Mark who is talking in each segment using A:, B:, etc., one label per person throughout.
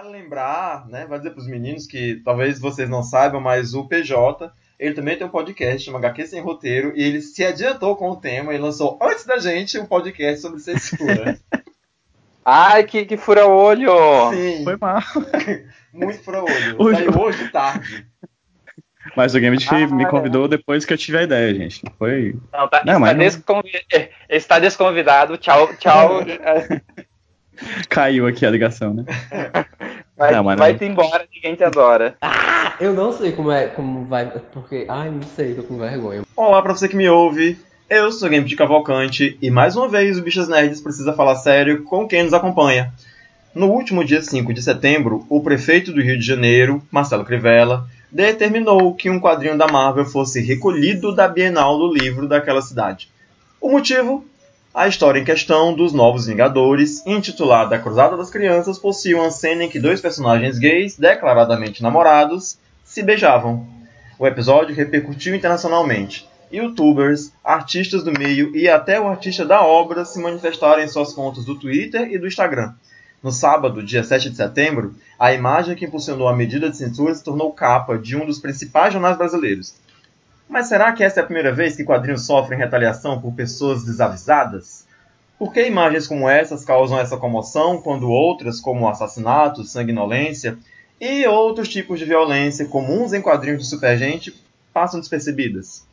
A: Vale lembrar, né? Vai dizer para os meninos que talvez vocês não saibam, mas o PJ ele também tem um podcast chama HQ Sem Roteiro e ele se adiantou com o tema e lançou antes da gente um podcast sobre censura.
B: Ai, que, que fura-olho!
A: Sim.
C: Foi mal.
A: Muito fura-olho.
C: Hoje-
A: Saiu hoje tarde.
C: Mas o Gambit
B: Ah,
C: me
B: é.
C: convidou depois que eu tive a ideia, gente. Não Foi.
B: Não, tá,
C: Não,
B: está,
C: mas não-
B: desconvi- está desconvidado. Tchau, tchau.
C: Caiu aqui a ligação, né?
B: Vai,
C: Não, mas não.
B: vai-te embora, ninguém te adora.
D: Eu não sei como é, como vai, porque, ai, não sei, tô com vergonha.
A: Olá para você que me ouve. Eu sou o Game de Cavalcante e mais uma vez o Bichas Nerds precisa falar sério com quem nos acompanha. No último dia 5 de setembro, o prefeito do Rio de Janeiro, Marcelo Crivella, determinou que um quadrinho da Marvel fosse recolhido da Bienal do Livro daquela cidade. O motivo? A história em questão dos Novos Vingadores, intitulada A Cruzada das Crianças, possui uma cena em que dois personagens gays, declaradamente namorados, se beijavam. O episódio repercutiu internacionalmente. Youtubers, artistas do meio e até o artista da obra se manifestaram em suas contas do Twitter e do Instagram. No sábado, dia 7 de setembro, a imagem que impulsionou a medida de censura se tornou capa de um dos principais jornais brasileiros. Mas será que essa é a primeira vez que quadrinhos sofrem retaliação por pessoas desavisadas? Por que imagens como essas causam essa comoção quando outras, como assassinatos, sanguinolência e outros tipos de violência comuns em quadrinhos de supergente, passam despercebidas?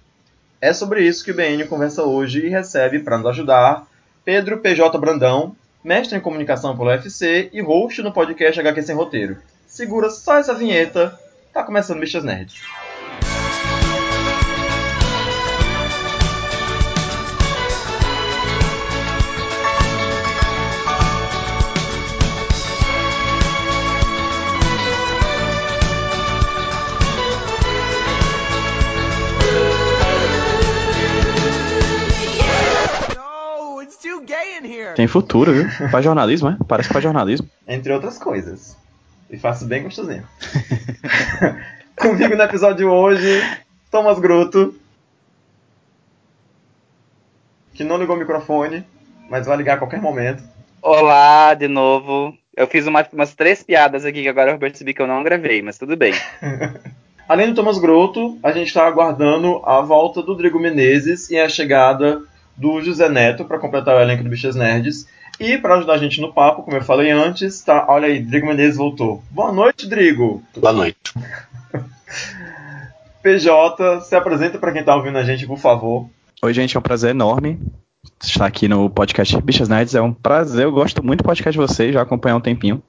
A: É sobre isso que o BN conversa hoje e recebe, para nos ajudar, Pedro PJ Brandão, mestre em comunicação pelo UFC e host no podcast HQ Sem Roteiro. Segura só essa vinheta, tá começando Bichas Nerds.
C: Tem futuro, viu? Faz jornalismo, é? Parece que faz jornalismo.
A: Entre outras coisas. E faço bem gostosinho. Comigo no episódio de hoje, Thomas Gruto. Que não ligou o microfone, mas vai ligar a qualquer momento.
B: Olá, de novo. Eu fiz uma- umas três piadas aqui que agora eu percebi que eu não gravei, mas tudo bem.
A: Além do Thomas Groto, a gente está aguardando a volta do Drigo Menezes e a chegada do José Neto para completar o elenco do Bichas Nerds. E para ajudar a gente no papo, como eu falei antes, tá, olha aí, Drigo Menezes voltou. Boa noite, Drigo.
E: Boa noite.
A: PJ, se apresenta para quem tá ouvindo a gente, por favor.
C: Oi, gente, é um prazer enorme estar aqui no podcast Bichas Nerds. É um prazer, eu gosto muito do podcast de vocês, já acompanho há um tempinho.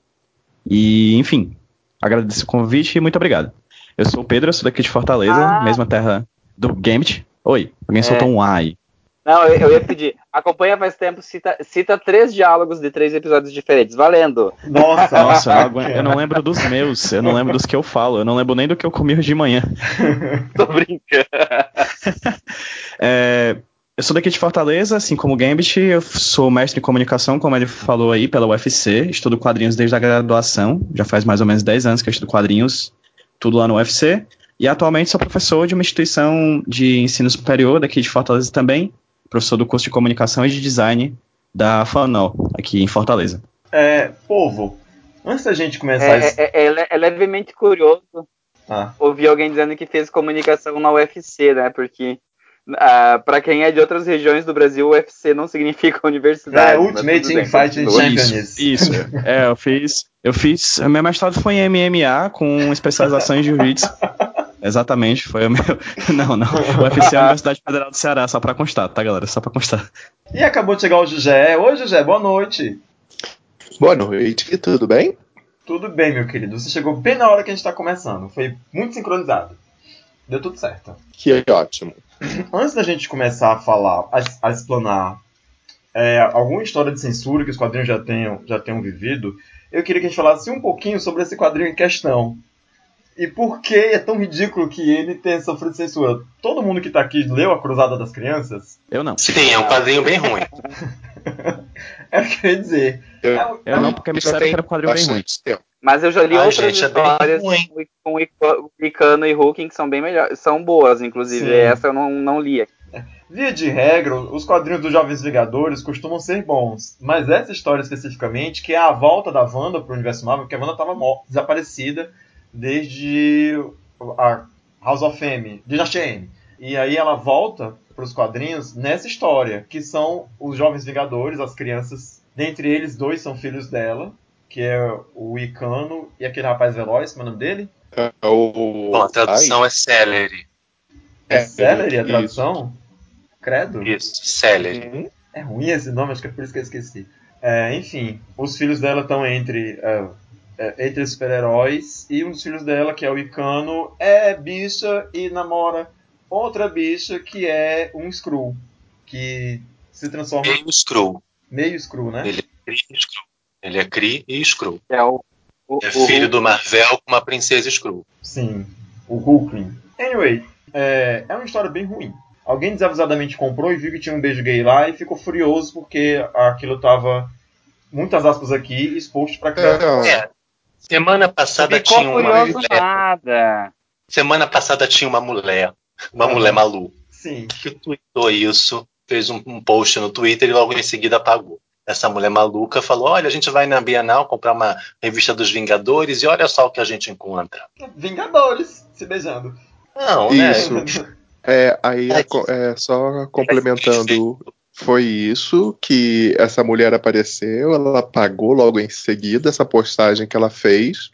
C: E, enfim, agradeço o convite e muito obrigado. Eu sou o Pedro, eu sou daqui de Fortaleza,
B: Ah.
C: mesma terra do Gambit. Oi, alguém
B: É.
C: soltou um ai.
B: Não, eu, eu ia pedir. Acompanha faz tempo, cita, cita três diálogos de três episódios diferentes. Valendo.
A: Nossa,
C: Nossa, eu não, aguento- eu não lembro dos meus, eu não lembro dos que eu falo, eu não lembro nem do que eu comi hoje de manhã.
B: Tô brincando.
C: É, eu sou daqui de Fortaleza, assim como o Gambit, eu sou mestre em comunicação, como ele falou aí, pela UFC, estudo quadrinhos desde a graduação, já faz mais ou menos 10 anos que eu estudo quadrinhos, tudo lá no UFC, e atualmente sou professor de uma instituição de ensino superior daqui de Fortaleza também, professor do curso de comunicação e de design da FANOL, aqui em Fortaleza.
A: é, povo, antes da gente começar
B: É,
A: esse...
B: é- é- é é levemente curioso
A: Ah,
B: ouvir alguém dizendo que fez comunicação na UFC, né? Porque ah, pra quem é de outras regiões do Brasil, o UFC não significa universidade.
A: É, Ultimate Team Fighting. Champions.
C: Isso, isso. É, eu fiz. Eu fiz. Meu mestrado foi em MMA com especialização em jiu-jitsu. Exatamente, foi o meu. Não, não. O UFC é a Universidade Federal do Ceará, só pra constar, tá, galera? Só pra constar.
A: E acabou de chegar o Jugé. Oi, Jugé, boa noite.
E: Boa noite, tudo bem?
A: Tudo bem, meu querido. Você chegou bem na hora que a gente tá começando. Foi muito sincronizado. Deu tudo certo.
E: Que ótimo.
A: Antes da gente começar a falar, a, a explanar é, alguma história de censura que os quadrinhos já tenham, já tenham vivido, eu queria que a gente falasse um pouquinho sobre esse quadrinho em questão. E por que é tão ridículo que ele tenha sofrido censura? Todo mundo que tá aqui leu A Cruzada das Crianças?
C: Eu não.
E: Sim, é um quadrinho bem ruim.
A: É o que eu ia dizer.
E: Eu-
A: É
C: Eu não, porque me disseram que era um quadrinho bem ruim.
E: tempo.
B: Mas eu já li
E: Ai,
B: outras
E: gente, é
B: histórias
E: ruim.
B: com, Icano e Hulking que são bem melhores. São boas, inclusive.
A: Sim.
B: Essa eu não, não li.
A: Via de regra, os quadrinhos dos Jovens Vingadores costumam ser bons, mas essa história especificamente, que é a volta da Wanda pro universo Marvel, porque a Wanda estava desaparecida desde a House of M, Dynasty M. E aí ela volta para os quadrinhos nessa história, que são os Jovens Vingadores, as crianças, dentre eles dois são filhos dela, que é o Icano e aquele rapaz veloz, como é o nome dele?
E: É o...
F: Bom, a tradução é Celery.
A: É,
E: É,
A: Celery a
E: isso.
A: tradução? Credo?
F: Isso, Celery.
E: Uhum.
A: É ruim esse nome, acho que é por isso que eu esqueci. É, enfim, os filhos dela estão entre, é, é, entre super-heróis e um dos filhos dela, que é o Icano, é bicha e namora outra bicha que é um Skrull, que se transforma
F: Meio Skrull.
A: meio Skrull, né?
F: Ele é Kree e Skrull. Ele é Kree e Skrull.
B: É o, o,
F: É
B: o-
F: filho do Marvel com uma princesa Skrull.
A: Sim, o Hulkling. Anyway, é, é uma história bem ruim. Alguém desavisadamente comprou e viu que tinha um beijo gay lá e ficou furioso porque aquilo tava, muitas aspas aqui, exposto pra criança.
F: É. Semana passada
B: Ficou
F: tinha uma mulher.
B: nada.
F: Semana passada tinha uma mulher. Uma
A: Uhum.
F: mulher maluca.
A: Sim,
F: que tweetou isso, fez um, um post no Twitter e logo em seguida apagou. Essa mulher maluca falou: Olha, a gente vai na Bienal comprar uma revista dos Vingadores e olha só o que a gente encontra.
A: Vingadores se beijando.
F: Não,
E: Isso.
F: né?
E: É, aí
F: É
E: é, é, só complementando, foi isso que essa mulher apareceu, ela apagou logo em seguida essa postagem que ela fez,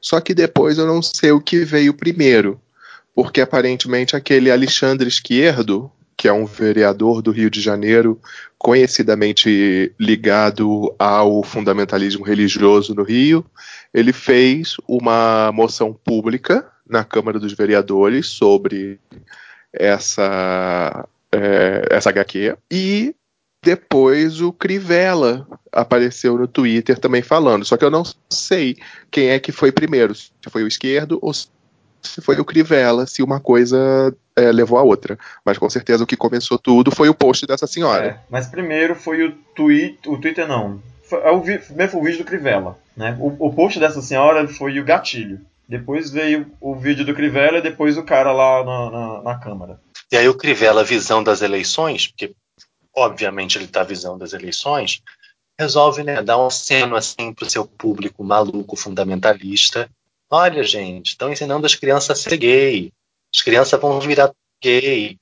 E: só que depois eu não sei o que veio primeiro, porque aparentemente aquele Alexandre Esquerdo, que é um vereador do Rio de Janeiro, conhecidamente ligado ao fundamentalismo religioso no Rio, ele fez uma moção pública na Câmara dos Vereadores sobre essa, é, essa HQ. E depois o Crivella apareceu no Twitter também falando. Só que eu não sei quem é que foi primeiro, se foi o esquerdo ou se foi o Crivella, se uma coisa é, levou a outra. Mas com certeza o que começou tudo foi o post dessa senhora.
A: É, mas primeiro foi o tweet, o Twitter não. Foi, é o primeiro foi o vídeo do Crivella, né? O, o post dessa senhora foi o gatilho. Depois veio o vídeo do Crivella e depois o cara lá na, na, na câmara.
F: E aí o Crivella, visão das eleições, porque obviamente ele está visão das eleições, resolve né, dar um aceno assim para o seu público maluco, fundamentalista. Olha, gente, estão ensinando as crianças a ser gay. As crianças vão virar gay.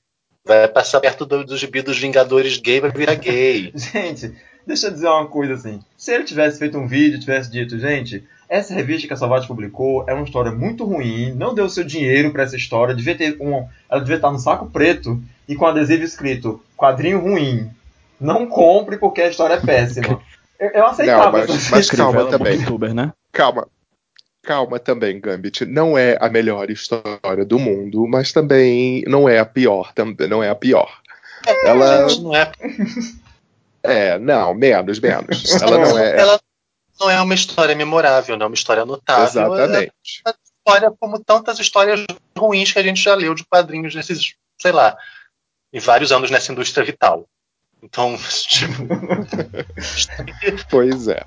F: Vai passar perto do, do gibi dos Vingadores gay, vai virar gay.
A: Gente, deixa eu dizer uma coisa assim. Se ele tivesse feito um vídeo, tivesse dito, gente, essa revista que a Salvati publicou é uma história muito ruim, não deu seu dinheiro pra essa história, devia ter um, ela devia estar no saco preto e com adesivo escrito quadrinho ruim. Não compre porque a história é péssima. Eu, eu aceitava
E: Não, mas-
A: essa
E: mas calma
C: é
E: também.
C: youtuber, né?
E: Calma. Calma também, Gambit. Não é a melhor história do mundo, mas também não é a pior. Também não é a pior. Ela
F: Gente, não é,
E: é, não, menos, menos. Ela não é.
F: ela não é uma história memorável, não é uma história notável. É
E: Exatamente.
F: uma história como tantas histórias ruins que a gente já leu de quadrinhos nesses, sei lá, e vários anos nessa indústria vital. Então, tipo,
E: Pois é.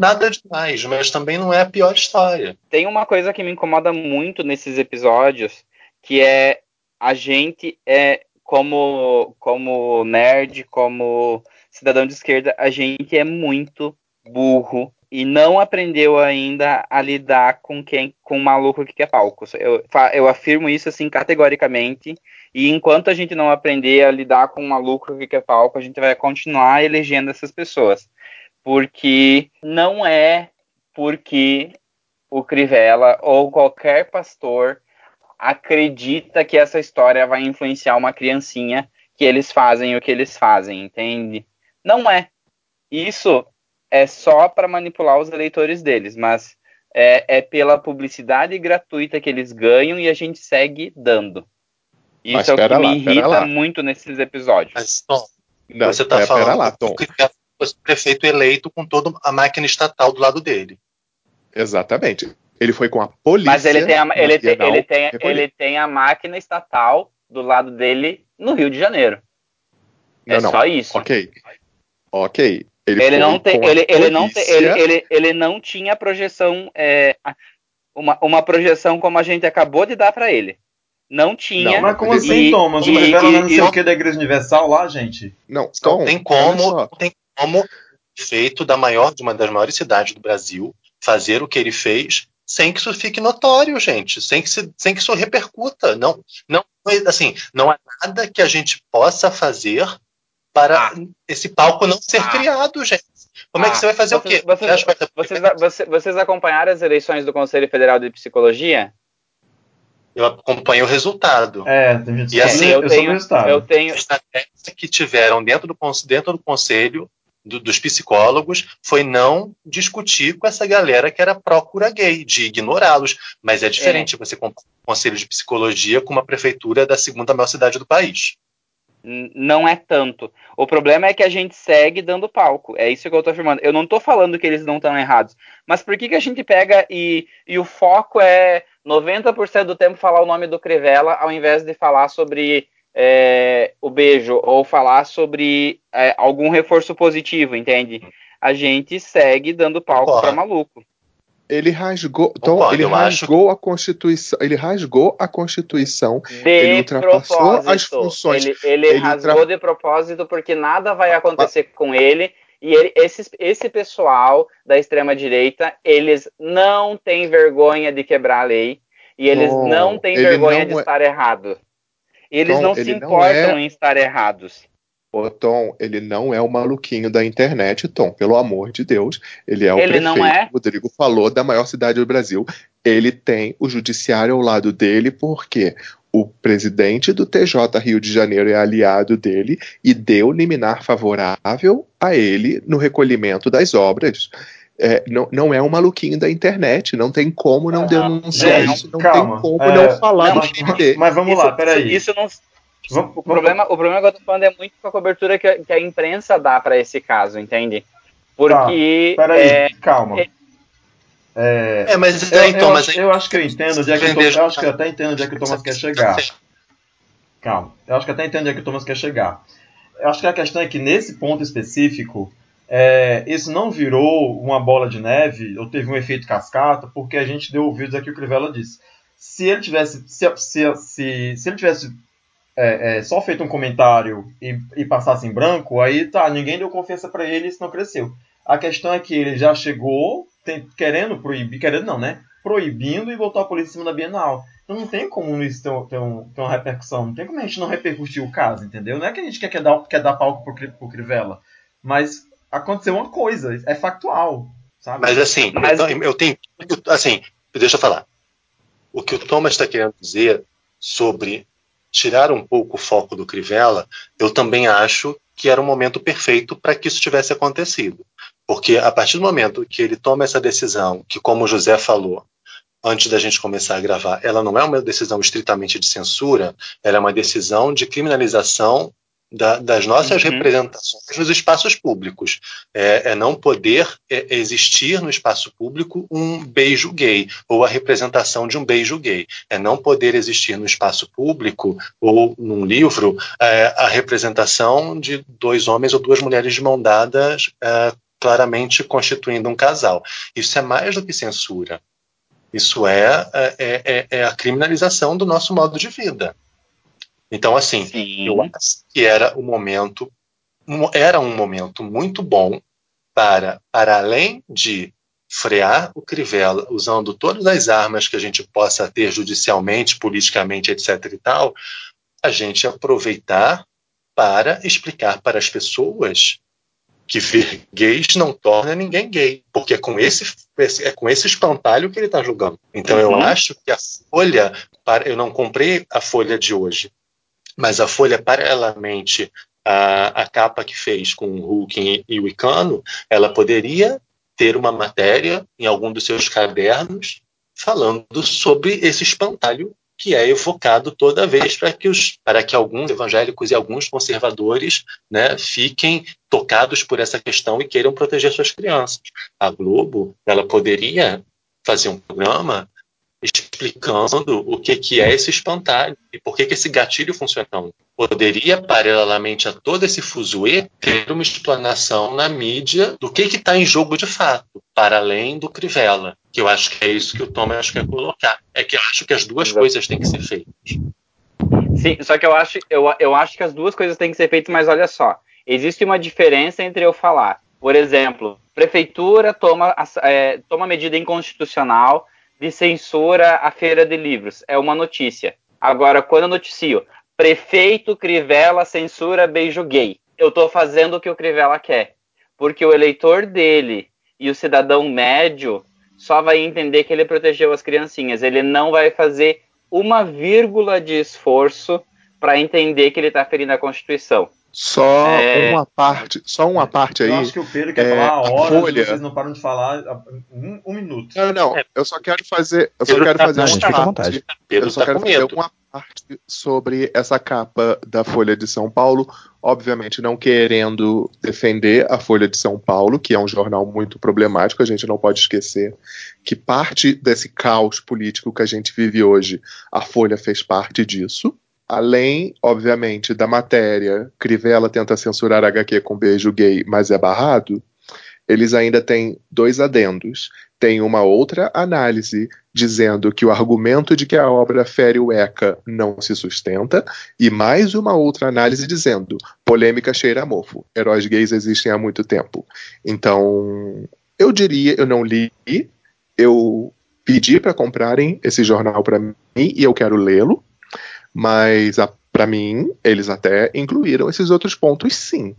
F: nada demais, mas também não é a pior história.
B: Tem uma coisa que me incomoda muito nesses episódios, que é a gente é como como nerd, como cidadão de esquerda, a gente é muito burro e não aprendeu ainda a lidar com quem com um maluco que quer palco. Eu, eu afirmo isso assim categoricamente. E enquanto a gente não aprender a lidar com um maluco que quer palco, a gente vai continuar elegendo essas pessoas. Porque não é porque o Crivella ou qualquer pastor acredita que essa história vai influenciar uma criancinha que eles fazem o que eles fazem, entende? Não é. Isso é só para manipular os eleitores deles, mas é, é pela publicidade gratuita que eles ganham e a gente segue dando. Isso
E: Mas
B: é o que
E: lá,
B: me irrita
E: lá.
B: muito nesses episódios.
F: Mas, Tom,
E: Não,
F: você está
E: é,
F: falando
E: lá,
F: que
E: Tom.
F: o fosse prefeito eleito com toda a máquina estatal do lado dele.
E: Exatamente. Ele foi com a polícia.
B: Mas ele tem a, ele tem, ele, tem, ele tem a máquina estatal do lado dele no Rio de Janeiro.
E: Não,
B: é
E: não.
B: só isso.
E: Ok. Ok. Ele,
B: Ele, não tem, ele, ele, não tem, ele, ele, ele não tinha projeção, é, uma, uma projeção como a gente acabou de dar para ele. Não tinha.
E: Não,
A: Mas como
E: E-
A: assim, Thomas? O
B: e-
A: não é não sei o que da Igreja Universal lá, gente?
E: Não, Tom,
F: Não tem como, tem como feito da maior de uma das maiores cidades do Brasil fazer o que ele fez sem que isso fique notório, gente, sem que, se- sem que isso repercuta. Não, não, assim, não há nada que a gente possa fazer para
B: Ah.
F: esse palco não ser
B: Ah.
F: criado, gente. Como é que
B: Ah,
F: você vai fazer
B: vocês-
F: o quê?
B: vocês- Vocês, você- vocês acompanharam as eleições do Conselho Federal de Psicologia?
F: Eu acompanho o resultado.
A: É, tem gente
F: E assim,
A: eu,
B: eu
A: sou
B: tenho-. Eu tenho.
F: A estratégia que tiveram dentro do, dentro do conselho do- dos psicólogos foi não discutir com essa galera que era pró-cura gay, de ignorá-los. Mas é diferente você comparar um conselho de psicologia com uma prefeitura da segunda maior cidade do país.
B: Não é tanto. O problema é que a gente segue dando palco. É isso que eu tô afirmando. Eu não tô falando que eles não estão errados. Mas por que, que a gente pega e, e o foco é 90% do tempo falar o nome do Crivella ao invés de falar sobre é, o beijo ou falar sobre é, algum reforço positivo, entende? A gente segue dando palco pra maluco.
E: Ele rasgou, Tom,
F: Concordo,
E: ele
F: eu acho
E: rasgou a Constituição, ele rasgou a Constituição
B: De
E: Ele ultrapassou
B: propósito.
E: as funções.
B: Ele, ele
E: Ele
B: rasgou
E: ultra-
B: de propósito porque nada vai acontecer com ele. E ele- esse, esse pessoal da extrema-direita, eles não têm vergonha de quebrar a lei. E eles
E: Tom,
B: não têm
E: ele
B: vergonha
E: não
B: de
E: é-
B: estar errado. Eles
E: Tom,
B: não se
E: ele não
B: importam
E: é-
B: em estar errados.
E: Ô, Tom, ele não é o maluquinho da internet, Tom, pelo amor de Deus. Ele é o
B: Ele
E: prefeito,
B: não é?
E: o Rodrigo falou, da maior cidade do Brasil. Ele tem o judiciário ao lado dele, porque o presidente do TJ Rio de Janeiro é aliado dele e deu liminar favorável a ele no recolhimento das obras. É, não, não é um maluquinho da internet, não tem como não
A: Ah,
E: denunciar
A: gente,
E: isso, não
A: calma,
E: tem como
A: é,
E: não falar
B: não,
E: do time dele.
A: Mas vamos
B: isso,
A: lá, peraí.
B: Isso, isso não, o, problema, o problema que eu tô falando é muito com a cobertura que, a- que a imprensa dá pra esse caso, entende? Porque.
A: Tá, Peraí,
B: é,
A: calma.
B: é-
A: É,
F: É, mas
A: eu,
F: então,
A: eu-
F: mas
A: eu acho que eu entendo onde é que Thomas, eu acho que eu até entendo onde é que o Thomas quer chegar. Calma, eu acho que até entendo onde é que o Thomas quer chegar. Eu acho que a questão é que nesse ponto específico, é, isso não virou uma bola de neve ou teve um efeito cascata, porque a gente deu ouvidos aqui o que o Crivella disse. Se ele tivesse, se, se, se, se ele tivesse é, é, só feito um comentário e, e passasse em branco, aí tá, ninguém deu confiança para ele e isso não cresceu. A questão é que ele já chegou tem- querendo proibir, querendo não, né? Proibindo e botou a polícia em cima da Bienal. Então não tem como isso ter, ter, um- ter uma repercussão, não tem como a gente não repercutir o caso, entendeu? Não é que a gente quer, quer, dar, quer dar palco pro, pro Crivella, mas aconteceu uma coisa, é factual, sabe?
F: Mas assim,
B: Mas-
F: eu, eu tenho. Assim, deixa eu falar. O que o Thomas está querendo dizer sobre tirar um pouco o foco do Crivella, eu também acho que era o momento perfeito para que isso tivesse acontecido. Porque a partir do momento que ele toma essa decisão, que como o José falou, antes da gente começar a gravar, ela não é uma decisão estritamente de censura, ela é uma decisão de criminalização da- das nossas
B: Uhum.
F: representações nos espaços públicos. É, é não poder é, existir no espaço público um beijo gay ou a representação de um beijo gay. É não poder existir no espaço público ou num livro é, a representação de dois homens ou duas mulheres de mão dadas é, claramente constituindo um casal. Isso é mais do que censura. Isso é, é, é- é a criminalização do nosso modo de vida. Então, assim,
B: Sim.
F: eu acho que era o momento, um- era um momento muito bom para, para além de frear o Crivella usando todas as armas que a gente possa ter judicialmente, politicamente, etc. e tal, a gente aproveitar para explicar para as pessoas que ver gays não torna ninguém gay, porque é com esse, é com esse espantalho que ele está julgando. Então eu
B: Uhum.
F: acho que a folha, para, eu não comprei a folha de hoje, mas a folha paralelamente a, a capa que fez com o Hulk e o Icano, ela poderia ter uma matéria em algum dos seus cadernos falando sobre esse espantalho que é evocado toda vez para que, os, para que alguns evangélicos e alguns conservadores né, fiquem tocados por essa questão e queiram proteger suas crianças. A Globo ela poderia fazer um programa explicando o que, que é esse espantalho e por que, que esse gatilho funciona. tão. Poderia, paralelamente a todo esse fuzuê, ter uma explanação na mídia do que está em jogo de fato, para além do Crivella, que eu acho que é isso que o Thomas quer colocar. É que eu acho que as duas
B: Exato.
F: coisas têm que ser feitas.
B: Sim, só que eu acho, eu, eu acho que as duas coisas têm que ser feitas, mas olha só. Existe uma diferença entre eu falar, por exemplo, prefeitura toma, é, toma medida inconstitucional de censura à feira de livros. É uma notícia. Agora, quando eu noticio, prefeito Crivella censura beijo gay, eu estou fazendo o que o Crivella quer. Porque o eleitor dele e o cidadão médio só vai entender que ele protegeu as criancinhas. Ele não vai fazer uma vírgula de esforço para entender que ele está ferindo a Constituição.
E: Só é... uma parte, só uma parte aí. Eu
A: acho que o Pedro quer é, falar a hora, folha... vocês não param de falar um, um minuto.
E: Não, não, eu só quero fazer, eu só quero tá fazer uma parte. Eu só tá quero fazer uma parte sobre essa capa da Folha de São Paulo, obviamente não querendo defender a Folha de São Paulo, que é um jornal muito problemático, a gente não pode esquecer que parte desse caos político que a gente vive hoje, a Folha fez parte disso além, obviamente, da matéria, Crivella tenta censurar HQ com beijo gay, mas é barrado, eles ainda têm dois adendos. Tem uma outra análise dizendo que o argumento de que a obra fere o ECA não se sustenta, e mais uma outra análise dizendo polêmica cheira a mofo. Heróis gays existem há muito tempo. Então, eu diria, eu não li, eu pedi para comprarem esse jornal para mim e eu quero lê-lo. Mas, para mim, eles até incluíram esses outros pontos, sim,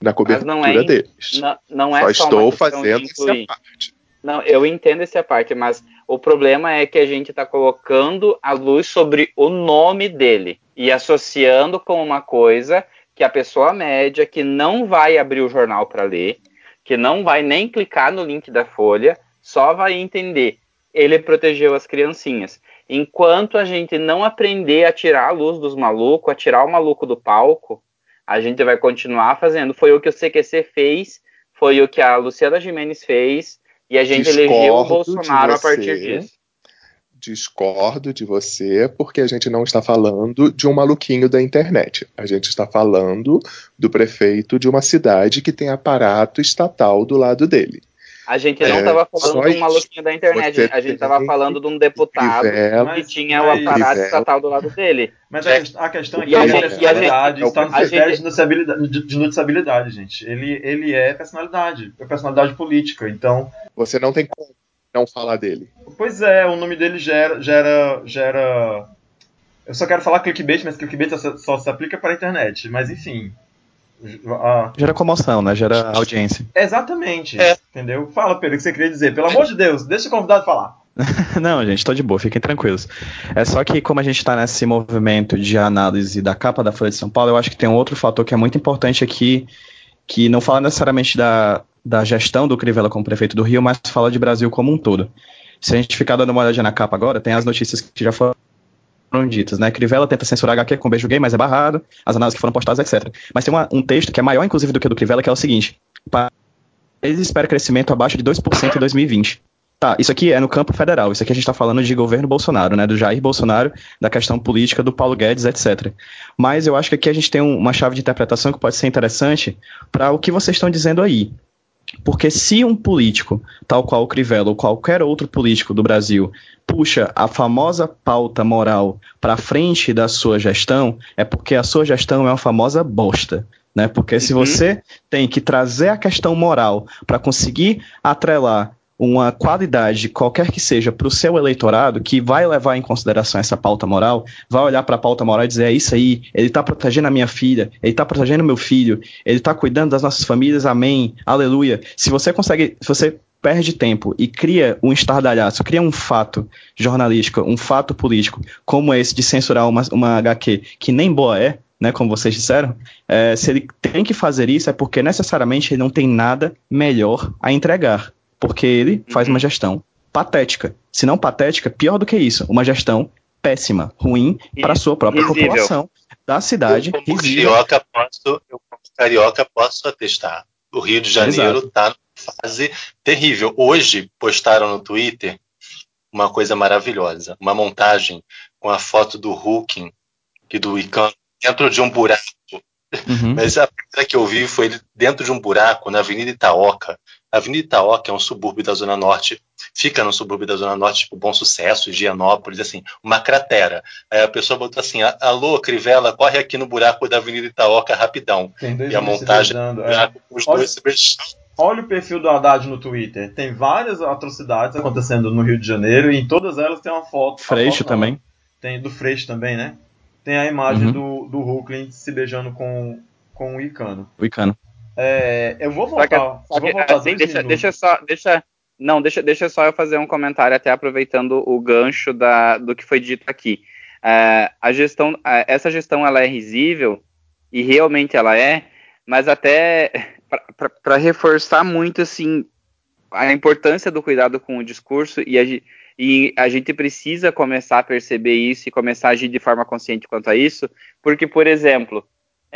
E: na cobertura não é, deles.
B: Não, não é
E: só, só estou fazendo essa parte.
B: Não, eu entendo essa parte, mas o problema é que a gente está colocando a luz sobre o nome dele e associando com uma coisa que a pessoa média que não vai abrir o jornal para ler, que não vai nem clicar no link da Folha, só vai entender. Ele protegeu as criancinhas. Enquanto a gente não aprender a tirar a luz dos malucos, a tirar o maluco do palco, a gente vai continuar fazendo. Foi o que o CQC fez, foi o que a Luciana Gimenez fez, e a gente Discordo elegeu o Bolsonaro a partir disso.
E: Discordo de você, porque a gente não está falando de um maluquinho da internet. A gente está falando do prefeito de uma cidade que tem aparato estatal do lado dele.
B: A gente não estava é, falando de um maluquinho da internet, a gente estava falando de um deputado que tinha o aparato estatal do lado dele.
A: Mas é. a, questão é a personalidade, está no critério gente... de noticiabilidade, gente. Ele, ele é personalidade, é personalidade política, então...
E: Você não tem como não falar dele.
A: Pois é, o nome dele gera... gera, gera... Eu só quero falar clickbait, mas clickbait só, só se aplica para a internet. Mas enfim,
C: ah. Gera comoção, né? Gera audiência.
A: Exatamente. É. Entendeu? Fala, Pedro, o que você queria dizer. Pelo amor de Deus, deixa o convidado falar.
C: Não, gente, tô de boa, fiquem tranquilos. É só que, como a gente está nesse movimento de análise da capa da Folha de São Paulo, eu acho que tem um outro fator que é muito importante aqui, que não fala necessariamente da, da gestão do Crivella como prefeito do Rio, mas fala de Brasil como um todo. Se a gente ficar dando uma olhadinha na capa agora, tem as notícias que já foram foram ditas, né? Crivella tenta censurar HQ com beijo gay, mas é barrado, as análises que foram postadas, etc. Mas tem uma, um texto que é maior, inclusive, do que o do Crivella, que é o seguinte: eles esperam crescimento abaixo de 2% em 2020. Tá, isso aqui é no campo federal, isso aqui a gente está falando de governo Bolsonaro, né? Do Jair Bolsonaro, da questão política do Paulo Guedes, etc. Mas eu acho que aqui a gente tem um, uma chave de interpretação que pode ser interessante para o que vocês estão dizendo aí. Porque se um político, tal qual o Crivella ou qualquer outro político do Brasil, puxa a famosa pauta moral para frente da sua gestão, é porque a sua gestão é uma famosa bosta. Né? Porque se uhum. você tem que trazer a questão moral para conseguir atrelar uma qualidade, qualquer que seja, para o seu eleitorado, que vai levar em consideração essa pauta moral, vai olhar para a pauta moral e dizer: é isso aí, ele está protegendo a minha filha, ele está protegendo meu filho, ele está cuidando das nossas famílias, amém, aleluia. Se você consegue, se você perde tempo e cria um estardalhaço, cria um fato jornalístico, um fato político, como esse de censurar uma, uma HQ que nem boa é, né, como vocês disseram, é, se ele tem que fazer isso é porque necessariamente ele não tem nada melhor a entregar porque ele faz uma uhum. gestão patética. Se não patética, pior do que isso, uma gestão péssima, ruim para a sua própria risível. população da cidade.
F: Eu, como carioca, posso, eu, como carioca, posso atestar. O Rio de Janeiro está numa fase terrível. Hoje postaram no Twitter uma coisa maravilhosa, uma montagem com a foto do Hulk e do Icano dentro de um buraco. Uhum. Mas a primeira que eu vi foi dentro de um buraco na Avenida Itaoca, Avenida Itaoca é um subúrbio da Zona Norte, fica no subúrbio da Zona Norte, tipo Bom Sucesso, Higienópolis, assim, uma cratera. Aí a pessoa botou assim: alô, Crivella, corre aqui no buraco da Avenida Itaoca rapidão.
A: Tem dois
F: E a montagem
A: beijando, é.
F: os
A: Olha-
F: dois se beijando.
A: Olha o perfil do Haddad no Twitter. Tem várias atrocidades acontecendo no Rio de Janeiro e em todas elas tem uma foto.
C: Freixo
A: foto não,
C: também.
A: Tem do Freixo também, né? Tem a imagem
C: Uhum.
A: do, do Hulkling se beijando com, com o Icano.
C: O Icano.
A: É, eu vou
B: Só que-
A: voltar.
B: só
A: eu vou
B: que, assim, deixa, deixa só, deixa, não, deixa, deixa só eu fazer um comentário até aproveitando o gancho da, do que foi dito aqui. É, a gestão, é, essa gestão ela é risível e realmente ela é, mas até para reforçar muito assim a importância do cuidado com o discurso e a, e a gente precisa começar a perceber isso e começar a agir de forma consciente quanto a isso, porque por exemplo,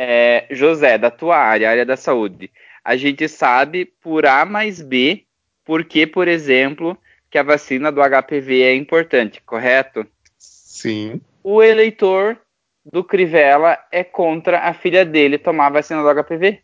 B: é, José, da tua área, área da saúde, a gente sabe por A mais B porque, por exemplo, que a vacina do HPV é importante, correto?
E: Sim.
B: O eleitor do Crivella é contra a filha dele tomar a vacina do HPV.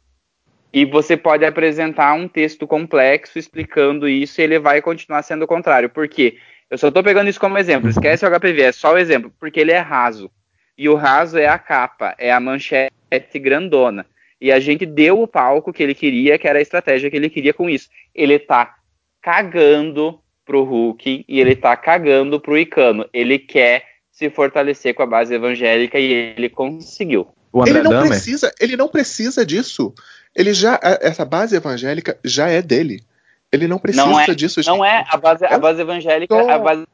B: E você pode apresentar um texto complexo explicando isso e ele vai continuar sendo o contrário. Por quê? Eu só estou pegando isso como exemplo. Esquece o HPV, é só o exemplo, porque ele é raso. E o raso é a capa, é a manchete grandona. E a gente deu o palco que ele queria, que era a estratégia que ele queria com isso. Ele tá cagando pro Hulk e ele tá cagando pro Icano. Ele quer se fortalecer com a base evangélica e ele conseguiu.
C: O André
E: ele não precisa, ele não precisa disso. Ele já essa base evangélica já é dele. Ele não precisa
B: Não é-
E: disso.
B: Não
E: gente.
B: é a base, a base evangélica,
E: tô-
B: a base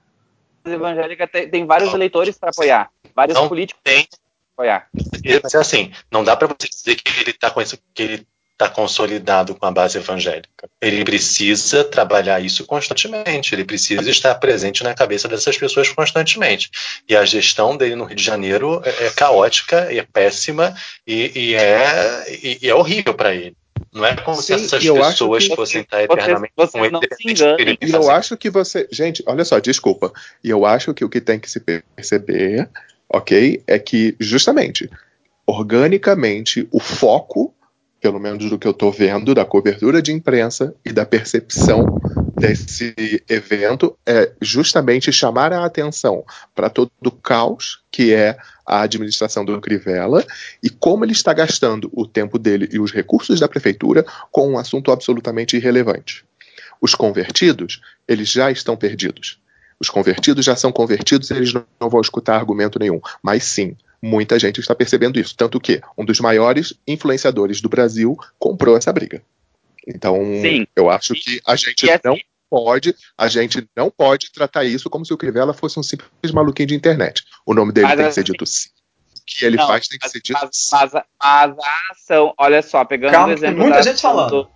B: evangélica tem, tem vários
F: Não.
B: eleitores para apoiar, vários
F: Não
B: políticos
F: tem.
B: para apoiar.
F: Mas é assim, não dá para você dizer que ele está com isso, que ele tá consolidado com a base evangélica. Ele precisa trabalhar isso constantemente. Ele precisa estar presente na cabeça dessas pessoas constantemente. E a gestão dele no Rio de Janeiro é, é caótica, é péssima e, e é, e, e é horrível para ele. Não é como se
E: Sim,
F: essas
E: e eu acho
F: pessoas
E: que-
F: fossem estar eternamente
B: vocês
F: com ele.
B: se
F: ele
E: E eu acho que você. Gente, olha só, desculpa. E eu acho que o que tem que se perceber, ok, é que, justamente, organicamente, o foco, pelo menos do que eu tô vendo, da cobertura de imprensa e da percepção desse evento, é justamente chamar a atenção para todo o caos que é a administração do Crivella e como ele está gastando o tempo dele e os recursos da prefeitura com um assunto absolutamente irrelevante. Os convertidos, eles já estão perdidos. Os convertidos já são convertidos, eles não vão escutar argumento nenhum. Mas sim, muita gente está percebendo isso. Tanto que um dos maiores influenciadores do Brasil comprou essa briga. Então,
B: Sim.
E: eu acho que a gente
B: E assim-
E: não pode, a gente não pode tratar isso como se o Crivella fosse um simples maluquinho de internet. O nome dele
B: Mas
E: tem que ser dito sim. O que ele
B: Não,
E: faz tem que
B: mas,
E: ser dito
B: mas-
E: sim.
B: mas a- mas a ação, olha só, pegando
A: Calma,
B: o exemplo
A: muita
B: da
A: gente falando.
B: do-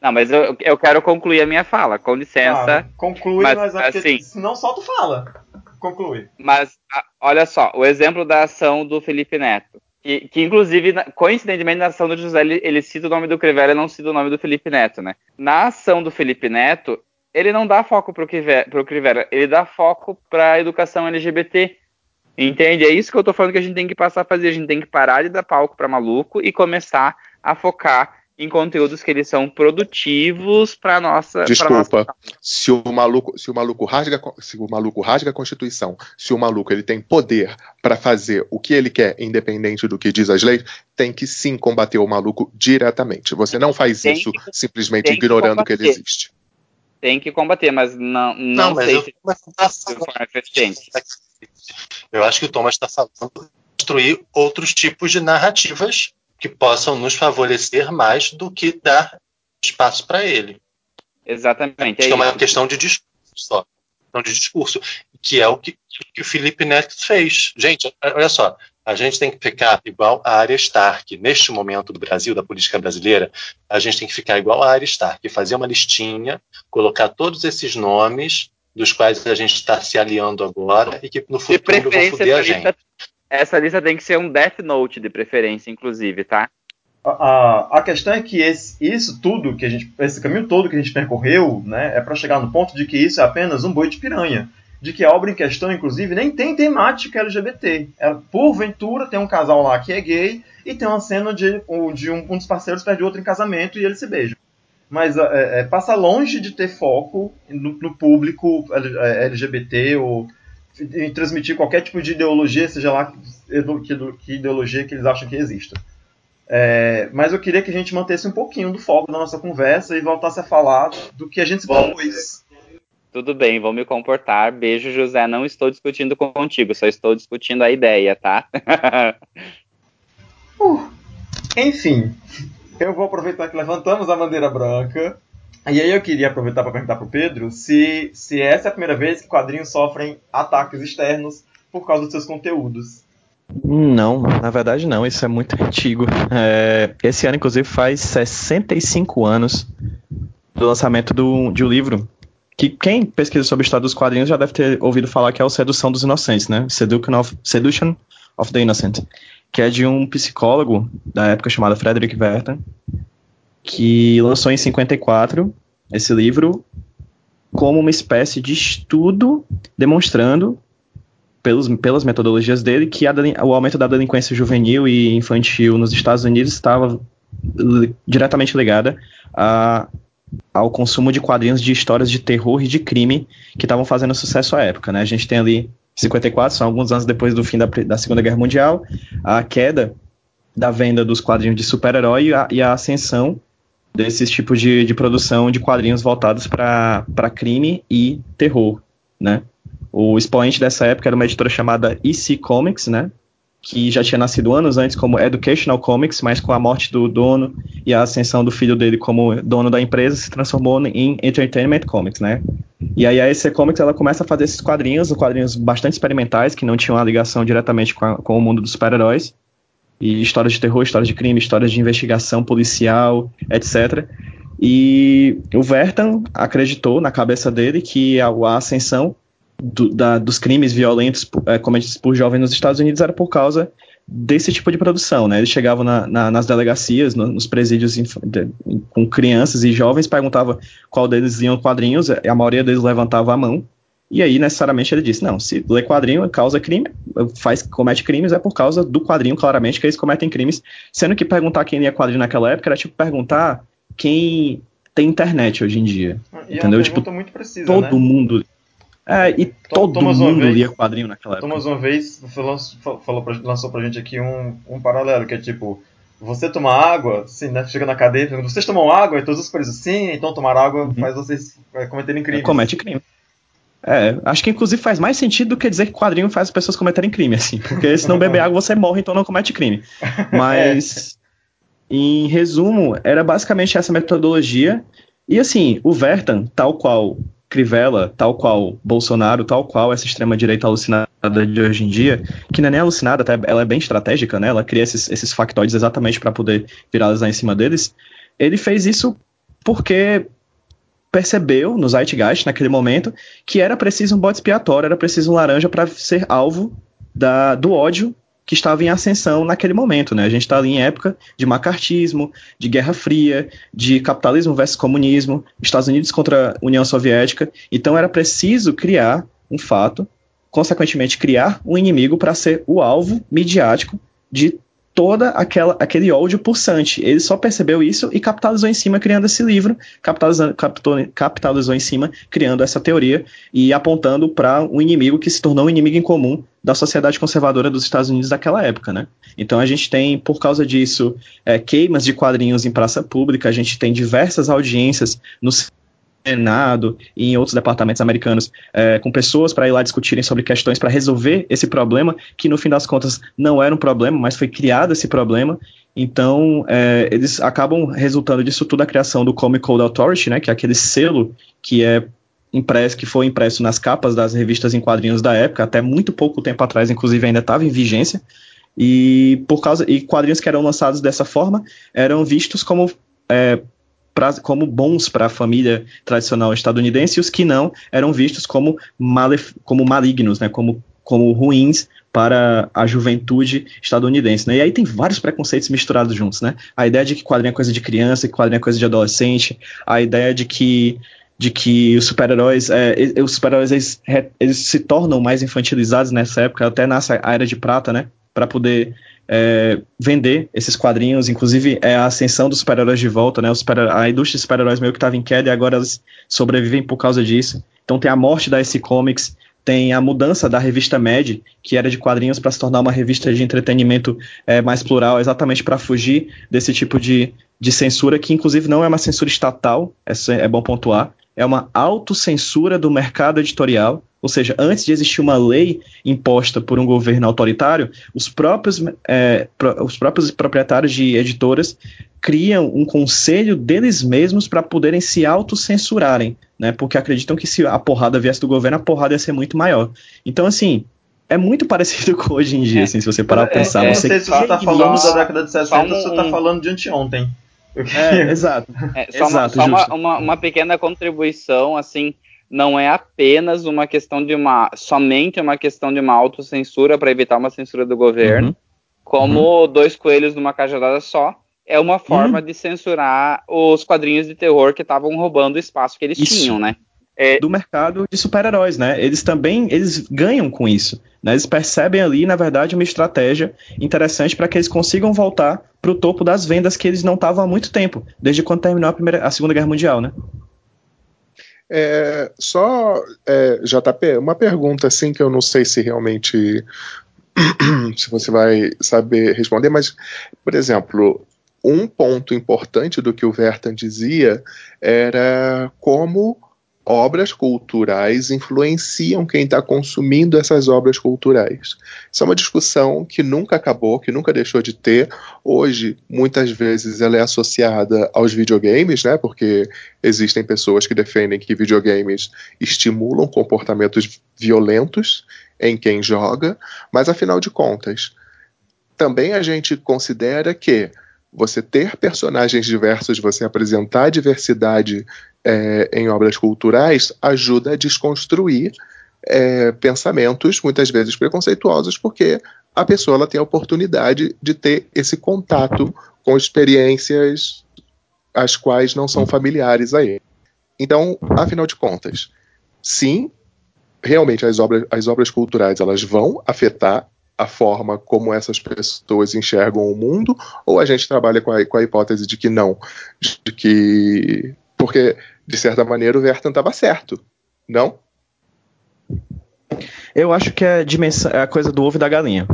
B: Não, mas eu, eu quero concluir a minha fala, com licença.
A: Ah, conclui,
B: mas,
A: mas, é
B: assim-
A: senão só tu fala. Conclui.
B: Mas olha só, o exemplo da ação do Felipe Neto. Que, que inclusive, coincidentemente, na ação do José, ele, ele cita o nome do Crivella e não cita o nome do Felipe Neto, né? Na ação do Felipe Neto, ele não dá foco pro, Crive- pro Crivella, ele dá foco pra educação LGBT. Entende? É isso que eu tô falando que a gente tem que passar a fazer. A gente tem que parar de dar palco pra maluco e começar a focar em conteúdos que eles são produtivos pra nossa. pra
E: Desculpa.
B: nossa-
E: Se o maluco, se o maluco rasga, se o maluco rasga a Constituição, se o maluco ele tem poder para fazer o que ele quer, independente do que diz as leis, tem que sim combater o maluco diretamente. Você não faz
B: Tem
E: isso
B: que-
E: simplesmente
B: tem que
E: ignorando que ele existe.
B: Tem que combater, mas não, não,
F: Não, mas
B: sei
F: eu,
B: se
F: mas tá. Eu acho que o Thomas está falando de construir outros tipos de narrativas que possam nos favorecer mais do que dar espaço para ele.
B: Exatamente.
F: Acho
B: É
F: que é uma questão de discurso só. Questão de discurso. Que é o que, que o Felipe Neto fez. Gente, olha só. A gente tem que ficar igual a área Stark. Neste momento do Brasil, da política brasileira, a gente tem que ficar igual a área Stark. Fazer uma listinha, colocar todos esses nomes dos quais a gente está se aliando agora e que no futuro vão foder a gente.
B: Essa lista tem que ser um Death Note de preferência, inclusive, tá?
A: A, a, a questão é que esse, isso tudo que a gente, esse caminho todo que a gente percorreu, né, é para chegar no ponto de que isso é apenas um boi de piranha, de que a obra em questão, inclusive, nem tem temática LGBT. Ela, porventura tem um casal lá que é gay e tem uma cena de, de um, um dos parceiros perde outro em casamento e eles se beijam. mas é, é, passa longe de ter foco no, no público LGBT ou em transmitir qualquer tipo de ideologia, seja lá que, que ideologia que eles acham que exista. É, mas eu queria que a gente mantesse um pouquinho do foco da nossa conversa e voltasse a falar do que a gente se propôs.
B: Tudo bem, vou me comportar. Beijo, José. Não estou discutindo contigo, só estou discutindo a ideia, tá?
A: uh, enfim, eu vou aproveitar que levantamos a bandeira branca. E aí eu queria aproveitar para perguntar para o Pedro se, se essa é a primeira vez que quadrinhos sofrem ataques externos por causa dos seus conteúdos.
C: Não, na verdade não, isso é muito antigo. É, esse ano, inclusive, faz 65 anos do lançamento do, de um livro que quem pesquisa sobre o estado dos quadrinhos já deve ter ouvido falar que é o Sedução dos Inocentes, né? Seduction of, Seduction of the Innocent, que é de um psicólogo da época chamado Frederick Werther, que lançou em 54 esse livro como uma espécie de estudo demonstrando pelos, pelas metodologias dele que a, o aumento da delinquência juvenil e infantil nos Estados Unidos estava diretamente ligada a, ao consumo de quadrinhos de histórias de terror e de crime que estavam fazendo sucesso à época. Né? A gente tem ali 54, são alguns anos depois do fim da, da Segunda Guerra Mundial, a queda da venda dos quadrinhos de super-herói e, e, a ascensão desses tipos de, de produção de quadrinhos voltados para crime e terror. Né? O expoente dessa época era uma editora chamada EC Comics, né? Que já tinha nascido anos antes como Educational Comics, mas com a morte do dono e a ascensão do filho dele como dono da empresa, se transformou em Entertainment Comics, né? E aí a EC Comics ela começa a fazer esses quadrinhos, quadrinhos bastante experimentais, que não tinham uma ligação diretamente com, a, com o mundo dos super-heróis. E histórias de terror, histórias de crime, histórias de investigação policial, etc. E o Vertan acreditou na cabeça dele que a, a ascensão do, da, dos crimes violentos é, cometidos por jovens nos Estados Unidos era por causa desse tipo de produção, né? Eles chegavam na, na, nas delegacias, no, nos presídios de, com crianças e jovens, perguntavam qual deles liam quadrinhos, a maioria deles levantava a mão, e aí necessariamente ele disse, não, se ler quadrinho causa crime, faz, comete crimes, é por causa do quadrinho, claramente, que eles cometem crimes, sendo que perguntar quem lia quadrinho naquela época era tipo perguntar quem tem internet hoje em dia,
A: e
C: entendeu?
A: É
C: tipo,
A: precisa,
C: todo
A: né?
C: mundo é, e todo
A: Thomas
C: mundo
A: vez,
C: lia quadrinho naquela época.
A: Thomas uma vez falou, falou pra, lançou pra gente aqui um, um paralelo, que é tipo, você tomar água, assim, né, chega na cadeia e vocês tomam água? E todos os presos, sim, então tomar água uhum. faz vocês é, cometerem crimes.
C: Comete crime. É, acho que inclusive faz mais sentido do que dizer que quadrinho faz as pessoas cometerem crime, assim, porque se não beber água você morre, então não comete crime. Mas, é. em resumo, era basicamente essa metodologia, e assim, o Vertan, tal qual Crivella, tal qual Bolsonaro, tal qual essa extrema-direita alucinada de hoje em dia, que não é nem alucinada, até ela é bem estratégica, né? Ela cria esses, esses factoides exatamente para poder viralizar em cima deles. Ele fez isso porque percebeu no Zeitgeist, naquele momento, que era preciso um bode expiatório, era preciso um laranja para ser alvo da, do ódio que estava em ascensão naquele momento, né? A gente está ali em época de macartismo, de Guerra Fria, de capitalismo versus comunismo, Estados Unidos contra a União Soviética. Então era preciso criar um fato, consequentemente criar um inimigo para ser o alvo midiático de toda aquela aquele ódio pulsante. Ele só percebeu isso e capitalizou em cima criando esse livro, capitalizou, capitalizou em cima criando essa teoria e apontando para um inimigo que se tornou um inimigo em comum da sociedade conservadora dos Estados Unidos daquela época, né? Então a gente tem, por causa disso, é, queimas de quadrinhos em praça pública, a gente tem diversas audiências no Senado e em outros departamentos americanos é, com pessoas para ir lá discutirem sobre questões para resolver esse problema, que no fim das contas não era um problema, mas foi criado esse problema. Então, é, eles acabam resultando disso tudo a criação do Comic Code Authority, né, que é aquele selo que é impresso, que foi impresso nas capas das revistas em quadrinhos da época, até muito pouco tempo atrás, inclusive ainda estava em vigência. E por causa e quadrinhos que eram lançados dessa forma eram vistos como é, pra, como bons para a família tradicional estadunidense e os que não eram vistos como, malef, como malignos, né, como, como ruins para a juventude estadunidense, né? E aí tem vários preconceitos misturados juntos, né? A ideia de que quadrinho é coisa de criança, que quadrinho é coisa de adolescente, a ideia de que de que os super-heróis, é, os super-heróis eles, eles, se tornam mais infantilizados nessa época, até nasce a Era de Prata, né? Para poder é, vender esses quadrinhos, inclusive é a ascensão dos super-heróis de volta, né? Super a indústria de super-heróis meio que estava em queda e agora elas sobrevivem por causa disso. Então tem a morte da SC Comics, tem a mudança da revista Mad, que era de quadrinhos, para se tornar uma revista de entretenimento é, mais plural, exatamente para fugir desse tipo de, de censura, que inclusive não é uma censura estatal, é, é bom pontuar, é uma autocensura do mercado editorial, ou seja, antes de existir uma lei imposta por um governo autoritário, os próprios, é, pro, os próprios proprietários de editoras criam um conselho deles mesmos para poderem se autocensurarem, né? Porque acreditam que se a porrada viesse do governo, a porrada ia ser muito maior. Então, assim, é muito parecido com hoje em dia, é. assim, se você parar é, pra pensar.
A: É,
C: você
A: não sei se você está falando da década de 60 ou um, você está falando de anteontem.
C: É, exato.
B: É, só, exato, uma, só uma, uma, uma, pequena contribuição, assim, não é apenas uma questão de uma. somente uma questão de uma autocensura para evitar uma censura do governo, uhum. como uhum. dois coelhos numa cajadada só. É uma forma uhum. de censurar os quadrinhos de terror que estavam roubando o espaço que eles Isso. tinham, né?
C: É... do mercado de super-heróis, né? Eles também eles ganham com isso. Né? Eles percebem ali, na verdade, uma estratégia interessante para que eles consigam voltar para o topo das vendas que eles não estavam há muito tempo, desde quando terminou a, primeira, a Segunda Guerra Mundial, né?
E: É, só, é, JP, uma pergunta assim que eu não sei se realmente se você vai saber responder, mas, por exemplo, um ponto importante do que o Vertan dizia era como obras culturais influenciam quem está consumindo essas obras culturais. Isso é uma discussão que nunca acabou, que nunca deixou de ter. Hoje, muitas vezes, ela é associada aos videogames, né? Porque existem pessoas que defendem que videogames estimulam comportamentos violentos em quem joga, mas afinal de contas, também a gente considera que você ter personagens diversos, você apresentar diversidade é, em obras culturais ajuda a desconstruir é, pensamentos, muitas vezes preconceituosos, porque a pessoa ela tem a oportunidade de ter esse contato com experiências as quais não são familiares a ele. Então, afinal de contas, sim, realmente as obras, as obras culturais elas vão afetar a forma como essas pessoas enxergam o mundo, ou a gente trabalha com a, com a hipótese de que não, de que porque de certa maneira, o Vertan estava certo, não?
C: Eu acho que é, dimensão, é a coisa do ovo e da galinha,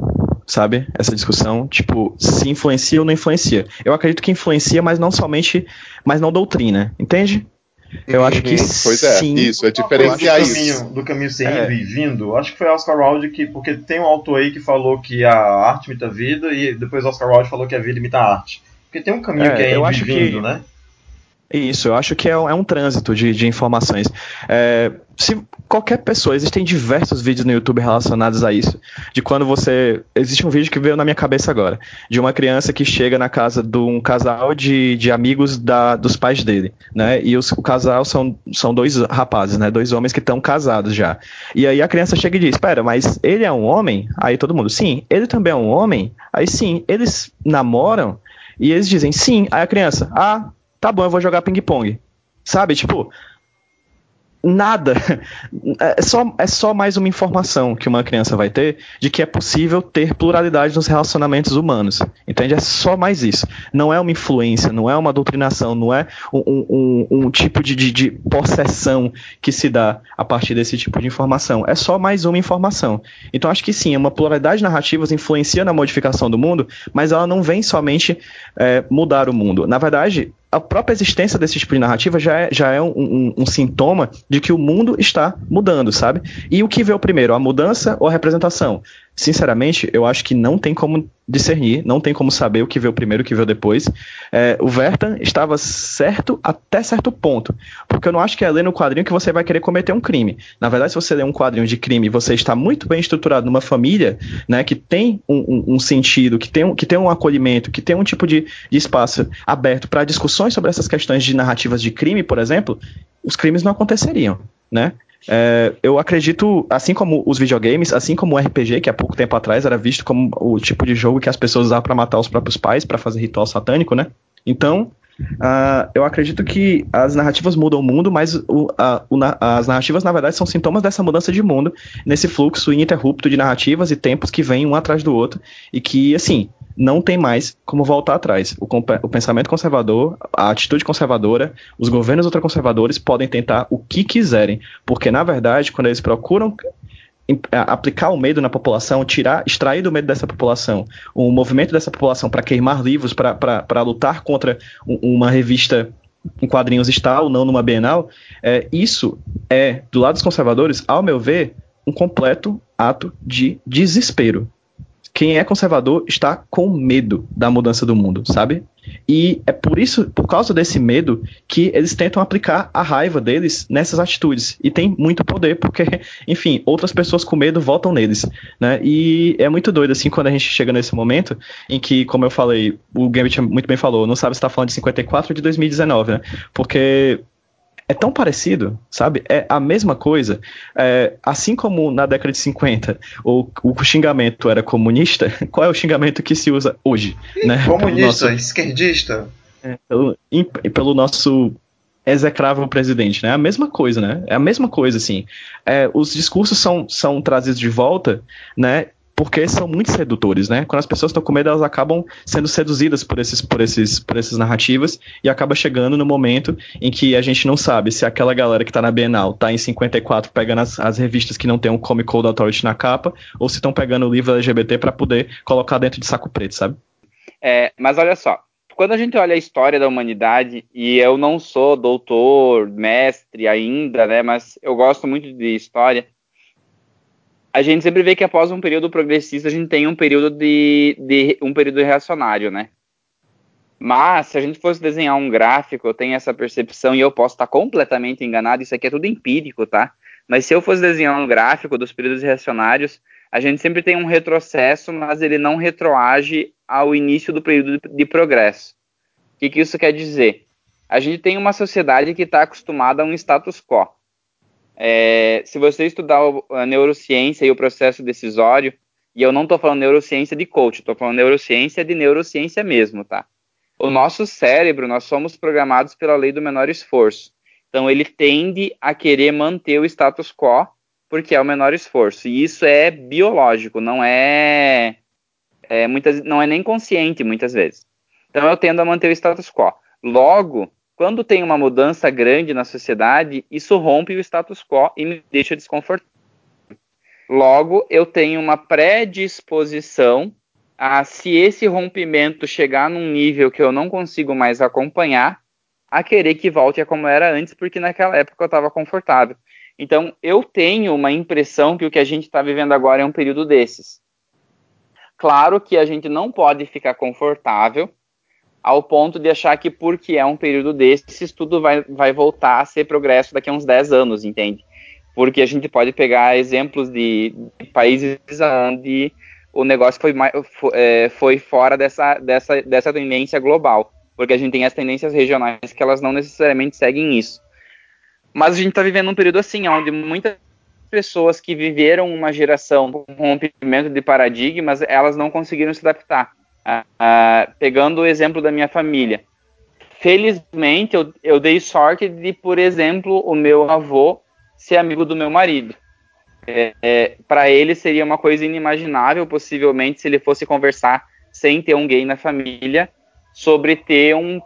C: sabe? Essa discussão, tipo, se influencia ou não influencia. Eu acredito que influencia, mas não somente, mas não doutrina, entende? Eu uhum, acho que
E: pois é,
C: sim.
E: Isso, é diferenciar
A: do caminho,
E: isso.
A: Do caminho sem é. e vindo, acho que foi Oscar Wilde que, porque tem um autor aí que falou que a arte imita a vida e depois Oscar Wilde falou que a vida imita a arte. Porque tem um caminho é, que é indo e vindo, que... né?
C: Isso, eu acho que é, é um trânsito de, de informações. É, se qualquer pessoa, existem diversos vídeos no YouTube relacionados a isso. De quando você. Existe um vídeo que veio na minha cabeça agora. De uma criança que chega na casa de um casal de, de amigos da, dos pais dele. né? E os, o casal são, são dois rapazes, né? Dois homens que estão casados já. E aí a criança chega e diz: Espera, mas ele é um homem? Aí todo mundo, sim, ele também é um homem? Aí sim, eles namoram? E eles dizem sim. Aí a criança, ah, tá bom, eu vou jogar ping-pong. Sabe? Tipo, nada. É só, é só mais uma informação que uma criança vai ter de que é possível ter pluralidade nos relacionamentos humanos. Entende? É só mais isso. Não é uma influência, não é uma doutrinação, não é um, um, um tipo de, de, de, possessão que se dá a partir desse tipo de informação. É só mais uma informação. Então acho que sim, uma pluralidade de narrativas influencia na modificação do mundo, mas ela não vem somente é, mudar o mundo. Na verdade, a própria existência desse tipo de narrativa já é, já é um, um, um, sintoma de que o mundo está mudando, sabe? E o que veio primeiro, a mudança ou a representação? Sinceramente, eu acho que não tem como discernir, não tem como saber o que veio primeiro, o que veio depois. É, o Vertan estava certo até certo ponto, porque eu não acho que é ler no quadrinho que você vai querer cometer um crime. Na verdade, se você lê um quadrinho de crime você está muito bem estruturado numa família, né, que tem um, um, um sentido, que tem um, que tem um acolhimento, que tem um tipo de, de espaço aberto para discussões sobre essas questões de narrativas de crime, por exemplo, os crimes não aconteceriam, né? É, eu acredito, assim como os videogames, assim como o RPG, que há pouco tempo atrás era visto como o tipo de jogo que as pessoas usavam para matar os próprios pais, para fazer ritual satânico, né? Então, uh, eu acredito que as narrativas mudam o mundo, mas o, a, o, as narrativas, na verdade, são sintomas dessa mudança de mundo, nesse fluxo ininterrupto de narrativas e tempos que vêm um atrás do outro, e que, assim, não tem mais como voltar atrás. O, o, pensamento conservador, a atitude conservadora, os governos ultraconservadores podem tentar o que quiserem, porque na verdade, quando eles procuram aplicar o medo na população, tirar, extrair do medo dessa população, o movimento dessa população para queimar livros, para lutar contra uma revista em quadrinhos está ou não numa Bienal, é, isso é, do lado dos conservadores, ao meu ver, um completo ato de desespero quem é conservador está com medo da mudança do mundo, sabe? E é por isso, por causa desse medo, que eles tentam aplicar a raiva deles nessas atitudes. E tem muito poder, porque, enfim, outras pessoas com medo votam neles, né? E é muito doido, assim, quando a gente chega nesse momento em que, como eu falei, o Gambit muito bem falou, não sabe se está falando de 54 ou de 2019, né? Porque é tão parecido, sabe? É a mesma coisa. É, assim como na década de 50 o, o xingamento era comunista, qual é o xingamento que se usa hoje? Né?
A: Comunista, nosso, esquerdista.
C: É, pelo, pelo nosso execrável presidente, né? É a mesma coisa, né? É a mesma coisa, assim. É, os discursos são, são trazidos de volta, né? Porque são muito sedutores, né? Quando as pessoas estão com medo, elas acabam sendo seduzidas por esses, por esses, por essas narrativas e acaba chegando no momento em que a gente não sabe se aquela galera que tá na Bienal tá em 54 pegando as, as revistas que não tem um Comic Code Authority na capa ou se estão pegando o livro LGBT para poder colocar dentro de saco preto, sabe?
B: É, mas olha só, quando a gente olha a história da humanidade, e eu não sou doutor, mestre ainda, né, mas eu gosto muito de história, a gente sempre vê que após um período progressista a gente tem um período de, de um período reacionário, né? Mas se a gente fosse desenhar um gráfico, eu tenho essa percepção e eu posso estar completamente enganado, isso aqui é tudo empírico, tá? Mas se eu fosse desenhar um gráfico dos períodos reacionários, a gente sempre tem um retrocesso, mas ele não retroage ao início do período de, progresso. O que, que isso quer dizer? A gente tem uma sociedade que está acostumada a um status quo. É, se você estudar a neurociência e o processo decisório, e eu não estou falando neurociência de coach, estou falando neurociência de neurociência mesmo, tá? O nosso cérebro, nós somos programados pela lei do menor esforço. Então, ele tende a querer manter o status quo porque é o menor esforço. E isso é biológico, não é, é muitas, não é nem consciente muitas vezes. Então, eu tendo a manter o status quo. Logo, quando tem uma mudança grande na sociedade, isso rompe o status quo e me deixa desconfortável. Logo, eu tenho uma predisposição a, se esse rompimento chegar num nível que eu não consigo mais acompanhar, a querer que volte a como era antes, porque naquela época eu estava confortável. Então, eu tenho uma impressão que o que a gente está vivendo agora é um período desses. Claro que a gente não pode ficar confortável ao ponto de achar que porque é um período desses, tudo vai, vai voltar a ser progresso daqui a uns 10 anos, entende? Porque a gente pode pegar exemplos de, de países onde o negócio foi, é, foi fora dessa, dessa, dessa tendência global, porque a gente tem as tendências regionais que elas não necessariamente seguem isso. Mas a gente está vivendo um período assim, onde muitas pessoas que viveram uma geração com rompimento de paradigmas, elas não conseguiram se adaptar pegando o exemplo da minha família. Felizmente, eu, eu dei sorte de, por exemplo, o meu avô ser amigo do meu marido. É, é, para ele seria uma coisa inimaginável, possivelmente, se ele fosse conversar sem ter um gay na família, sobre ter um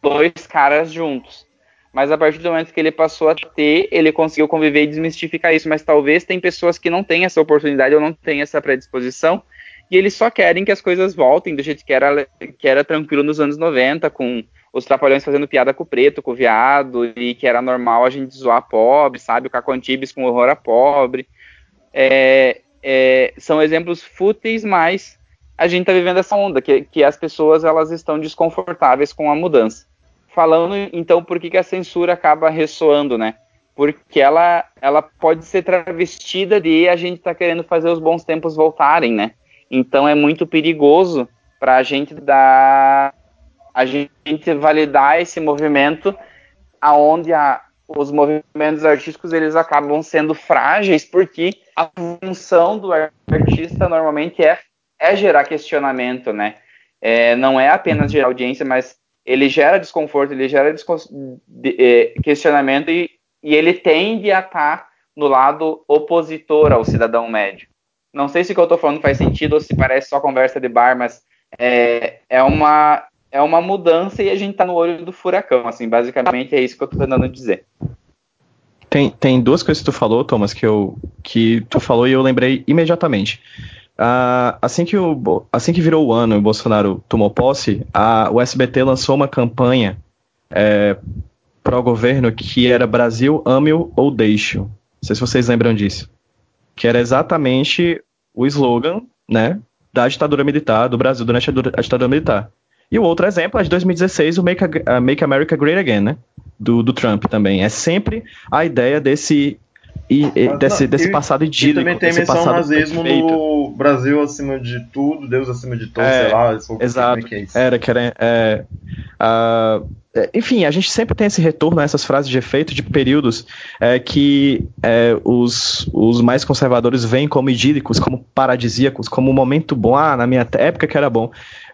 B: dois caras juntos. Mas a partir do momento que ele passou a ter, ele conseguiu conviver e desmistificar isso. Mas talvez tem pessoas que não têm essa oportunidade ou não têm essa predisposição e eles só querem que as coisas voltem do jeito que era, que era tranquilo nos anos 90, com os trapalhões fazendo piada com o preto, com o viado, e que era normal a gente zoar pobre, sabe? O Caco com horror a pobre. É, é, são exemplos fúteis, mas a gente está vivendo essa onda, que, que as pessoas elas estão desconfortáveis com a mudança. Falando, então, por que, que a censura acaba ressoando, né? Porque ela, ela pode ser travestida de a gente tá querendo fazer os bons tempos voltarem, né? Então é muito perigoso para a gente dar a gente validar esse movimento aonde a, os movimentos artísticos eles acabam sendo frágeis porque a função do artista normalmente é, é gerar questionamento, né? É, não é apenas gerar audiência, mas ele gera desconforto, ele gera de, é, questionamento e, e ele tende a estar no lado opositor ao cidadão médio. Não sei se o que eu estou falando faz sentido ou se parece só conversa de bar, mas é, é uma é uma mudança e a gente tá no olho do furacão, assim, basicamente é isso que eu tô tentando dizer.
C: Tem, tem duas coisas que tu falou, Thomas, que, eu, que tu falou e eu lembrei imediatamente. Uh, assim, que o, assim que virou o ano e o Bolsonaro tomou posse, a, o SBT lançou uma campanha é, para o governo que era Brasil ame-o ou deixe-o. Não sei se vocês lembram disso. Que era exatamente o slogan né, da ditadura militar do Brasil durante a ditadura militar. E o outro exemplo é de 2016, o Make, uh, Make America Great Again, né? Do, do Trump também. É sempre a ideia desse e, e desse, desse e, passado idílico.
A: E também tem menção nazismo perfeito. no Brasil acima de tudo, Deus acima de todos, é, sei lá.
C: Exato. Que é era, que era. É, enfim, a gente sempre tem esse retorno a essas frases de efeito de períodos é, que é, os, os mais conservadores veem como idílicos, como paradisíacos, como um momento bom. Ah, na minha época que era bom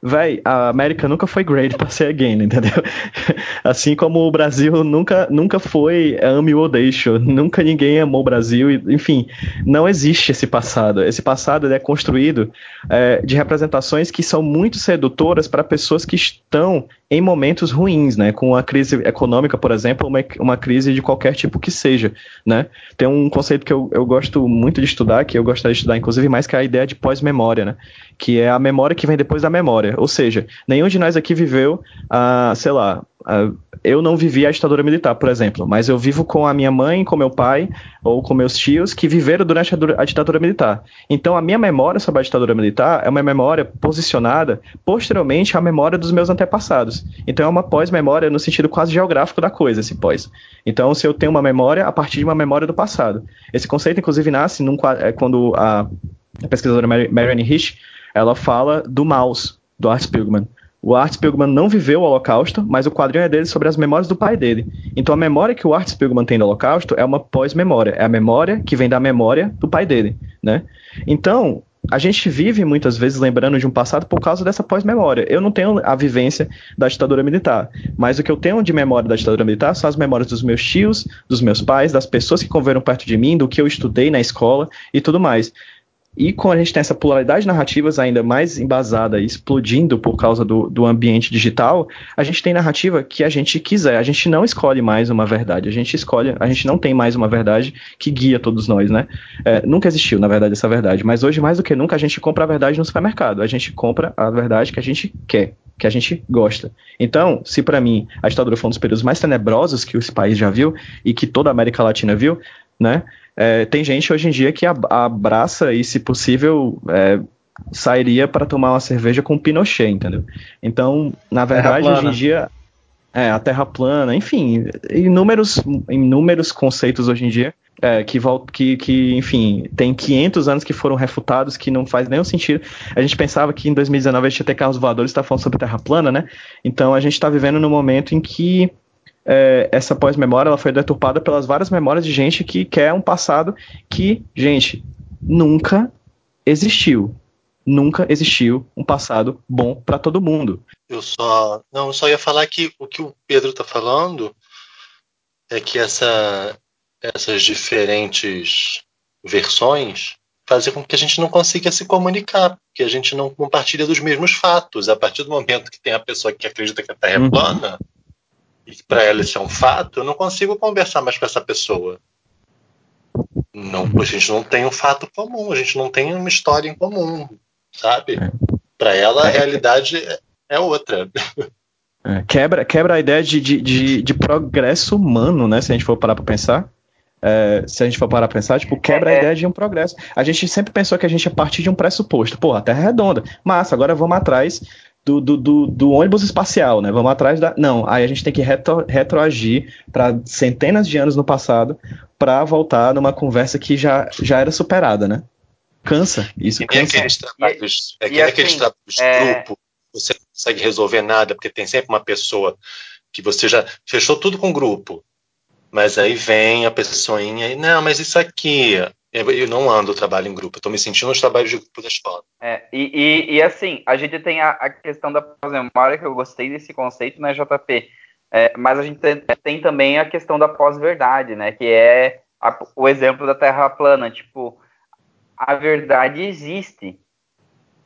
C: véi, a América nunca foi great pra ser again, entendeu? Assim como o Brasil nunca, nunca foi ame ou deixo, nunca ninguém amou o Brasil, enfim, não existe esse passado. Esse passado é construído é, de representações que são muito sedutoras para pessoas que estão em momentos ruins, né? Com a crise econômica, por exemplo, uma, uma crise de qualquer tipo que seja, né? Tem um conceito que eu, eu gosto muito de estudar, que eu gostaria de estudar, inclusive, mais que a ideia de pós-memória, né? Que é a memória que vem depois da memória. Ou seja, nenhum de nós aqui viveu, a, sei lá, a, eu não vivi a ditadura militar, por exemplo, mas eu vivo com a minha mãe, com meu pai ou com meus tios que viveram durante a, a ditadura militar. Então a minha memória sobre a ditadura militar é uma memória posicionada posteriormente à memória dos meus antepassados. Então é uma pós-memória no sentido quase geográfico da coisa, esse pós. Então se eu tenho uma memória a partir de uma memória do passado. Esse conceito inclusive nasce num, é, quando a, a pesquisadora Marianne Rich ela fala do mouse do Art Spiegelman. O Art Spiegelman não viveu o Holocausto, mas o quadrinho é dele sobre as memórias do pai dele. Então a memória que o Art Spiegelman tem do Holocausto é uma pós-memória, é a memória que vem da memória do pai dele, né? Então, a gente vive muitas vezes lembrando de um passado por causa dessa pós-memória. Eu não tenho a vivência da ditadura militar, mas o que eu tenho de memória da ditadura militar são as memórias dos meus tios, dos meus pais, das pessoas que conviveram perto de mim, do que eu estudei na escola e tudo mais. E com a gente tem essa pluralidade de narrativas ainda mais embasada, explodindo por causa do, do ambiente digital, a gente tem narrativa que a gente quiser. A gente não escolhe mais uma verdade. A gente escolhe, a gente não tem mais uma verdade que guia todos nós, né? É, nunca existiu, na verdade, essa verdade. Mas hoje, mais do que nunca, a gente compra a verdade no supermercado. A gente compra a verdade que a gente quer, que a gente gosta. Então, se para mim a ditadura foi um dos períodos mais tenebrosos que esse país já viu e que toda a América Latina viu, né? É, tem gente hoje em dia que abraça e, se possível, é, sairia para tomar uma cerveja com Pinochet, entendeu? Então, na verdade, hoje em dia, é, a Terra plana, enfim, inúmeros, inúmeros conceitos hoje em dia é, que, que, que, enfim, tem 500 anos que foram refutados, que não faz nenhum sentido. A gente pensava que em 2019 a gente ia ter carros voadores, está falando sobre Terra plana, né? Então a gente está vivendo num momento em que é, essa pós-memória ela foi deturpada pelas várias memórias de gente que quer um passado que, gente, nunca existiu. Nunca existiu um passado bom para todo mundo.
F: Eu só não, eu só ia falar que o que o Pedro está falando é que essa, essas diferentes versões fazem com que a gente não consiga se comunicar, porque a gente não compartilha dos mesmos fatos. A partir do momento que tem a pessoa que acredita que a Terra é uhum. E para ela isso é um fato, eu não consigo conversar mais com essa pessoa. Não, a gente não tem um fato comum, a gente não tem uma história em comum, sabe? É. Para ela a é. realidade é outra.
C: É, quebra, quebra a ideia de, de, de, de, progresso humano, né? Se a gente for parar para pensar. É, se a gente for parar pra pensar, tipo, quebra a ideia de um progresso. A gente sempre pensou que a gente ia partir de um pressuposto. Pô, a Terra é redonda. Massa, agora vamos atrás do, do, do, do, ônibus espacial, né? Vamos atrás da. Não, aí a gente tem que retro, retroagir para centenas de anos no passado para voltar numa conversa que já, já era superada, né? Cansa. Isso
F: e
C: cansa.
F: aqueles trabalhos, é que assim, aqueles trabalhos é... grupo, você não consegue resolver nada, porque tem sempre uma pessoa que você já fechou tudo com o grupo. Mas aí vem a pessoinha e, não, mas isso aqui, eu não ando trabalho em grupo, eu tô me sentindo nos trabalhos de grupo da escola.
B: É, e, e, e, assim, a gente tem a, a questão da pós-memória, que eu gostei desse conceito, né, JP? É, mas a gente tem, tem, também a questão da pós-verdade, né? Que é a, o exemplo da Terra plana. Tipo, a verdade existe,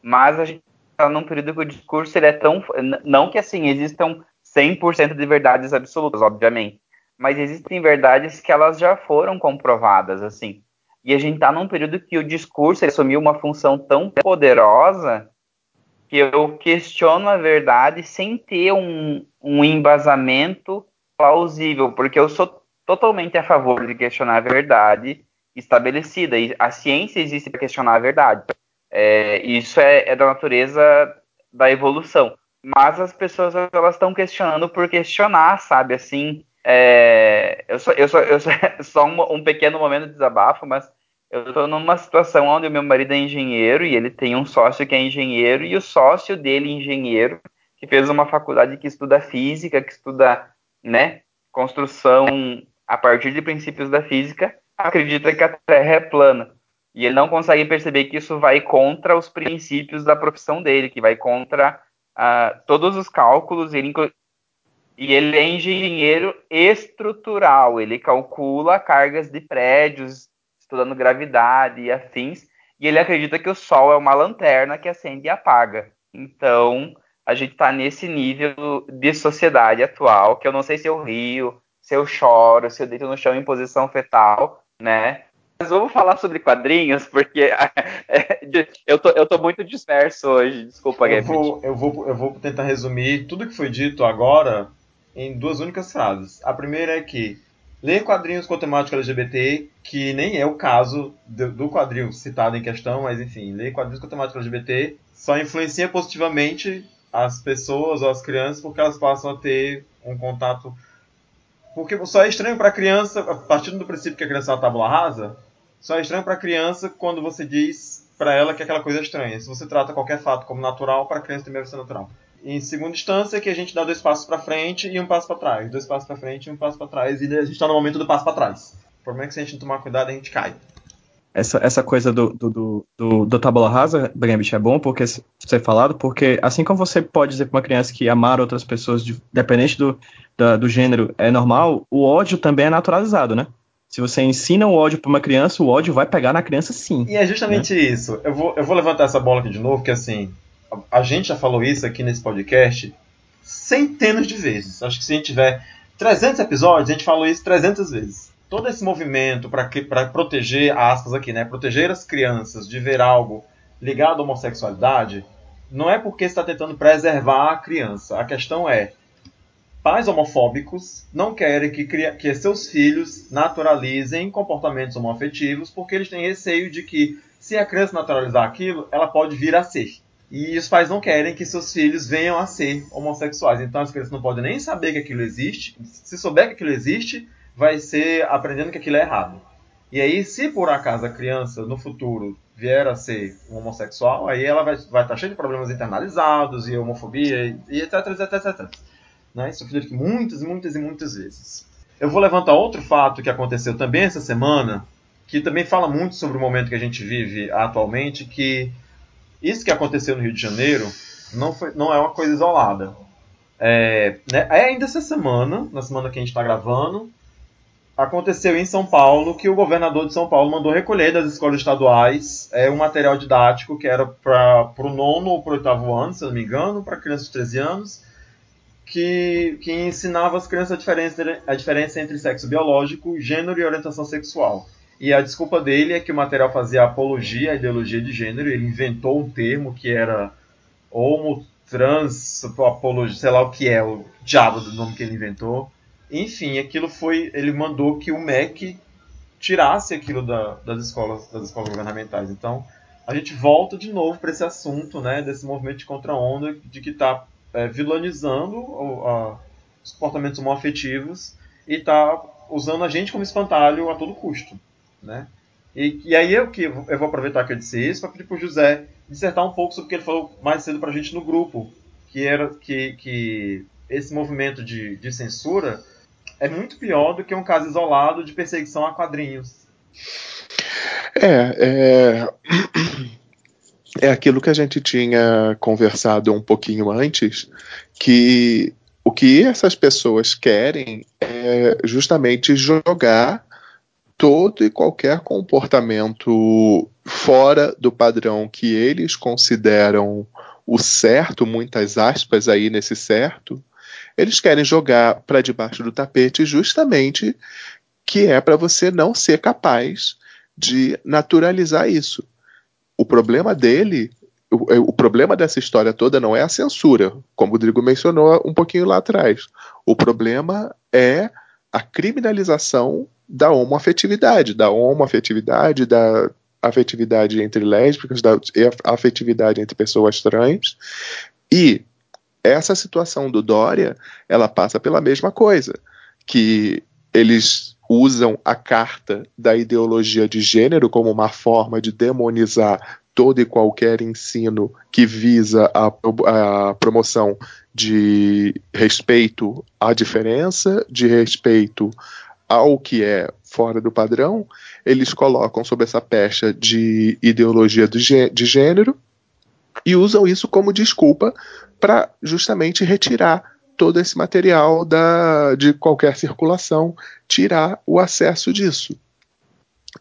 B: mas a gente está num período que o discurso ele é tão. Não que assim existam 100% de verdades absolutas, obviamente, mas existem verdades que elas já foram comprovadas, assim. E a gente está num período que o discurso assumiu uma função tão poderosa que eu questiono a verdade sem ter um, um embasamento plausível, porque eu sou totalmente a favor de questionar a verdade estabelecida. E a ciência existe para questionar a verdade. É, isso é, é, da natureza da evolução. Mas as pessoas elas estão questionando por questionar, sabe? Assim, é, eu sou, eu sou, eu sou só um, um pequeno momento de desabafo, mas eu estou numa situação onde o meu marido é engenheiro e ele tem um sócio que é engenheiro e o sócio dele engenheiro que fez uma faculdade que estuda física, que estuda, né, construção a partir de princípios da física, acredita que a Terra é plana. E ele não consegue perceber que isso vai contra os princípios da profissão dele, que vai contra uh, todos os cálculos. Ele, e ele é engenheiro estrutural, ele calcula cargas de prédios, estudando gravidade e afins, e ele acredita que o Sol é uma lanterna que acende e apaga. Então, a gente está nesse nível de sociedade atual, que eu não sei se eu rio, se eu choro, se eu deito no chão em posição fetal, né? Mas vamos falar sobre quadrinhos, porque eu, tô, eu tô muito disperso hoje. Desculpa,
A: eu vou, eu vou Eu vou tentar resumir tudo que foi dito agora em duas únicas frases. A primeira é que ler quadrinhos com temática LGBT, que nem é o caso do, quadrinho citado em questão, mas enfim, ler quadrinhos com temática LGBT só influencia positivamente as pessoas ou as crianças porque elas passam a ter um contato. Porque só é estranho para a criança, partindo do princípio que a criança é uma tábula rasa, só é estranho para a criança quando você diz para ela que aquela coisa é estranha. Se você trata qualquer fato como natural, para a criança também vai ser natural. Em segunda instância, que a gente dá dois passos para frente e um passo para trás. Dois passos para frente e um passo para trás. E a gente está no momento do passo para trás. O problema é que se a gente não tomar cuidado, a gente cai.
C: Essa, essa coisa do, do, do, do, tabula rasa, Brembit, é bom porque ser falado, porque assim como você pode dizer para uma criança que amar outras pessoas, dependente do, da, do gênero, é normal, o ódio também é naturalizado, né? Se você ensina o ódio para uma criança, o ódio vai pegar na criança sim.
A: E é justamente né? isso. Eu vou, eu vou levantar essa bola aqui de novo, que assim, a, gente já falou isso aqui nesse podcast centenas de vezes. Acho que se a gente tiver 300 episódios, a gente falou isso 300 vezes. Todo esse movimento para proteger, aspas aqui, né? Proteger as crianças de ver algo ligado à homossexualidade, não é porque está tentando preservar a criança. A questão é, Pais homofóbicos não querem que, que seus filhos naturalizem comportamentos homoafetivos porque eles têm receio de que, se a criança naturalizar aquilo, ela pode vir a ser. E os pais não querem que seus filhos venham a ser homossexuais. Então as crianças não podem nem saber que aquilo existe. Se souber que aquilo existe, vai ser aprendendo que aquilo é errado. E aí, se por acaso a criança no futuro vier a ser um homossexual, aí ela vai, vai estar cheia de problemas internalizados e homofobia e etc, etc, etc. Né? Isso eu muitas, muitas e muitas vezes. Eu vou levantar outro fato que aconteceu também essa semana, que também fala muito sobre o momento que a gente vive atualmente, que isso que aconteceu no Rio de Janeiro não, foi, não é uma coisa isolada. É, né, é ainda essa semana, na semana que a gente está gravando, aconteceu em São Paulo que o governador de São Paulo mandou recolher das escolas estaduais é, um material didático que era para o nono ou para o oitavo ano, se eu não me engano, para crianças de 13 anos, que, que ensinava as crianças a diferença, a diferença entre sexo biológico, gênero e orientação sexual. E a desculpa dele é que o material fazia apologia à ideologia de gênero, ele inventou um termo que era homo, trans, apologia, sei lá o que é, o diabo do nome que ele inventou. Enfim, aquilo foi. Ele mandou que o MEC tirasse aquilo da, das, escolas, das escolas governamentais. Então, a gente volta de novo para esse assunto, né, desse movimento de contra-onda, de que está é, vilanizando a, os comportamentos homoafetivos e está usando a gente como espantalho a todo custo, né? E, e aí eu que eu vou aproveitar que eu disse isso para pedir para o José dissertar um pouco sobre o que ele falou mais cedo para a gente no grupo, que era que, que esse movimento de, de censura é muito pior do que um caso isolado de perseguição a quadrinhos.
E: É, é é aquilo que a gente tinha conversado um pouquinho antes, que o que essas pessoas querem é justamente jogar todo e qualquer comportamento fora do padrão que eles consideram o certo, muitas aspas aí nesse certo, eles querem jogar para debaixo do tapete justamente que é para você não ser capaz de naturalizar isso. O problema dele, o, o, problema dessa história toda não é a censura, como o Rodrigo mencionou um pouquinho lá atrás. O problema é a criminalização da homoafetividade, da homoafetividade, da afetividade entre lésbicas, da afetividade entre pessoas trans. E essa situação do Dória, ela passa pela mesma coisa, que eles usam a carta da ideologia de gênero como uma forma de demonizar todo e qualquer ensino que visa a, a promoção de respeito à diferença, de respeito ao que é fora do padrão, eles colocam sob essa pecha de ideologia de gênero e usam isso como desculpa para justamente retirar todo esse material da, de qualquer circulação, tirar o acesso disso.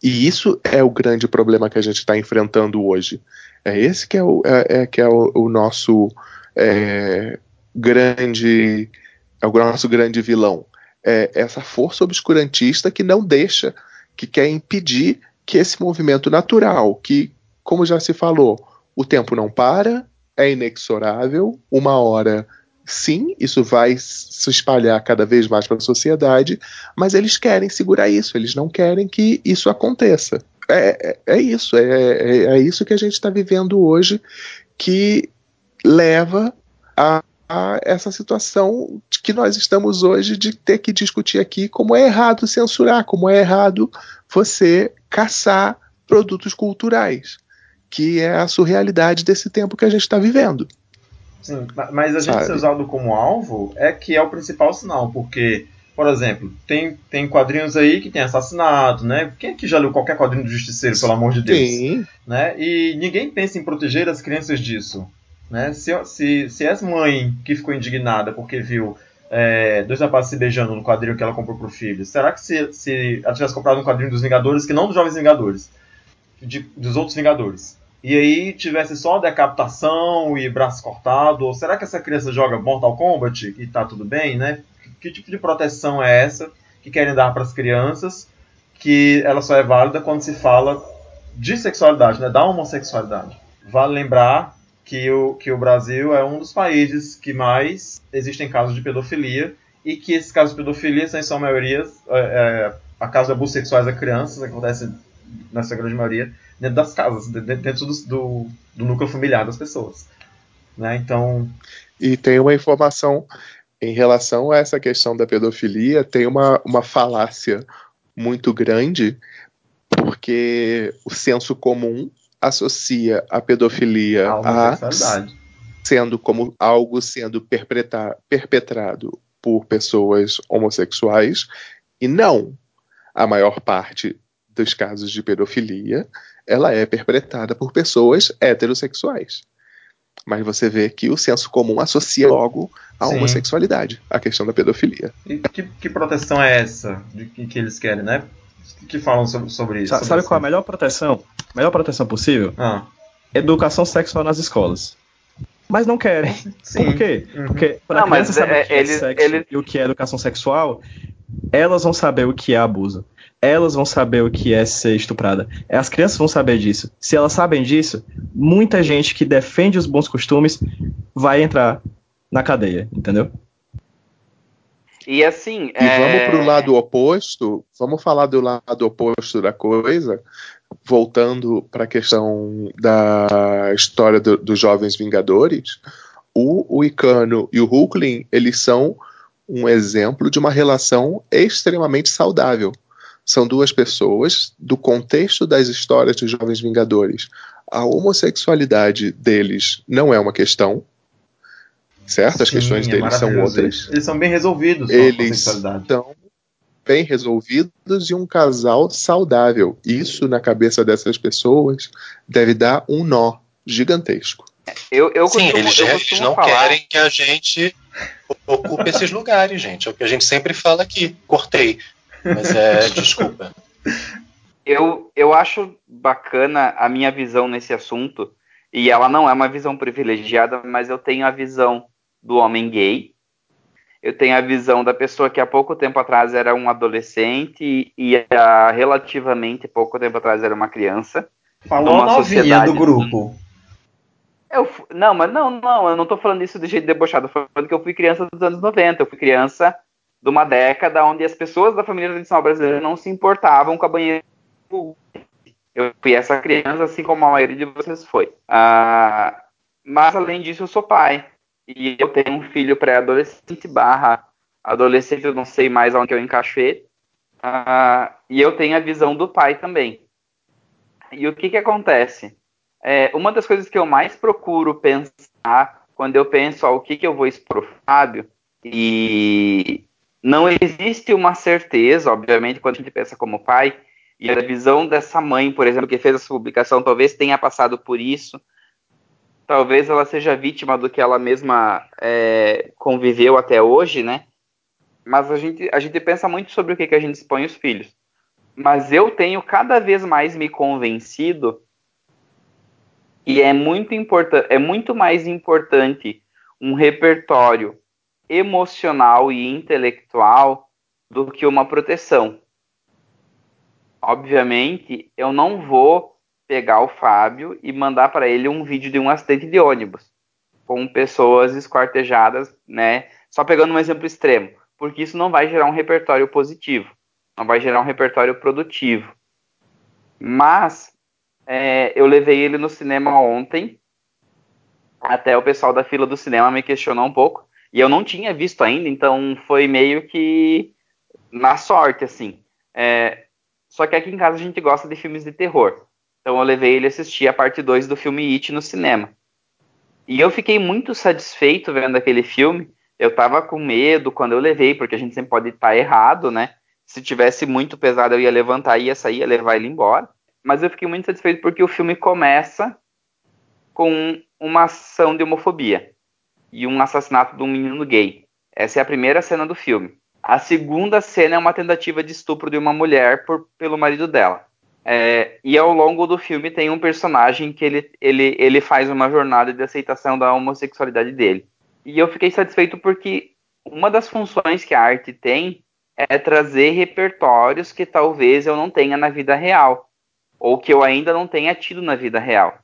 E: E isso é o grande problema que a gente está enfrentando hoje. É esse que é o, é, é que é o, o nosso é, grande é o nosso grande vilão. É essa força obscurantista que não deixa, que quer impedir que esse movimento natural, que, como já se falou, o tempo não para, é inexorável, uma hora Sim, isso vai se espalhar cada vez mais para a sociedade, mas eles querem segurar isso, eles não querem que isso aconteça. É, é, é isso, é, é, é, isso que a gente está vivendo hoje que leva a, a, essa situação que nós estamos hoje de ter que discutir aqui como é errado censurar, como é errado você caçar produtos culturais, que é a surrealidade desse tempo que a gente está vivendo.
A: Sim, mas a gente Sabe. ser usado como alvo é que é o principal sinal, porque, por exemplo, tem, tem quadrinhos aí que tem assassinato, né? Quem é que já leu qualquer quadrinho do Justiceiro, pelo amor de Deus? Sim. Né? E ninguém pensa em proteger as crianças disso. Né? Se, se, se essa mãe que ficou indignada porque viu é, dois rapazes se beijando no quadrinho que ela comprou pro filho, será que se, se ela tivesse comprado um quadrinho dos Vingadores, que não dos Jovens Vingadores, de, dos outros Vingadores, e aí tivesse só decapitação e braço cortado, ou será que essa criança joga Mortal Kombat e tá tudo bem, né? Que tipo de proteção é essa que querem dar para as crianças, que ela só é válida quando se fala de sexualidade, né? Da homossexualidade. Vale lembrar que o, que o Brasil é um dos países que mais existem casos de pedofilia e que esses casos de pedofilia são, em sua maioria, é, é, a casos de abusos sexuais a crianças, acontece nessa grande maioria, dentro das casas, dentro do, do, do núcleo familiar das pessoas. Né? Então.
E: E tem uma informação em relação a essa questão da pedofilia, tem uma, uma falácia muito grande, porque o senso comum associa a pedofilia a, a sendo como algo sendo perpetrado por pessoas homossexuais e não a maior parte dos casos de pedofilia ela é perpetrada por pessoas heterossexuais. Mas você vê que o senso comum associa logo a Sim. homossexualidade, a questão da pedofilia.
A: E que, que proteção é essa de que, que eles querem, né? Que falam sobre, sobre isso?
C: Sabe, sobre qual é a melhor proteção? Melhor proteção possível?
A: Ah.
C: Educação sexual nas escolas. Mas não querem. Sim. Por quê? Uhum. Porque para criança saber é, o que é sexo ele... e o que é educação sexual, elas vão saber o que é abuso elas vão saber o que é ser estuprada. As crianças vão saber disso. Se elas sabem disso, muita gente que defende os bons costumes vai entrar na cadeia, entendeu?
B: E assim.
E: E é... vamos para o lado oposto. Vamos falar do lado oposto da coisa. Voltando para a questão da história do, dos jovens Vingadores, o, o Icano e o Hulkling eles são um exemplo de uma relação extremamente saudável são duas pessoas do contexto das histórias dos Jovens Vingadores. A homossexualidade deles não é uma questão, certo? As Sim, questões é deles são outras.
A: Eles são bem resolvidos.
E: Eles são bem resolvidos e um casal saudável. Isso na cabeça dessas pessoas deve dar um nó gigantesco.
F: Eu, eu Sim, costumo, eles, eu eles não falar... querem que a gente ocupe esses lugares, gente. É o que a gente sempre fala aqui. Cortei. Mas é, desculpa.
B: Eu, eu acho bacana a minha visão nesse assunto, E ela não é uma visão privilegiada, mas eu tenho a visão do homem gay. Eu tenho a visão da pessoa que há pouco tempo atrás era um adolescente e há relativamente pouco tempo atrás era uma criança.
A: Falou
B: Numa
A: a novinha do grupo.
B: Eu, não, mas não, não, eu não tô falando isso de jeito debochado, eu falando que eu fui criança dos anos 90, eu fui criança de uma década onde as pessoas da família tradicional brasileira não se importavam com a banheira. Eu fui essa criança, assim como a maioria de vocês foi. Ah, mas além disso, eu sou pai. E eu tenho um filho pré-adolescente barra adolescente, eu não sei mais onde eu encaixo ele. Ah, e eu tenho a visão do pai também. E o que que acontece? É, uma das coisas que eu mais procuro pensar quando eu penso ó, o que, que eu vou expor pro Fábio, e não existe uma certeza, obviamente, quando a gente pensa como pai, e a visão dessa mãe, por exemplo, que fez essa publicação, talvez tenha passado por isso, talvez ela seja vítima do que ela mesma é, conviveu até hoje, né? Mas a gente, a gente pensa muito sobre o que, que a gente expõe os filhos. Mas eu tenho cada vez mais me convencido e é muito importante, é muito mais importante um repertório emocional e intelectual do que uma proteção. Obviamente, eu não vou pegar o Fábio e mandar para ele um vídeo de um acidente de ônibus com pessoas esquartejadas, né? Só pegando um exemplo extremo, porque isso não vai gerar um repertório positivo, não vai gerar um repertório produtivo. Mas é, eu levei ele no cinema ontem. Até o pessoal da fila do cinema me questionou um pouco. E eu não tinha visto ainda, então foi meio que na sorte, assim. É, só que aqui em casa a gente gosta de filmes de terror. Então eu levei ele assistir a parte 2 do filme It no cinema. E eu fiquei muito satisfeito vendo aquele filme. Eu tava com medo quando eu levei, porque a gente sempre pode estar errado, né? Se tivesse muito pesado, eu ia levantar, ia sair, ia levar ele embora mas eu fiquei muito satisfeito porque o filme começa com uma ação de homofobia e um assassinato de um menino gay. Essa é a primeira cena do filme. A segunda cena é uma tentativa de estupro de uma mulher por, pelo marido dela. É, e ao longo do filme tem um personagem que ele, ele, ele faz uma jornada de aceitação da homossexualidade dele. E eu fiquei satisfeito porque uma das funções que a arte tem é trazer repertórios que talvez eu não tenha na vida real ou que eu ainda não tenha tido na vida real.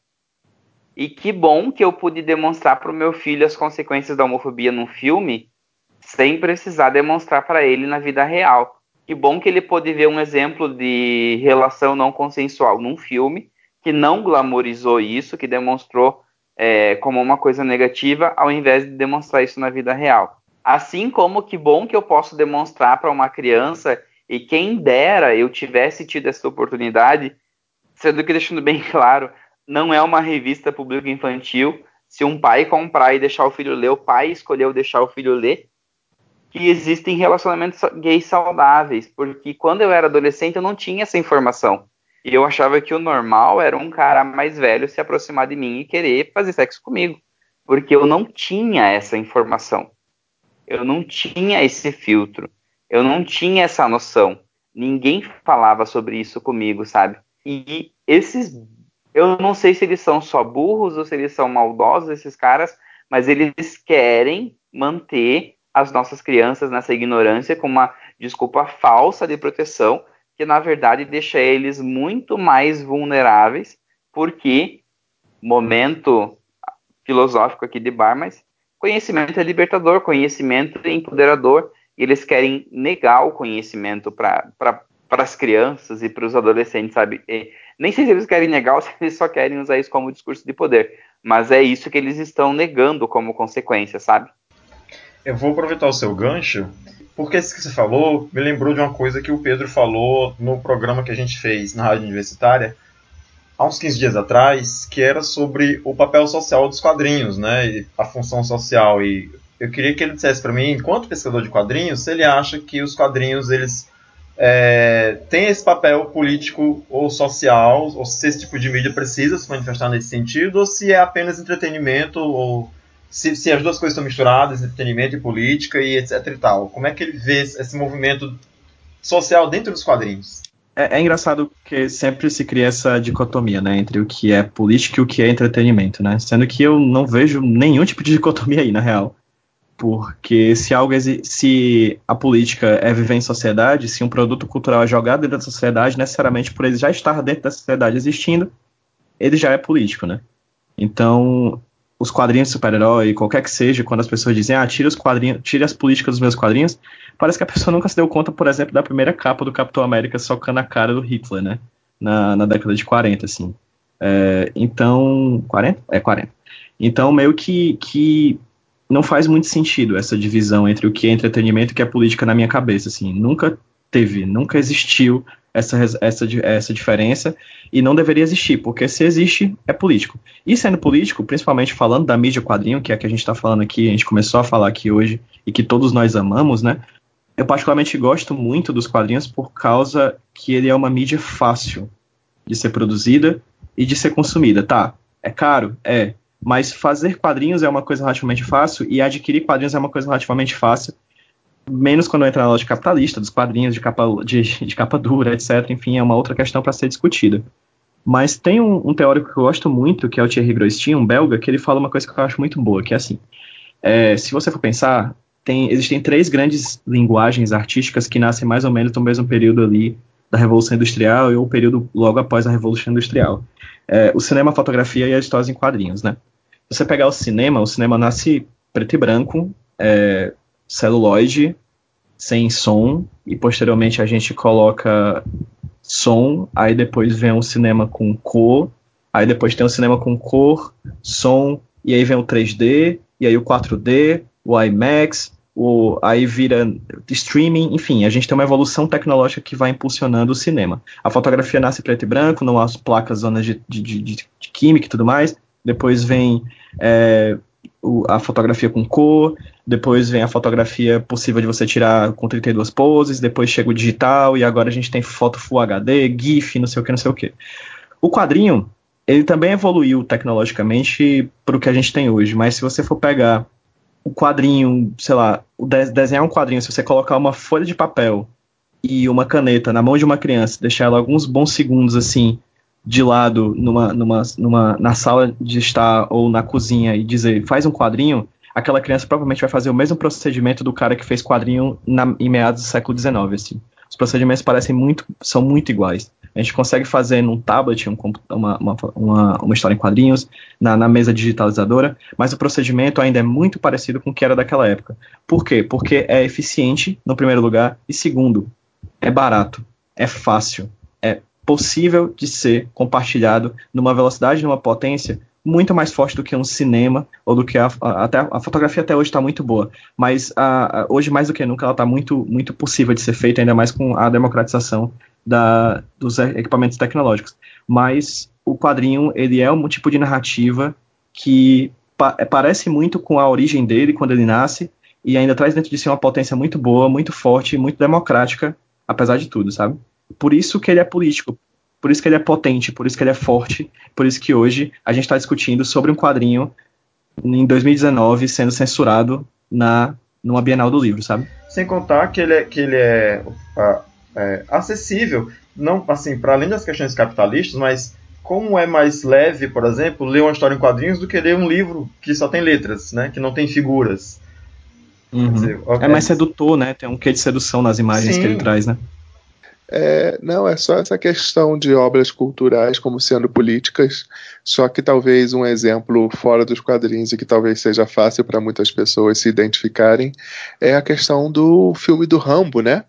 B: E que bom que eu pude demonstrar para o meu filho as consequências da homofobia num filme, sem precisar demonstrar para ele na vida real. Que bom que ele pôde ver um exemplo de relação não consensual num filme, que não glamorizou isso, que demonstrou é, como uma coisa negativa, ao invés de demonstrar isso na vida real. Assim como que bom que eu posso demonstrar para uma criança, e quem dera eu tivesse tido essa oportunidade, sendo que deixando bem claro, não é uma revista pública infantil. Se um pai comprar e deixar o filho ler, o pai escolheu deixar o filho ler, que existem relacionamentos gays saudáveis, porque quando eu era adolescente eu não tinha essa informação. E eu achava que o normal era um cara mais velho se aproximar de mim e querer fazer sexo comigo, porque eu não tinha essa informação. Eu não tinha esse filtro. Eu não tinha essa noção. Ninguém falava sobre isso comigo, sabe? E esses, eu não sei se eles são só burros ou se eles são maldosos, esses caras, mas eles querem manter as nossas crianças nessa ignorância com uma desculpa falsa de proteção, que na verdade deixa eles muito mais vulneráveis, porque, momento filosófico aqui de bar, mas conhecimento é libertador, conhecimento é empoderador, e eles querem negar o conhecimento para para as crianças e para os adolescentes, sabe? E nem sei se eles querem negar ou se eles só querem usar isso como discurso de poder, mas é isso que eles estão negando como consequência, sabe?
A: Eu vou aproveitar o seu gancho, porque isso que você falou me lembrou de uma coisa que o Pedro falou no programa que a gente fez na Rádio Universitária há uns 15 dias atrás, que era sobre o papel social dos quadrinhos, né? E a função social. E eu queria que ele dissesse para mim, enquanto pesquisador de quadrinhos, se ele acha que os quadrinhos eles é, tem esse papel político ou social, ou se esse tipo de mídia precisa se manifestar nesse sentido, ou se é apenas entretenimento, ou se, se as duas coisas estão misturadas, entretenimento e política e etc e tal. Como é que ele vê esse movimento social dentro dos quadrinhos?
C: é, é engraçado que sempre se cria essa dicotomia, né, entre o que é política e o que é entretenimento, né? Sendo que eu não vejo nenhum tipo de dicotomia aí, na real. Porque se algo se a política é viver em sociedade, se um produto cultural é jogado dentro da sociedade, necessariamente por ele já estar dentro da sociedade existindo, ele já é político, né? Então, os quadrinhos de super-herói, qualquer que seja, quando as pessoas dizem, ah, tira os quadrinhos, tira as políticas dos meus quadrinhos, parece que a pessoa nunca se deu conta, por exemplo, da primeira capa do Capitão América socando a cara do Hitler, né? Na, na década de 40, assim. É, então. 40? É, 40. Então, meio que, que não faz muito sentido essa divisão entre o que é entretenimento e o que é política na minha cabeça, assim. Nunca teve, nunca existiu essa, essa, essa diferença e não deveria existir, porque se existe, é político. E sendo político, principalmente falando da mídia quadrinho, que é a que a gente está falando aqui, a gente começou a falar aqui hoje e que todos nós amamos, né? Eu particularmente gosto muito dos quadrinhos por causa que ele é uma mídia fácil de ser produzida e de ser consumida. Tá, é caro? É. Mas fazer quadrinhos é uma coisa relativamente fácil e adquirir quadrinhos é uma coisa relativamente fácil. Menos quando entra na lógica capitalista, dos quadrinhos de capa, de, de capa dura, etc. Enfim, é uma outra questão para ser discutida. Mas tem um, um, teórico que eu gosto muito, que é o Thierry Groistin, um belga, que ele fala uma coisa que eu acho muito boa, que é assim: é, se você for pensar, tem, existem três grandes linguagens artísticas que nascem mais ou menos no mesmo período ali da Revolução Industrial e o período logo após a Revolução Industrial. É, o cinema, a fotografia e as histórias em quadrinhos, né? Você pegar o cinema, o cinema nasce preto e branco, é, celuloide, sem som, e posteriormente a gente coloca som, aí depois vem um cinema com cor, aí depois tem um cinema com cor, som, e aí vem o 3D, e aí o 4D, o IMAX, o, aí vira streaming, enfim, a gente tem uma evolução tecnológica que vai impulsionando o cinema. A fotografia nasce preto e branco, não há placas, zonas de, de, de, de química e tudo mais. Depois vem é, a fotografia com cor, depois vem a fotografia possível de você tirar com 32 poses, depois chega o digital e agora a gente tem foto Full HD, GIF, não sei o que, não sei o que. O quadrinho, ele também evoluiu tecnologicamente para o que a gente tem hoje, mas se você for pegar o quadrinho, sei lá, desenhar um quadrinho, se você colocar uma folha de papel e uma caneta na mão de uma criança, deixar ela alguns bons segundos assim de lado numa, numa, numa, na sala de estar ou na cozinha e dizer faz um quadrinho, aquela criança provavelmente vai fazer o mesmo procedimento do cara que fez quadrinho na, em meados do século XIX. Assim. Os procedimentos parecem muito, são muito iguais. A gente consegue fazer num tablet um, uma, uma, uma, uma, história em quadrinhos, na, na, mesa digitalizadora, mas o procedimento ainda é muito parecido com o que era daquela época. Por quê? Porque é eficiente, no primeiro lugar, e segundo, é barato, é fácil, possível de ser compartilhado numa velocidade, numa potência muito mais forte do que um cinema ou do que a, a até a fotografia até hoje está muito boa, mas a, a, hoje mais do que nunca ela está muito muito possível de ser feita ainda mais com a democratização da, dos equipamentos tecnológicos. Mas o quadrinho ele é um tipo de narrativa que pa parece muito com a origem dele quando ele nasce e ainda traz dentro de si uma potência muito boa, muito forte, muito democrática, apesar de tudo, sabe? Por isso que ele é político, por isso que ele é potente, por isso que ele é forte, por isso que hoje a gente está discutindo sobre um quadrinho em 2019 sendo censurado na numa Bienal do Livro, sabe?
A: Sem contar que ele é, que ele é, é acessível, não assim para além das questões capitalistas, mas como é mais leve, por exemplo, ler uma história em quadrinhos do que ler um livro que só tem letras, né? Que não tem figuras.
C: Uhum. Dizer, é mais sedutor, né? Tem um quê de sedução nas imagens Sim. que ele traz, né?
E: É, não, é só essa questão de obras culturais como sendo políticas, só que talvez um exemplo fora dos quadrinhos e que talvez seja fácil para muitas pessoas se identificarem é a questão do filme do Rambo, né?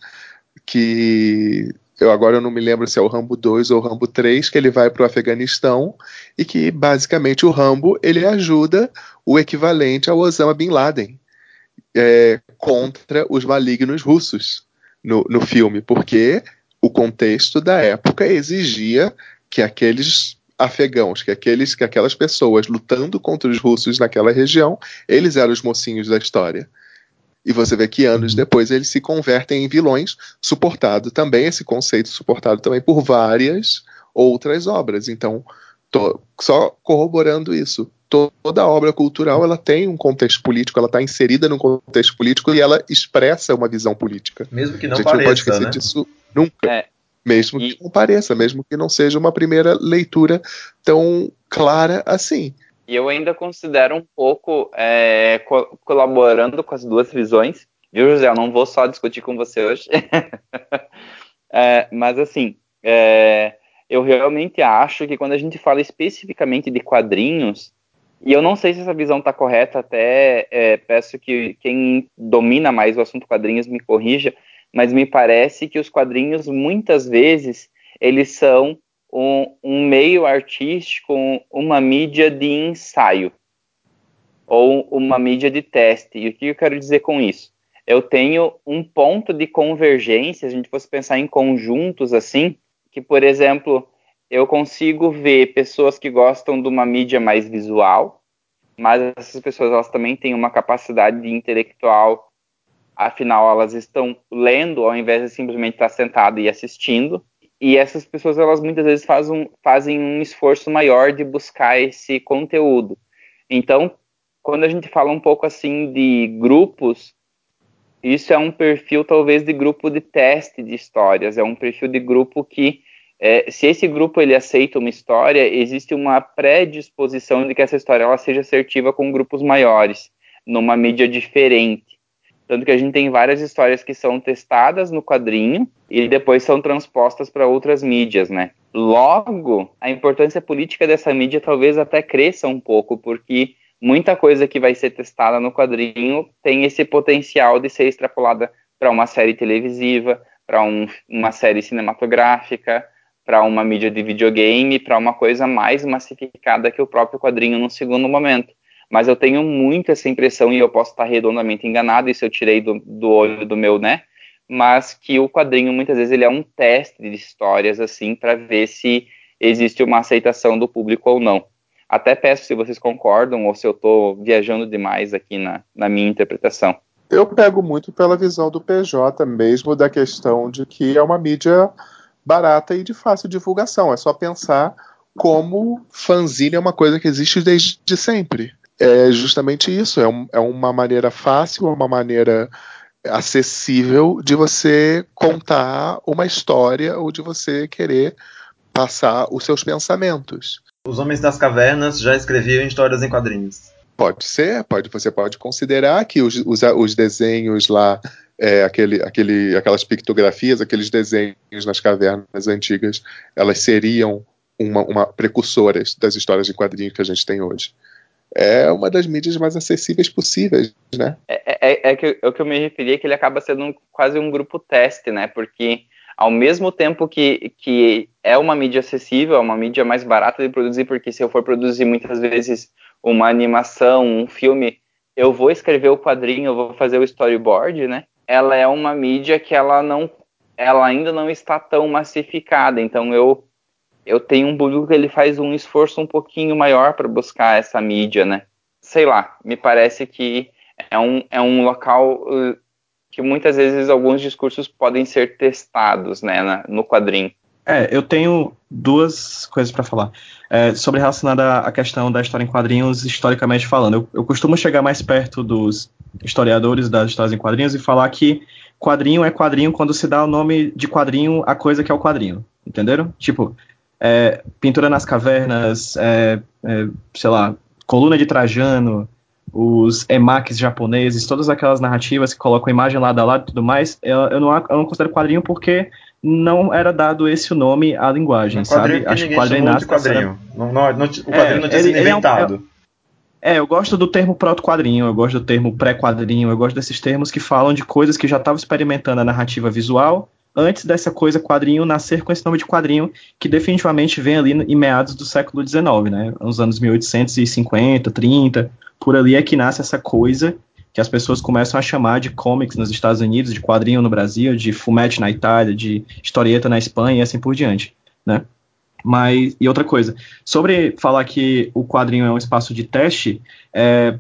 E: Que eu agora eu não me lembro se é o Rambo 2 ou o Rambo 3, que ele vai para o Afeganistão e que basicamente o Rambo ele ajuda o equivalente ao Osama Bin Laden é, contra os malignos russos no, no filme, porque o contexto da época exigia que aqueles afegãos, que aqueles, que aquelas pessoas lutando contra os russos naquela região, eles eram os mocinhos da história. E você vê que anos uhum. depois eles se convertem em vilões, suportado também esse conceito suportado também por várias outras obras. Então, tô, só corroborando isso, toda obra cultural ela tem um contexto político, ela está inserida num contexto político e ela expressa uma visão política.
A: Mesmo que não pareça, não pode esquecer
E: né? disso Nunca.
B: É,
E: Mesmo
B: E-
E: que não pareça, mesmo que não seja uma primeira leitura tão clara assim.
B: E eu ainda considero um pouco é, co- colaborando com as duas visões. Viu, José? Eu não vou só discutir com você hoje. É, mas, assim, é, eu realmente acho que quando a gente fala especificamente de quadrinhos, e eu não sei se essa visão está correta, até é, peço que quem domina mais o assunto quadrinhos me corrija, mas me parece que os quadrinhos, muitas vezes, eles são um, um meio artístico, um- uma mídia de ensaio ou uma mídia de teste. E o que eu quero dizer com isso? Eu tenho um ponto de convergência, se a gente fosse pensar em conjuntos assim, que, por exemplo, eu consigo ver pessoas que gostam de uma mídia mais visual, mas essas pessoas elas também têm uma capacidade intelectual, afinal elas estão lendo ao invés de simplesmente estar sentada e assistindo. E essas pessoas elas muitas vezes fazem, um- fazem um esforço maior de buscar esse conteúdo. Então, quando a gente fala um pouco assim de grupos, isso é um perfil talvez de grupo de teste de histórias, é um perfil de grupo que é, se esse grupo ele aceita uma história, existe uma predisposição de que essa história ela seja assertiva com grupos maiores, numa mídia diferente. Tanto que a gente tem várias histórias que são testadas no quadrinho e depois são transpostas para outras mídias, né? Logo, a importância política dessa mídia talvez até cresça um pouco, porque muita coisa que vai ser testada no quadrinho tem esse potencial de ser extrapolada para uma série televisiva, para um, uma série cinematográfica, para uma mídia de videogame, para uma coisa mais massificada que o próprio quadrinho no segundo momento. Mas eu tenho muito essa impressão, e eu posso estar redondamente enganado, isso eu tirei do, do olho do meu, né? Mas que o quadrinho, muitas vezes, ele é um teste de histórias, assim, para ver se existe uma aceitação do público ou não. Até peço se vocês concordam ou se eu estou viajando demais aqui na, na minha interpretação.
E: Eu pego muito pela visão do PJ mesmo da questão de que é uma mídia barata e de fácil divulgação. É só pensar como fanzine é uma coisa que existe desde sempre. É justamente isso. É, um- é uma maneira fácil, é uma maneira acessível de você contar uma história ou de você querer passar os seus pensamentos.
A: Os Homens das Cavernas já escreviam histórias em quadrinhos.
E: Pode ser, pode, você pode considerar que os, os, os desenhos lá, é, aquele, aquele, aquelas pictografias, aqueles desenhos nas cavernas antigas, elas seriam uma, uma precursoras das histórias de quadrinhos que a gente tem hoje. É uma das mídias mais acessíveis possíveis, né?
B: É, é, é que, é o que eu me referi é que ele acaba sendo um- quase um grupo teste, né? Porque ao mesmo tempo que, que é uma mídia acessível, é uma mídia mais barata de produzir, porque se eu for produzir muitas vezes uma animação, um filme, eu vou escrever o quadrinho, eu vou fazer o storyboard, né? Ela é uma mídia que ela não, ela ainda não está tão massificada, então eu eu tenho um público que ele faz um esforço um pouquinho maior para buscar essa mídia, né? Sei lá, me parece que é um, é um local uh, que muitas vezes alguns discursos podem ser testados, né, na- no quadrinho.
C: É, eu tenho duas coisas para falar. É, sobre relacionada à questão da história em quadrinhos, historicamente falando. Eu, eu costumo chegar mais perto dos historiadores das histórias em quadrinhos e falar que quadrinho é quadrinho quando se dá o nome de quadrinho à coisa que é o quadrinho. Entenderam? Tipo, é, pintura nas cavernas, é, é, sei lá, coluna de Trajano, os emakis japoneses, todas aquelas narrativas que colocam imagem lado a lado e tudo mais, eu, eu, não, eu não considero quadrinho porque não era dado esse nome à linguagem,
A: Um
C: sabe?
A: que
C: Acho que quadrinho nasce
A: quadrinho. Não, não, não- o quadrinho não tinha
C: ele-
A: sido
C: é um-
A: inventado.
C: É, eu gosto do termo proto-quadrinho, eu gosto do termo pré-quadrinho, eu gosto desses termos que falam de coisas que já estavam experimentando a narrativa visual antes dessa coisa quadrinho nascer com esse nome de quadrinho, que definitivamente vem ali em meados do século XIX, né? Nos anos 1850, 30, por ali é que nasce essa coisa que as pessoas começam a chamar de comics nos Estados Unidos, de quadrinho no Brasil, de fumete na Itália, de historieta na Espanha e assim por diante, né? Mas, e outra coisa, sobre falar que o quadrinho é um espaço de teste, é,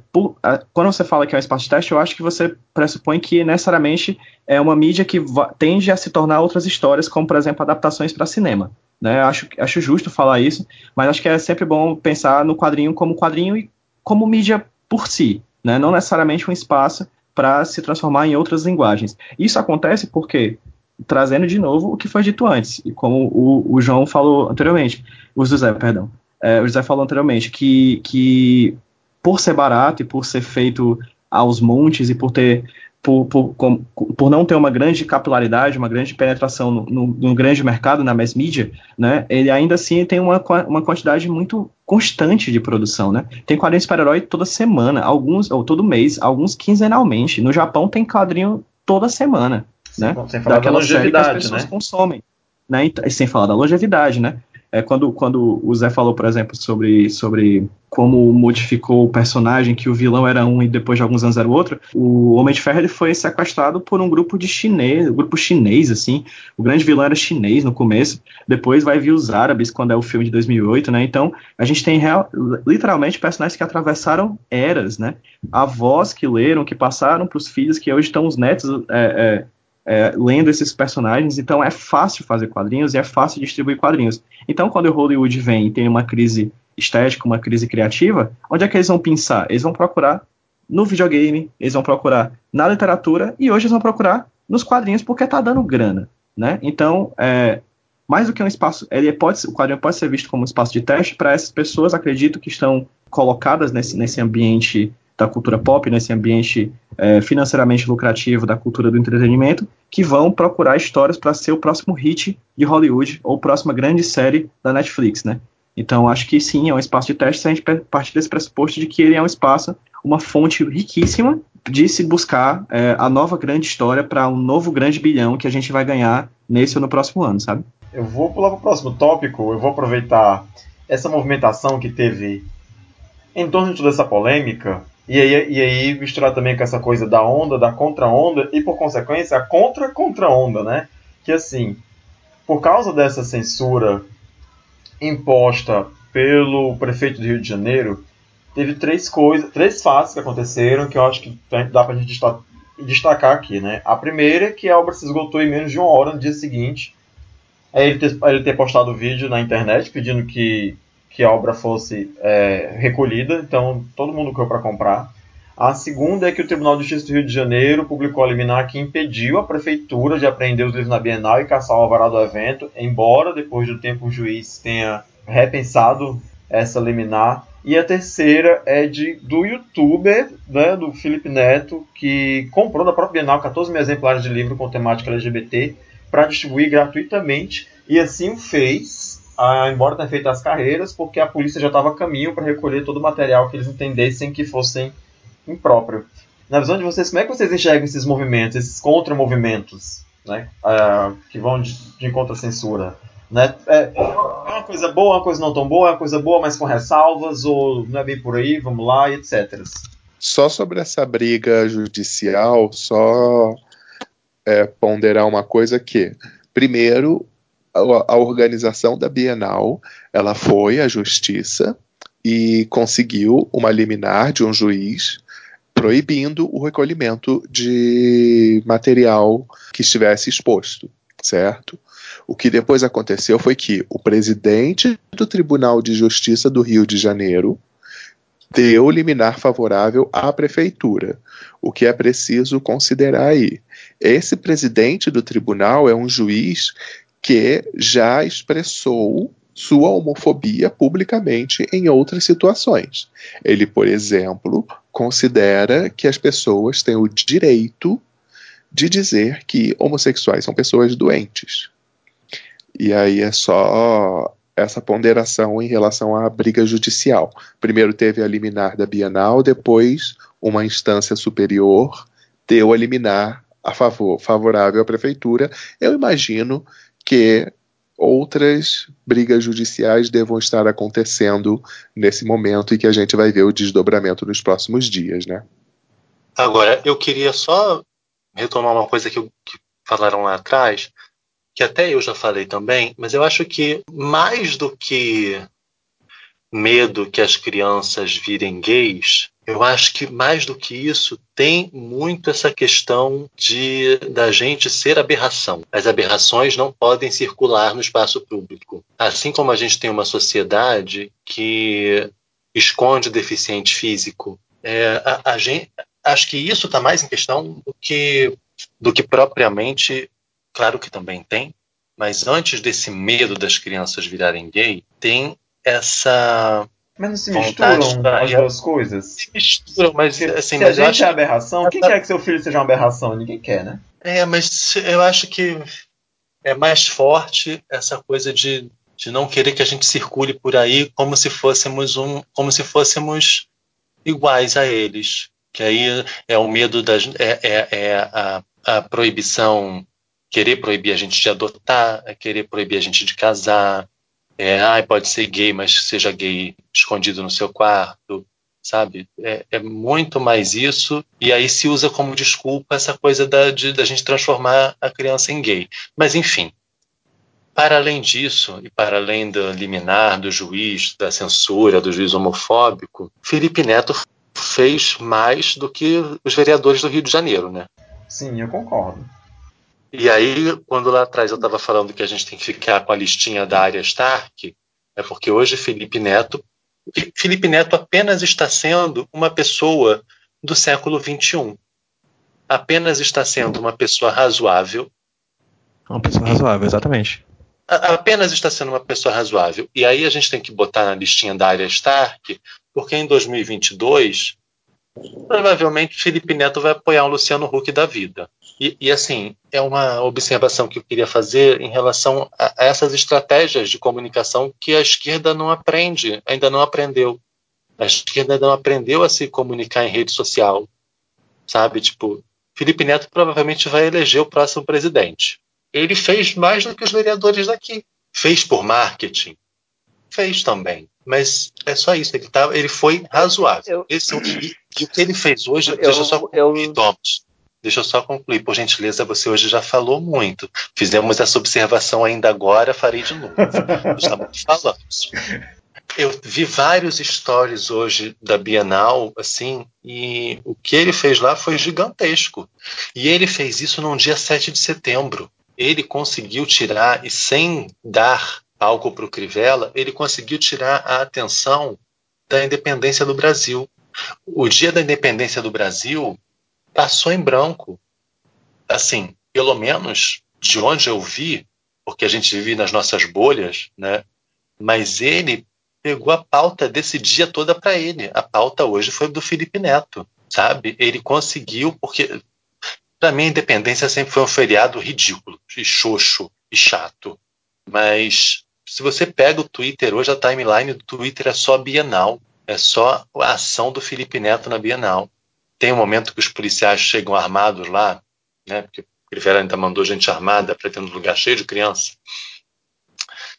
C: quando você fala que é um espaço de teste, eu acho que você pressupõe que necessariamente é uma mídia que tende a se tornar outras histórias, como, por exemplo, adaptações para cinema. Né? Acho, acho justo falar isso, mas acho que é sempre bom pensar no quadrinho como quadrinho e como mídia por si, né? não necessariamente um espaço para se transformar em outras linguagens. Isso acontece porque trazendo de novo o que foi dito antes, e como o, o João falou anteriormente, o José, perdão, é, o José falou anteriormente, que, que por ser barato e por ser feito aos montes e por ter por, por, com, por, não ter uma grande capilaridade, uma grande penetração no, no, no, grande mercado, na mass media, né, ele ainda assim tem uma, uma quantidade muito constante de produção, né? Tem quadrinho super-herói toda semana, alguns, ou todo mês, alguns quinzenalmente. No Japão tem quadrinho toda semana, né?
A: Sem falar da longevidade, que as
C: pessoas
A: né?
C: consomem. Né? E, sem falar da longevidade, né? É, quando, quando o Zé falou, por exemplo, sobre, sobre como modificou o personagem, que o vilão era um e depois de alguns anos era o outro, o Homem de Ferro ele foi sequestrado por um grupo de chinês, um grupo chinês, assim. O grande vilão era chinês no começo, depois vai vir os árabes, quando é o filme de 2008, né? Então, a gente tem real, literalmente personagens que atravessaram eras, né? Avós que leram, que passaram para os filhos, que hoje estão os netos é, é, é, lendo esses personagens, então é fácil fazer quadrinhos e é fácil distribuir quadrinhos. Então, quando o Hollywood vem e tem uma crise estética, uma crise criativa, onde é que eles vão pensar? Eles vão procurar no videogame, eles vão procurar na literatura e hoje eles vão procurar nos quadrinhos porque está dando grana, né? Então, é, mais do que um espaço, ele pode, o quadrinho pode ser visto como um espaço de teste para essas pessoas, acredito que estão colocadas nesse, nesse ambiente da cultura pop, nesse ambiente é, financeiramente lucrativo da cultura do entretenimento, que vão procurar histórias para ser o próximo hit de Hollywood ou próxima grande série da Netflix, né? Então, acho que sim, é um espaço de teste se a gente partir desse pressuposto de que ele é um espaço, uma fonte riquíssima de se buscar é, a nova grande história para um novo grande bilhão que a gente vai ganhar nesse ou no próximo ano, sabe?
A: Eu vou pular para o próximo tópico, eu vou aproveitar essa movimentação que teve em torno de toda essa polêmica e aí, e aí misturar também com essa coisa da onda, da contra-onda e por consequência a contra-contra-onda, né? Que assim, por causa dessa censura imposta pelo prefeito do Rio de Janeiro, teve três coisas, três fatos que aconteceram que eu acho que dá pra gente destacar aqui, né? A primeira é que a obra se esgotou em menos de uma hora no dia seguinte. É ele ter, ele ter postado o vídeo na internet pedindo que que a obra fosse é, recolhida, então todo mundo correu para comprar. A segunda é que o Tribunal de Justiça do Rio de Janeiro publicou a liminar que impediu a prefeitura de apreender os livros na Bienal e caçar o alvará do evento, embora depois do tempo o juiz tenha repensado essa liminar. E a terceira é de do youtuber, né, do Felipe Neto, que comprou da própria Bienal 14 mil exemplares de livro com temática LGBT para distribuir gratuitamente, e assim o fez a, embora tenha feito as carreiras, porque a polícia já estava a caminho para recolher todo o material que eles entendessem que fossem impróprio. Na visão de vocês, como é que vocês enxergam esses movimentos, esses contra-movimentos, né, uh, que vão de, de encontro à censura? Né? É, é, uma coisa boa, uma coisa não tão boa, é uma coisa boa, mas com ressalvas, ou não é bem por aí, vamos lá, etc.
E: Só sobre essa briga judicial, só é, ponderar uma coisa que, primeiro, a, organização da Bienal ela foi à justiça e conseguiu uma liminar de um juiz proibindo o recolhimento de material que estivesse exposto, certo? O que depois aconteceu foi que o presidente do Tribunal de Justiça do Rio de Janeiro deu liminar favorável à prefeitura, o que é preciso considerar aí. Esse presidente do tribunal é um juiz que já expressou sua homofobia publicamente em outras situações. Ele, por exemplo, considera que as pessoas têm o direito de dizer que homossexuais são pessoas doentes. E aí é só essa ponderação em relação à briga judicial. Primeiro teve a liminar da Bienal, depois uma instância superior deu a liminar a favor, favorável à prefeitura. Eu imagino que outras brigas judiciais devam estar acontecendo nesse momento e que a gente vai ver o desdobramento nos próximos dias, né?
F: Agora, eu queria só retomar uma coisa que, que falaram lá atrás, que até eu já falei também, mas eu acho que mais do que medo que as crianças virem gays, eu acho que mais do que isso tem muito essa questão de da gente ser aberração. As aberrações não podem circular no espaço público. Assim como a gente tem uma sociedade que esconde o deficiente físico, é, a, a gente, acho que isso está mais em questão do que do que propriamente claro que também tem, mas antes desse medo das crianças virarem gay, tem essa
A: Mas não se misturam as duas coisas?
F: se mistura, mas
A: Porque
F: assim,
A: se a
F: mas
A: gente
F: acho
A: é aberração, quem quer que seu filho seja uma aberração? Ninguém quer, né?
F: É, mas eu acho que é mais forte essa coisa de, de não querer que a gente circule por aí como se fôssemos um, como se fôssemos iguais a eles. Que aí é o medo das é, é, é a, a proibição, querer proibir a gente de adotar, é querer proibir a gente de casar. É, ai, pode ser gay, mas seja gay escondido no seu quarto sabe? É, é muito mais isso, e aí se usa como desculpa essa coisa da, de, da gente transformar a criança em gay. Mas, enfim, para além disso, e para além do liminar do juiz, da censura, do juiz homofóbico, Felipe Neto fez mais do que os vereadores do Rio de Janeiro, né?
A: Sim, eu concordo.
F: E aí, quando lá atrás eu estava falando que a gente tem que ficar com a listinha da área Stark, é porque hoje Felipe Neto Felipe Neto apenas está sendo uma pessoa do século XXI. Apenas está sendo uma pessoa razoável.
G: Uma pessoa razoável, exatamente.
F: a- Apenas está sendo uma pessoa razoável. E aí a gente tem que botar na listinha da área Stark, porque em 2022, provavelmente Felipe Neto vai apoiar o Luciano Huck da vida. E, e, assim, é uma observação que eu queria fazer em relação a, essas estratégias de comunicação que a esquerda não aprende, ainda não aprendeu. A esquerda ainda não aprendeu a se comunicar em rede social. Sabe? Tipo, Felipe Neto provavelmente vai eleger o próximo presidente. Ele fez mais do que os vereadores daqui. Fez por marketing? Fez também. Mas é só isso. Ele, tá, ele foi razoável.
B: Eu-
F: Esse, e, e o que ele fez hoje,
B: Eu-
F: deixa só
B: eu-
F: Thomas. Deixa eu só concluir, por gentileza, você hoje já falou muito. Fizemos essa observação ainda agora, farei de novo. Estamos falando. Eu vi vários stories hoje da Bienal, assim, e o que ele fez lá foi gigantesco. E ele fez isso num dia 7 de setembro. Ele conseguiu tirar, e sem dar palco para o Crivella, ele conseguiu tirar a atenção da independência do Brasil. O dia da independência do Brasil passou em branco. Assim, pelo menos de onde eu vi, porque a gente vive nas nossas bolhas, né? Mas ele pegou a pauta desse dia toda para ele. A pauta hoje foi do Felipe Neto, sabe? Ele conseguiu, porque para mim a independência sempre foi um feriado ridículo, e xoxo e chato. Mas se você pega o Twitter hoje, a timeline do Twitter é só Bienal, é só a ação do Felipe Neto na Bienal. Tem um momento que os policiais chegam armados lá, né? Porque o Crivella ainda mandou gente armada para ter um lugar cheio de criança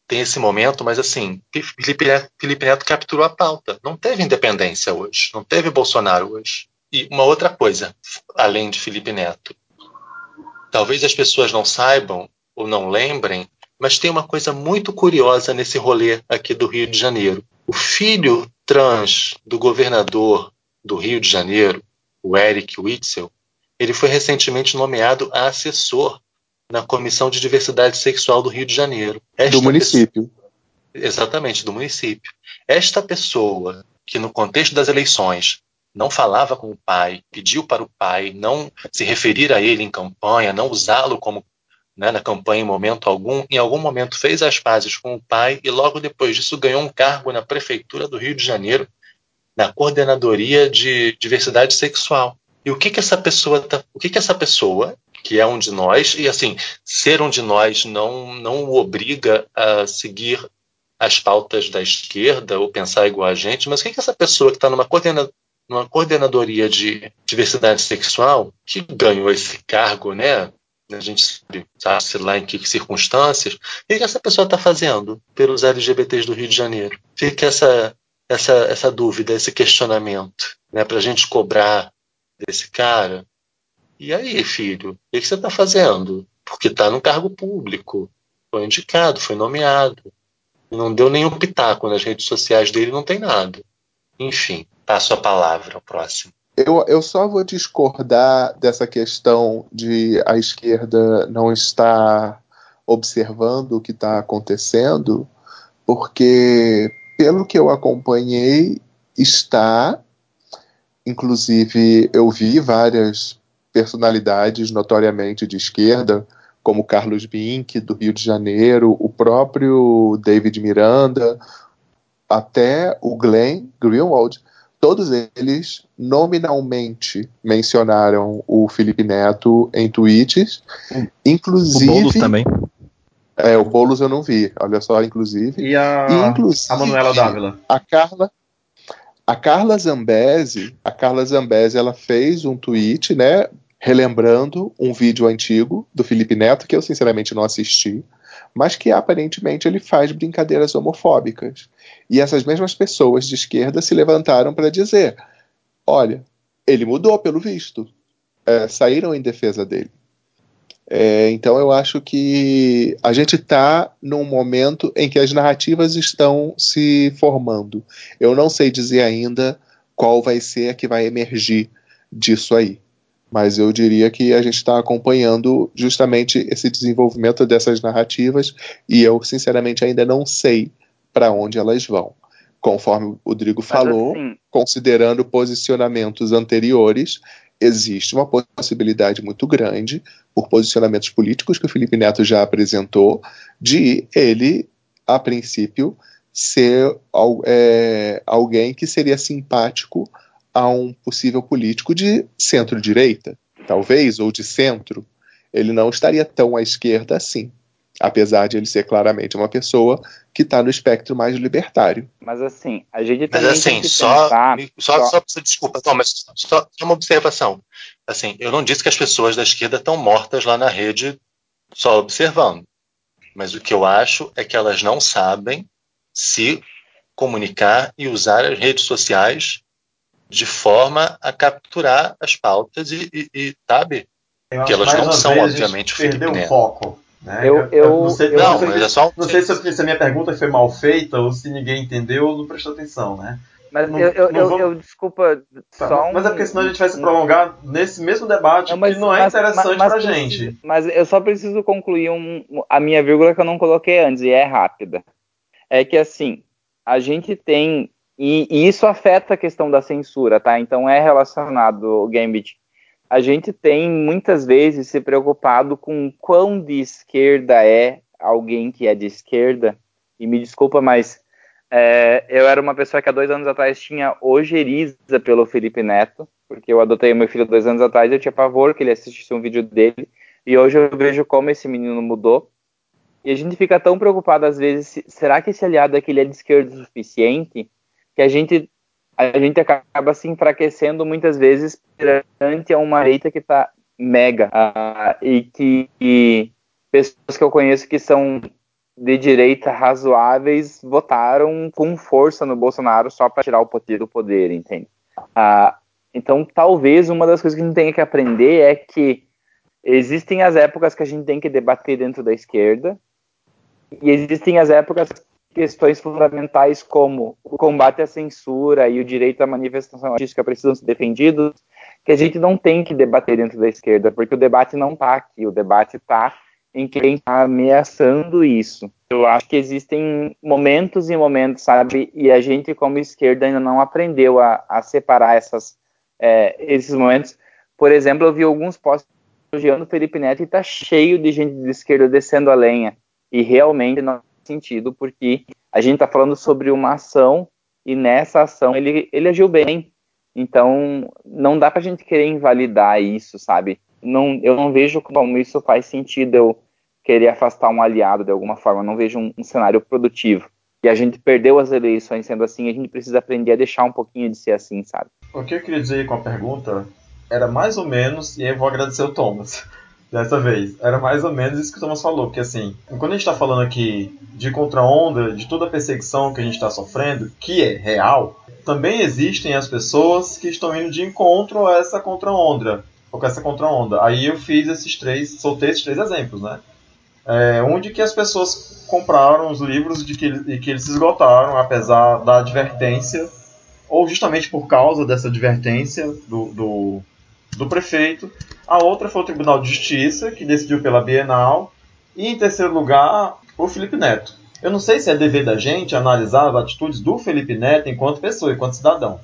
F: tem esse momento, mas assim, Felipe Neto, Felipe Neto capturou a pauta. Não teve independência hoje, não teve Bolsonaro hoje. E uma outra coisa, além de Felipe Neto, talvez as pessoas não saibam ou não lembrem, mas tem uma coisa muito curiosa nesse rolê aqui do Rio de Janeiro. O filho trans do governador do Rio de Janeiro, o Eric Witzel, ele foi recentemente nomeado assessor na Comissão de Diversidade Sexual do Rio de Janeiro. Esta
E: do município.
F: Pessoa, exatamente, do município. Esta pessoa que, no contexto das eleições, não falava com o pai, pediu para o pai não se referir a ele em campanha, não usá-lo como né, na campanha em momento algum, em algum momento fez as pazes com o pai e logo depois disso ganhou um cargo na prefeitura do Rio de Janeiro, na coordenadoria de diversidade sexual. E o que que essa pessoa tá, o que que essa pessoa que é um de nós, e assim, ser um de nós não, não o obriga a seguir as pautas da esquerda ou pensar igual a gente, mas o que, que essa pessoa que está numa, coordena, numa coordenadoria de diversidade sexual, que ganhou esse cargo, né? A gente sabe, sabe lá em que circunstâncias, o que, que essa pessoa está fazendo pelos LGBTs do Rio de Janeiro? Fica essa, essa, essa dúvida, esse questionamento, né? Para a gente cobrar desse cara, e aí, filho, o que você está fazendo? Porque está no cargo público, foi indicado, foi nomeado. Não deu nenhum pitaco nas redes sociais dele, não tem nada. Enfim, passo a palavra ao próximo.
E: Eu, eu só vou discordar dessa questão de a esquerda não estar observando o que está acontecendo, porque, pelo que eu acompanhei, está. Inclusive, eu vi várias personalidades notoriamente de esquerda como Carlos Bink, do Rio de Janeiro, o próprio David Miranda, até o Glenn Greenwald, todos eles nominalmente mencionaram o Felipe Neto em tweets, inclusive...
G: O Boulos também.
E: É, o Boulos eu não vi, olha só, inclusive.
A: E a,
E: E, inclusive,
A: a Manuela Dávila?
E: a Carla a Carla Zambesi, a Carla Zambesi, ela fez um tweet, né, relembrando um vídeo antigo do Felipe Neto que eu sinceramente não assisti, mas que aparentemente ele faz brincadeiras homofóbicas. E essas mesmas pessoas de esquerda se levantaram para dizer: olha, ele mudou pelo visto, É, saíram em defesa dele. É, então eu acho que a gente está num momento em que as narrativas estão se formando. Eu não sei dizer ainda qual vai ser a que vai emergir disso aí. Mas eu diria que a gente está acompanhando justamente esse desenvolvimento dessas narrativas e eu, sinceramente, ainda não sei para onde elas vão. Conforme o Rodrigo falou,
B: assim,
E: considerando posicionamentos anteriores, existe uma possibilidade muito grande, por posicionamentos políticos que o Felipe Neto já apresentou, de ele, a princípio, ser é, alguém que seria simpático a um possível político de centro-direita, talvez, ou de centro. Ele não estaria tão à esquerda assim, apesar de ele ser claramente uma pessoa que está no espectro mais libertário.
B: Mas assim, a gente
F: Mas
B: também
F: assim,
B: tem que
F: só,
B: pensar.
F: só, só, só- desculpa, Tom, mas só, só uma observação. Assim, eu não disse que as pessoas da esquerda estão mortas lá na rede só observando. Mas o que eu acho é que elas não sabem se comunicar e usar as redes sociais de forma a capturar as pautas e, e- e, sabe?
A: Eu
F: Que elas não são, obviamente, o Felipe
A: perdeu o
F: Neto.
A: foco. Né?
B: Eu- eu-
A: não sei, eu
F: Não,
A: não
F: é só.
A: Não sei se, se a minha pergunta foi mal feita ou se ninguém entendeu ou não prestou atenção, né?
B: Mas
A: Não-
B: eu, eu,
A: não
B: eu,
A: vamos-
B: eu- desculpa,
A: Tá,
B: só um,
A: mas é porque senão a gente vai se prolongar nesse mesmo debate
B: Não, mas-
A: que não é
B: mas-
A: interessante
B: mas
A: pra
B: precisa-
A: gente.
B: Mas eu só preciso concluir um- a minha vírgula que eu não coloquei antes, e é rápida. É que assim, a gente tem. E, e isso afeta a questão da censura, tá? Então é relacionado, Gambit. A gente tem muitas vezes se preocupado com quão de esquerda é alguém que é de esquerda. E me desculpa, mas é, eu era uma pessoa que há dois anos atrás tinha ojeriza pelo Felipe Neto, porque eu adotei meu filho dois anos atrás, eu tinha pavor que ele assistisse um vídeo dele, e hoje eu vejo como esse menino mudou. E a gente fica tão preocupado às vezes, se- será que esse aliado aqui é de esquerda o suficiente? Que a gente a gente acaba se enfraquecendo muitas vezes perante a uma direita que está mega ah, e que e pessoas que eu conheço que são de direita razoáveis votaram com força no Bolsonaro só para tirar o poder do poder, entende? Ah, então, talvez uma das coisas que a gente tenha que aprender é que existem as épocas que a gente tem que debater dentro da esquerda e existem as épocas questões fundamentais como o combate à censura e o direito à manifestação artística precisam ser defendidos, que a gente não tem que debater dentro da esquerda, porque o debate não está aqui, o debate está em quem está ameaçando isso. Eu acho que existem momentos e momentos, sabe? E a gente, como esquerda, ainda não aprendeu a, a separar essas, é, esses momentos. Por exemplo, eu vi alguns posts elogiando Felipe Neto e está cheio de gente de esquerda descendo a lenha. E realmente faz sentido, porque a gente está falando sobre uma ação e nessa ação ele, ele agiu bem. Então, não dá para a gente querer invalidar isso, sabe? Não, eu não vejo como isso faz sentido eu querer afastar um aliado de alguma forma. Eu não vejo um, um cenário produtivo. E a gente perdeu as eleições sendo assim, a gente precisa aprender a deixar um pouquinho de ser assim, sabe?
A: O que eu queria dizer com a pergunta era mais ou menos, e eu vou agradecer o Thomas dessa vez, era mais ou menos isso que o Thomas falou, porque assim, quando a gente está falando aqui de contra-onda, de toda a perseguição que a gente está sofrendo, que é real, também existem as pessoas que estão indo de encontro a essa contra-onda, ou com essa contra-onda. Aí eu fiz esses três, soltei esses três exemplos, né? É, onde que as pessoas compraram os livros de que, e que eles se esgotaram, apesar da advertência ou justamente por causa dessa advertência do, do, do, prefeito. A outra foi o Tribunal de Justiça, que decidiu pela Bienal. E em terceiro lugar, o Felipe Neto. Eu não sei se é dever da gente analisar as atitudes do Felipe Neto enquanto pessoa, enquanto cidadão.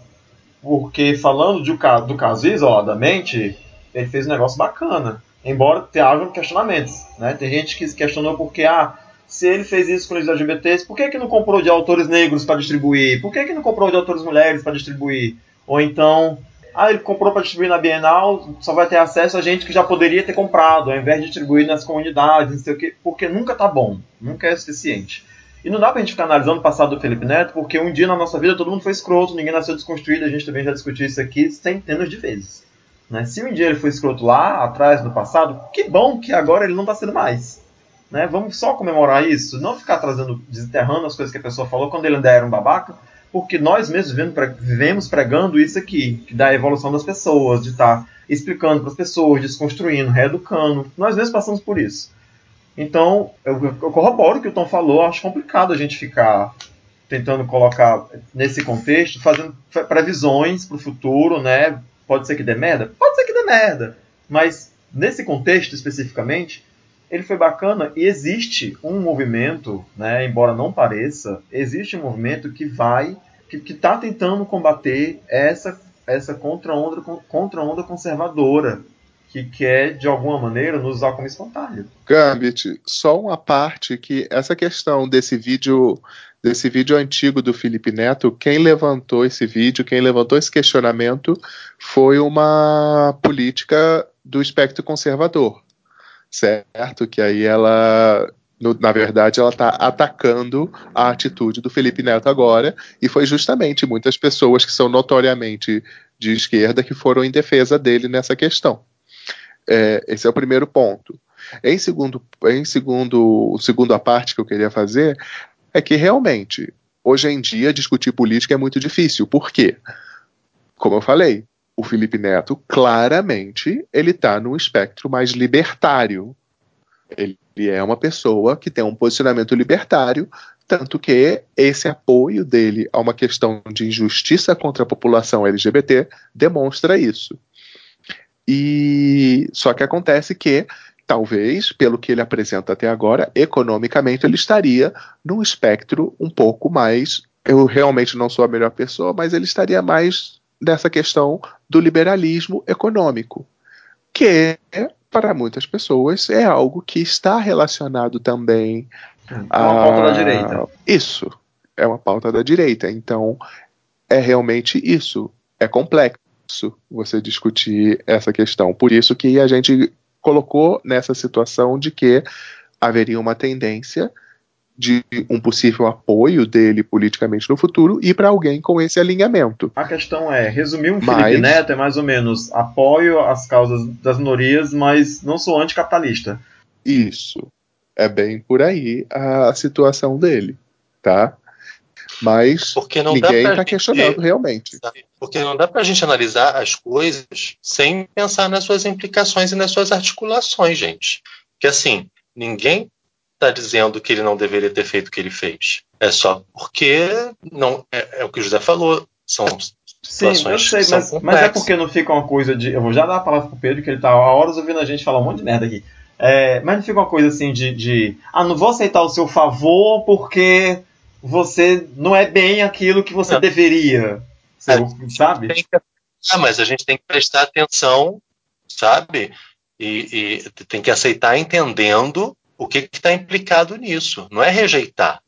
A: Porque falando de, do caso isoladamente, ele fez um negócio bacana. embora tenham questionamentos. Né? Tem gente que se questionou porque, ah, se ele fez isso com os LGBTs, por que, que não comprou de autores negros para distribuir? Por que, que não comprou de autores mulheres para distribuir? Ou então, ah, ele comprou para distribuir na Bienal, só vai ter acesso a gente que já poderia ter comprado, ao invés de distribuir nas comunidades, não sei o quê, porque nunca tá bom, nunca é suficiente. E não dá pra gente ficar analisando o passado do Felipe Neto, porque um dia na nossa vida todo mundo foi escroto, ninguém nasceu desconstruído, a gente também já discutiu isso aqui centenas de vezes. Né? Se um dia ele foi escroto lá atrás, no passado, que bom que agora ele não está sendo mais. Né? Vamos só comemorar isso, não ficar trazendo, desenterrando as coisas que a pessoa falou quando ele ainda era um babaca, porque nós mesmos vivemos pregando isso aqui, que da evolução das pessoas, de estar tá explicando para as pessoas, desconstruindo, reeducando. Nós mesmos passamos por isso. Então, eu, eu corroboro o que o Tom falou, acho complicado a gente ficar tentando colocar nesse contexto, fazendo previsões para o futuro, né? Pode ser que dê merda? Pode ser que dê merda. Mas nesse contexto especificamente, ele foi bacana e existe um movimento, né, embora não pareça, existe um movimento que vai, que está tentando combater essa, essa contra-onda contra -onda conservadora que quer, de alguma maneira, nos usar como espantalho.
E: Gambit, só uma parte que essa questão desse vídeo desse vídeo antigo do Felipe Neto, quem levantou esse vídeo, quem levantou esse questionamento foi uma política do espectro conservador, certo? Que aí ela na verdade, ela está atacando a atitude do Felipe Neto agora, e foi justamente muitas pessoas que são notoriamente de esquerda que foram em defesa dele nessa questão. É, esse é o primeiro ponto. Em segundo, em segundo, segundo a parte que eu queria fazer é que realmente hoje em dia discutir política é muito difícil. Por quê? Como eu falei, o Felipe Neto claramente ele está no espectro mais libertário. Ele é uma pessoa que tem um posicionamento libertário, tanto que esse apoio dele a uma questão de injustiça contra a população LGBT demonstra isso. E só que acontece que talvez, pelo que ele apresenta até agora, economicamente ele estaria num espectro um pouco mais. Eu realmente não sou a melhor pessoa, mas ele estaria mais nessa questão do liberalismo econômico, que para muitas pessoas é algo que está relacionado também
A: é uma pauta da direita.
E: Isso é uma pauta da direita. Então é realmente isso. É complexo você discutir essa questão. Por isso que a gente colocou nessa situação de que haveria uma tendência de um possível apoio dele politicamente no futuro e para alguém com esse alinhamento.
A: A questão é, resumir um mas... Felipe Neto é mais ou menos apoio às causas das minorias, mas não sou anticapitalista.
E: Isso. É bem por aí a situação dele, tá? Mas ninguém está questionando realmente.
F: Porque não dá para a gente analisar as coisas sem pensar nas suas implicações e nas suas articulações, gente. Que assim, ninguém está dizendo que ele não deveria ter feito o que ele fez. É só porque não é, é o que o José falou. São
A: Sim, eu sei, mas, mas, é porque não fica uma coisa de. Eu vou já dar a palavra pro Pedro, que ele tá há horas ouvindo a gente falar um monte de merda aqui. É, mas não fica uma coisa assim de, de. Ah, não vou aceitar o seu favor porque você não é bem aquilo que você não. deveria. Você, é, sabe?
F: Que, ah, mas a gente tem que prestar atenção, sabe? E, e tem que aceitar entendendo o que está implicado nisso. Não é rejeitar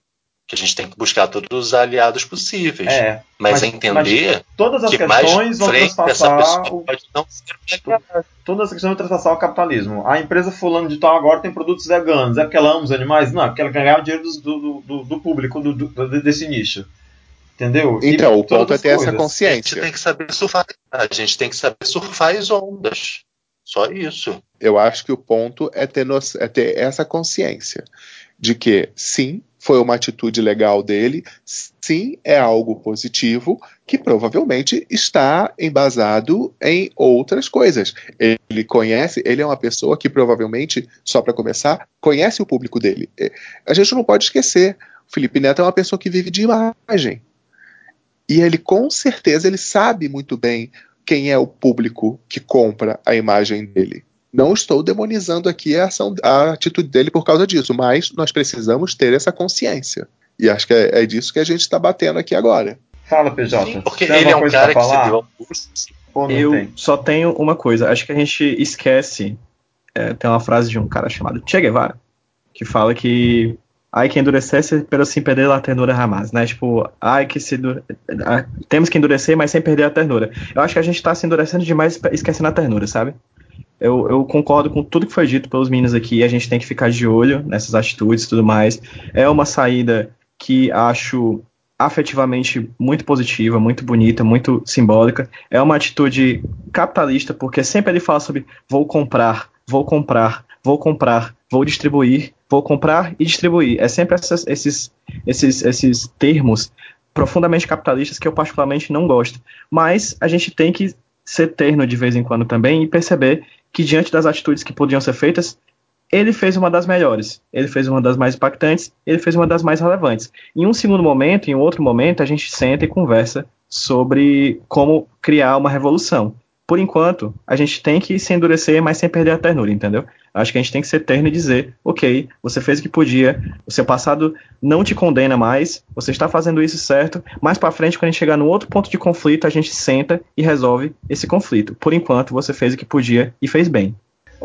F: que a gente tem que buscar todos os aliados possíveis. É, mas, mas entender mas
A: todas as que questões vão transpassar o... todas as questões vão transpassar o capitalismo. A empresa fulano de tal agora tem produtos veganos. É porque ela ama os animais? Não, é porque ela quer ganhar o dinheiro do, do, do público do, do, desse nicho. Entendeu?
E: Então, e o ponto é ter essa consciência.
F: A gente tem que saber surfar. A gente tem que saber surfar as ondas. Só isso.
E: Eu acho que o ponto é ter, no... é ter essa consciência de que, sim, foi uma atitude legal dele, sim, é algo positivo que provavelmente está embasado em outras coisas. Ele conhece, ele é uma pessoa que provavelmente, só para começar, conhece o público dele. A gente não pode esquecer, o Felipe Neto é uma pessoa que vive de imagem. E ele com certeza ele sabe muito bem quem é o público que compra a imagem dele. Não estou demonizando aqui a, ação, a atitude dele por causa disso, mas nós precisamos ter essa consciência. E acho que é, é disso que a gente está batendo aqui agora.
A: Fala, PJ.
F: Sim, porque ele é um cara que se deu
C: Eu tem? só tenho uma coisa. Acho que a gente esquece é, tem uma frase de um cara chamado Che Guevara, que fala que ai que endurecesse pelo sem perder a ternura jamais, né? Tipo, ai que se temos que endurecer, mas sem perder a ternura. Eu acho que a gente tá se endurecendo demais esquecendo a ternura, sabe? Eu, eu, concordo com tudo que foi dito pelos meninos aqui. A gente tem que ficar de olho nessas atitudes e tudo mais. É uma saída que acho afetivamente muito positiva, muito bonita, muito simbólica. É uma atitude capitalista, porque sempre ele fala sobre vou comprar, vou comprar, vou comprar, vou distribuir, vou comprar e distribuir. É sempre essas, esses, esses, esses termos profundamente capitalistas que eu particularmente não gosto. Mas a gente tem que ser terno de vez em quando também e perceber que diante das atitudes que podiam ser feitas, ele fez uma das melhores, ele fez uma das mais impactantes, ele fez uma das mais relevantes. Em um segundo momento, em outro momento, a gente senta e conversa sobre como criar uma revolução por enquanto, a gente tem que se endurecer, mas sem perder a ternura, entendeu? Acho que a gente tem que ser terno e dizer, ok, você fez o que podia, o seu passado não te condena mais, você está fazendo isso certo, mais para frente, quando a gente chegar no outro ponto de conflito, a gente senta e resolve esse conflito. Por enquanto, você fez o que podia e fez bem.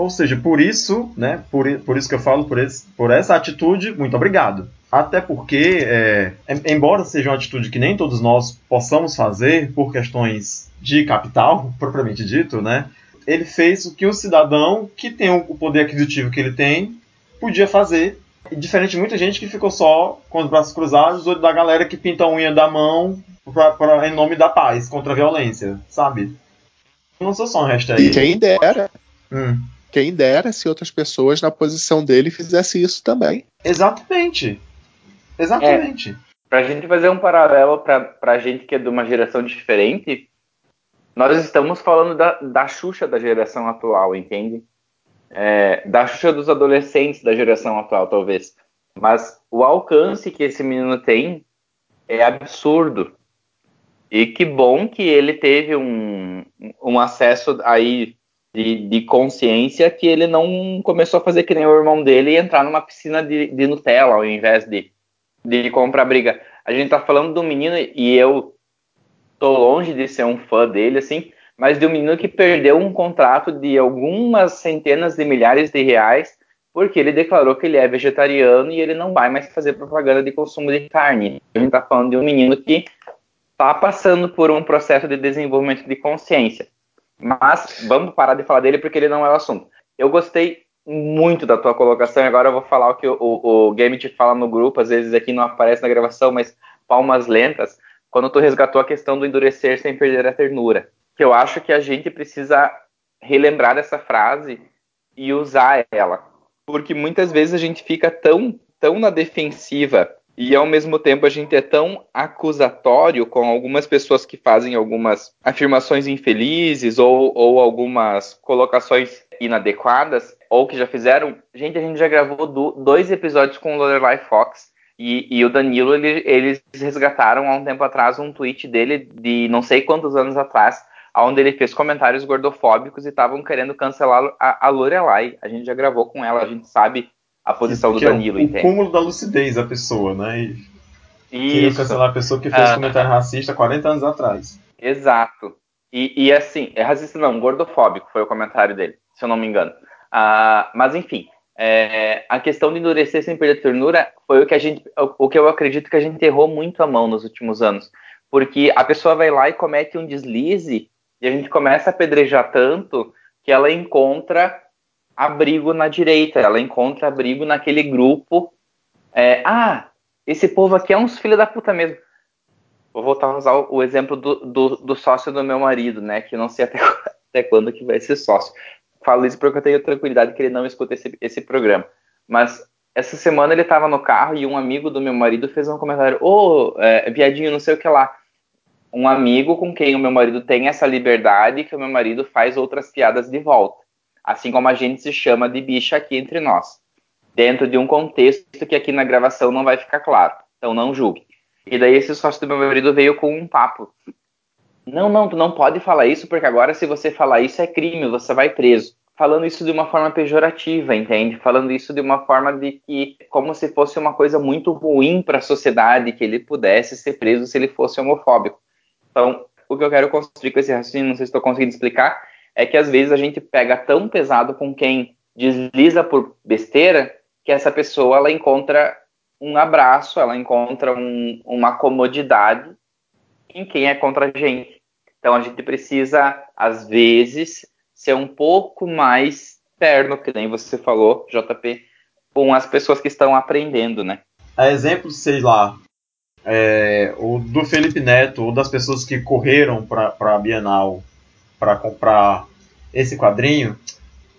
A: Ou seja, por isso, né, por, por isso que eu falo, por, esse, por essa atitude, muito obrigado. Até porque, é, embora seja uma atitude que nem todos nós possamos fazer por questões de capital, propriamente dito, né? Ele fez o que o cidadão que tem o poder aquisitivo que ele tem podia fazer. Diferente de muita gente que ficou só com os braços cruzados, ou da galera que pinta a unha da mão pra, pra, em nome da paz, contra a violência, sabe? Não sou só um hashtag.
E: Quem dera. Hum. Quem dera se outras pessoas na posição dele fizessem isso também.
A: Exatamente. Exatamente. É,
B: pra gente fazer um paralelo pra, pra gente que é de uma geração diferente, nós estamos falando da, da Xuxa da geração atual, entende? É, da Xuxa dos adolescentes da geração atual, talvez. Mas o alcance que esse menino tem é absurdo. E que bom que ele teve um, um acesso aí de, de, consciência que ele não começou a fazer que nem o irmão dele e entrar numa piscina de, de Nutella ao invés de, de comprar briga. A gente tá falando do menino e eu tô longe de ser um fã dele, assim, mas de um menino que perdeu um contrato de algumas centenas de milhares de reais porque ele declarou que ele é vegetariano e ele não vai mais fazer propaganda de consumo de carne. A gente está falando de um menino que está passando por um processo de desenvolvimento de consciência. Mas vamos parar de falar dele porque ele não é o assunto. Eu gostei muito da tua colocação agora eu vou falar o que o, o, o Game te fala no grupo, às vezes aqui não aparece na gravação, mas palmas lentas quando tu resgatou a questão do endurecer sem perder a ternura. Que eu acho que a gente precisa relembrar dessa frase e usar ela. Porque muitas vezes a gente fica tão, tão na defensiva e ao mesmo tempo a gente é tão acusatório com algumas pessoas que fazem algumas afirmações infelizes ou, ou algumas colocações inadequadas ou que já fizeram. Gente, a gente já gravou do, dois episódios com o Lorelai Fox e, e, o Danilo, ele, eles resgataram há um tempo atrás um tweet dele de não sei quantos anos atrás, onde ele fez comentários gordofóbicos e estavam querendo cancelar a, a Lorelai. A gente já gravou com ela, a gente sabe a posição do Danilo.
A: É o, o cúmulo da lucidez da pessoa, né? E queria cancelar a pessoa que fez ah. comentário racista 40 anos atrás.
B: Exato. E, e assim, é racista não, gordofóbico foi o comentário dele, se eu não me engano. Uh, mas enfim, é, a questão de endurecer sem perder ternura foi o que a gente, o, o que eu acredito que a gente errou muito a mão nos últimos anos, porque a pessoa vai lá e comete um deslize e a gente começa a apedrejar tanto que ela encontra abrigo na direita, ela encontra abrigo naquele grupo. É, ah, esse povo aqui é uns filhos da puta mesmo. Vou voltar a usar o, exemplo do, do, do, sócio do meu marido, né? Que não sei até, até quando que vai ser sócio falo isso porque eu tenho tranquilidade que ele não escuta esse, esse programa. Mas essa semana ele estava no carro e um amigo do meu marido fez um comentário: Ô, oh, é, viadinho, não sei o que lá. Um amigo com quem o meu marido tem essa liberdade que o meu marido faz outras piadas de volta. Assim como a gente se chama de bicha aqui entre nós. Dentro de um contexto que aqui na gravação não vai ficar claro. Então não julgue. E daí esse sócio do meu marido veio com um papo não, não, tu não pode falar isso, porque agora se você falar isso é crime, você vai preso. Falando isso de uma forma pejorativa, entende? Falando isso de uma forma de que, como se fosse uma coisa muito ruim para a sociedade, que ele pudesse ser preso se ele fosse homofóbico. Então, o que eu quero construir com esse raciocínio, não sei se estou conseguindo explicar, é que às vezes a gente pega tão pesado com quem desliza por besteira, que essa pessoa ela encontra um abraço, ela encontra um, uma comodidade em quem é contra a gente. Então a gente precisa, às vezes, ser um pouco mais terno, que nem você falou, JP, com as pessoas que estão aprendendo, né?
A: A exemplo, sei lá, é, o do Felipe Neto, ou das pessoas que correram para a Bienal para comprar esse quadrinho,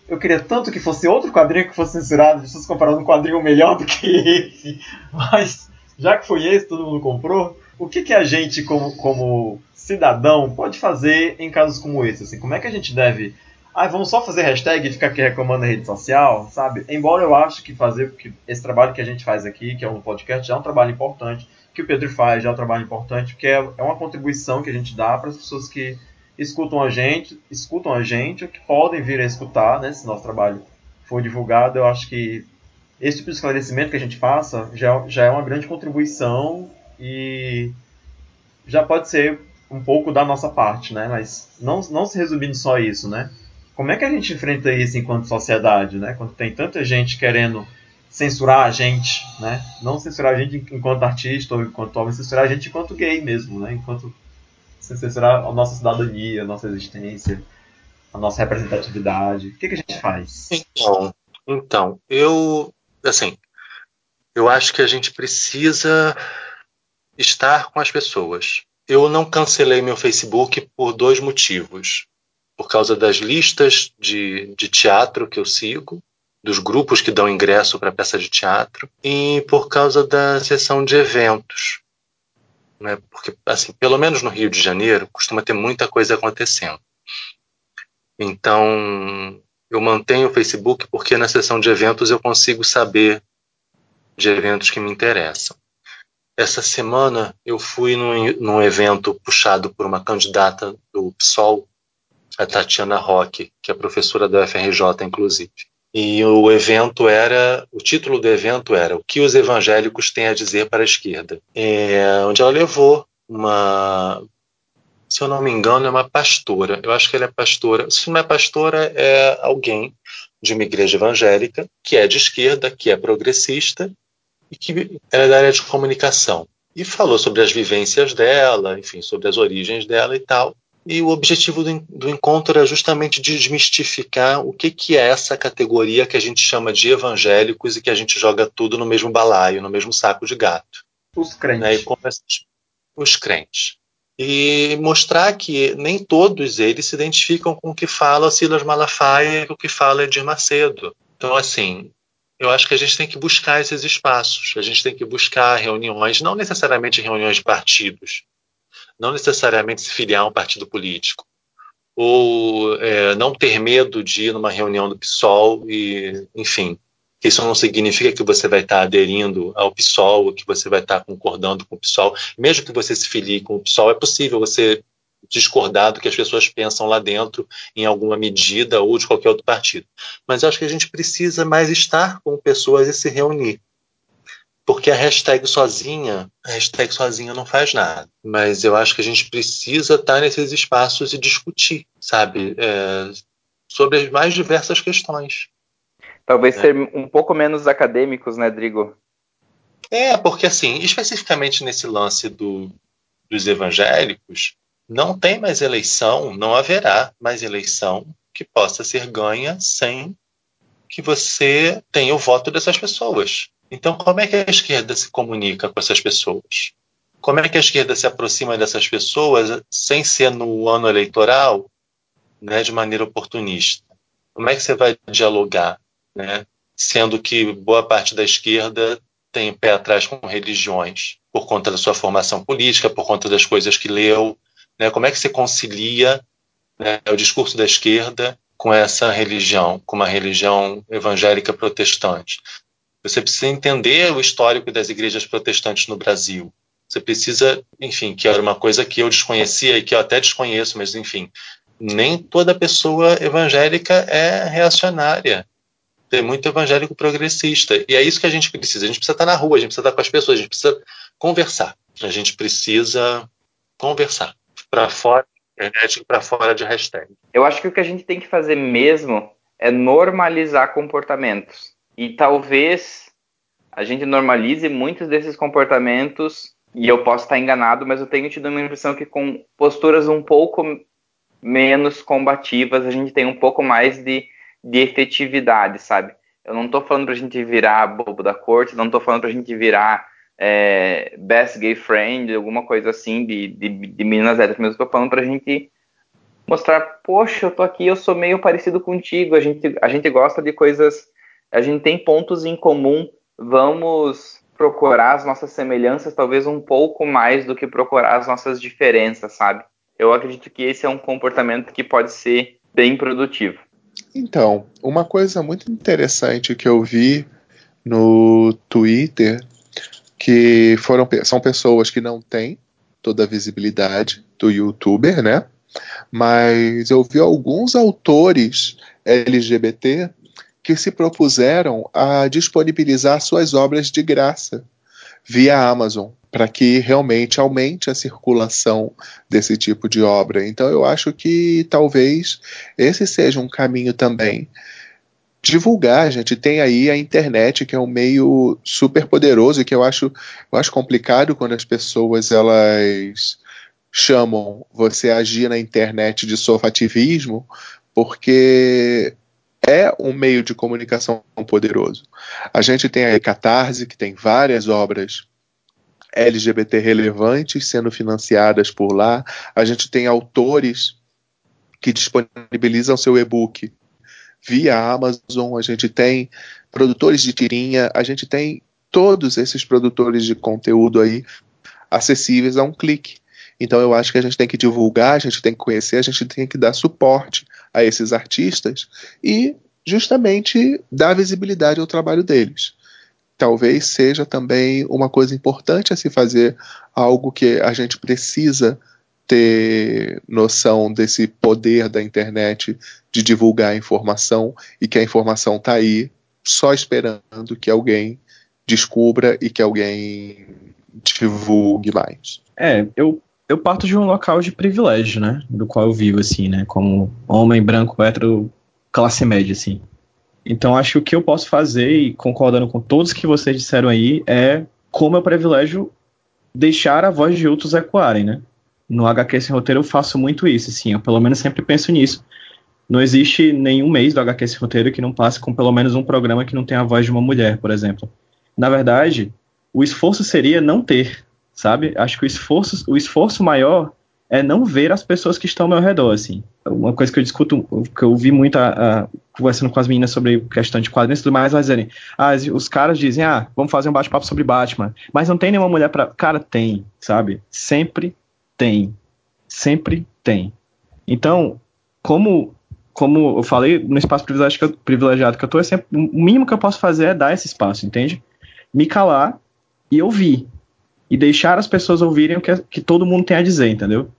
A: eu queria tanto que fosse outro quadrinho que fosse censurado, pessoas comparando um quadrinho melhor do que esse, mas já que foi esse, todo mundo comprou, o que, que a gente, como, como cidadão, pode fazer em casos como esse? Assim, como é que a gente deve ah, vamos só fazer hashtag e ficar aqui reclamando na rede social, sabe? Embora eu acho que fazer, porque esse trabalho que a gente faz aqui, que é um podcast, já é um trabalho importante, que o Pedro faz já é um trabalho importante, porque é, é uma contribuição que a gente dá para as pessoas que escutam a gente, escutam a gente, que podem vir a escutar, né? Se nosso trabalho for divulgado, eu acho que esse tipo de esclarecimento que a gente faça já, já é uma grande contribuição e já pode ser um pouco da nossa parte, né? Mas não, não se resumindo só isso, né? Como é que a gente enfrenta isso enquanto sociedade, né? Quando tem tanta gente querendo censurar a gente, né? Não censurar a gente enquanto artista ou enquanto homem, censurar a gente enquanto gay mesmo, né? Enquanto censurar a nossa cidadania, a nossa existência, a nossa representatividade. O que, que a gente faz?
F: Então, então, eu, assim, eu acho que a gente precisa estar com as pessoas. Eu não cancelei meu Facebook por dois motivos por causa das listas de, de teatro que eu sigo, dos grupos que dão ingresso para peça de teatro, e por causa da sessão de eventos. Né? Porque, assim, pelo menos no Rio de Janeiro, costuma ter muita coisa acontecendo. Então, eu mantenho o Facebook porque na sessão de eventos eu consigo saber de eventos que me interessam. Essa semana eu fui num, num evento puxado por uma candidata do PSOL, a Tatiana Roque, que é professora da UFRJ, inclusive. E o evento era, o título do evento era O que os evangélicos têm a dizer para a esquerda, é, onde ela levou uma, se eu não me engano, é uma pastora. Eu acho que ela é pastora. Se não é pastora, é alguém de uma igreja evangélica que é de esquerda, que é progressista e que é da área de comunicação. E falou sobre as vivências dela, enfim, sobre as origens dela e tal. E o objetivo do, do encontro é justamente desmistificar o que, que é essa categoria que a gente chama de evangélicos e que a gente joga tudo no mesmo balaio, no mesmo saco de gato.
A: Os crentes.
F: Né? os crentes. E mostrar que nem todos eles se identificam com o que fala Silas Malafaia e com o que fala Edir Macedo. Então, assim, eu acho que a gente tem que buscar esses espaços, a gente tem que buscar reuniões, não necessariamente reuniões de partidos, não necessariamente se filiar a um partido político, ou é, não ter medo de ir numa reunião do PSOL e, enfim, isso não significa que você vai estar aderindo ao PSOL, que você vai estar concordando com o PSOL. Mesmo que você se filie com o PSOL, é possível você discordar do que as pessoas pensam lá dentro em alguma medida ou de qualquer outro partido. Mas eu acho que a gente precisa mais estar com pessoas e se reunir. Porque a hashtag sozinha, a hashtag sozinha não faz nada. Mas eu acho que a gente precisa estar nesses espaços e discutir, sabe? É, sobre as mais diversas questões.
B: Talvez é. ser um pouco menos acadêmicos, né, Drigo?
F: É, porque assim, especificamente nesse lance do, dos evangélicos, não tem mais eleição, não haverá mais eleição que possa ser ganha sem que você tenha o voto dessas pessoas. Então, como é que a esquerda se comunica com essas pessoas? Como é que a esquerda se aproxima dessas pessoas sem ser no ano eleitoral, né, de maneira oportunista? Como é que você vai dialogar, né, sendo que boa parte da esquerda tem pé atrás com religiões por conta da sua formação política, por conta das coisas que leu, né? Como é que você concilia né, o discurso da esquerda com essa religião, com uma religião evangélica protestante? Você precisa entender o histórico das igrejas protestantes no Brasil. Você precisa, enfim, que era uma coisa que eu desconhecia e que eu até desconheço, mas enfim, nem toda pessoa evangélica é reacionária. Tem muito evangélico progressista. E é isso que a gente precisa. A gente precisa estar na rua, a gente precisa estar com as pessoas, a gente precisa conversar. A gente precisa conversar. Para fora internet para fora de hashtag.
B: Eu acho que o que a gente tem que fazer mesmo é normalizar comportamentos. E talvez a gente normalize muitos desses comportamentos, e eu posso estar enganado, mas eu tenho tido uma impressão que com posturas um pouco menos combativas, a gente tem um pouco mais de, de efetividade, sabe? Eu não estou falando para a gente virar bobo da corte, não estou falando para a gente virar é, best gay friend, alguma coisa assim de, de, de meninas héteras, mas eu tô falando para a gente mostrar, poxa, eu tô aqui, eu sou meio parecido contigo, a gente, a gente gosta de coisas, a gente tem pontos em comum, vamos procurar as nossas semelhanças talvez um pouco mais do que procurar as nossas diferenças, sabe? Eu acredito que esse é um comportamento que pode ser bem produtivo.
E: Então, uma coisa muito interessante que eu vi no Twitter, que foram são pessoas que não têm toda a visibilidade do youtuber, né? Mas eu vi alguns autores LGBT que se propuseram a disponibilizar suas obras de graça via Amazon, para que realmente aumente a circulação desse tipo de obra. Então eu acho que talvez esse seja um caminho também. Divulgar, a gente tem aí a internet, que é um meio super poderoso e que eu acho, eu acho complicado quando as pessoas elas chamam você agir na internet de sofativismo, porque é um meio de comunicação poderoso. A gente tem a Catarse, que tem várias obras LGBT relevantes sendo financiadas por lá. A gente tem autores que disponibilizam seu e-book via Amazon. A gente tem produtores de tirinha. A gente tem todos esses produtores de conteúdo aí acessíveis a um clique. Então eu acho que a gente tem que divulgar, a gente tem que conhecer, a gente tem que dar suporte a esses artistas e justamente dar visibilidade ao trabalho deles. Talvez seja também uma coisa importante a se fazer, algo que a gente precisa ter noção desse poder da internet de divulgar a informação e que a informação está aí só esperando que alguém descubra e que alguém divulgue mais.
C: É, eu eu parto de um local de privilégio, né? Do qual eu vivo, assim, né? Como homem branco, hétero, classe média, assim. Então acho que o que eu posso fazer, e concordando com todos que vocês disseram aí, é como é privilégio deixar a voz de outros ecoarem, né? No HQ Sem Roteiro eu faço muito isso, assim, eu pelo menos sempre penso nisso. Não existe nenhum mês do HQ Sem Roteiro que não passe com pelo menos um programa que não tenha a voz de uma mulher, por exemplo. Na verdade, o esforço seria não ter, sabe? Acho que o esforço, o esforço maior é não ver as pessoas que estão ao meu redor, assim. Uma coisa que eu discuto, que eu vi muito a, a, conversando com as meninas sobre questão de quadrinhos e tudo mais, elas dizem, ah, os caras dizem, ah, vamos fazer um bate-papo sobre Batman, mas não tem nenhuma mulher para Cara, tem, sabe? Sempre tem. Sempre tem. Então, como como eu falei, no espaço privilegiado que eu, privilegiado que eu tô, é sempre, o mínimo que eu posso fazer é dar esse espaço, entende? Me calar e ouvir e deixar as pessoas ouvirem o que, que todo mundo tem a dizer, entendeu?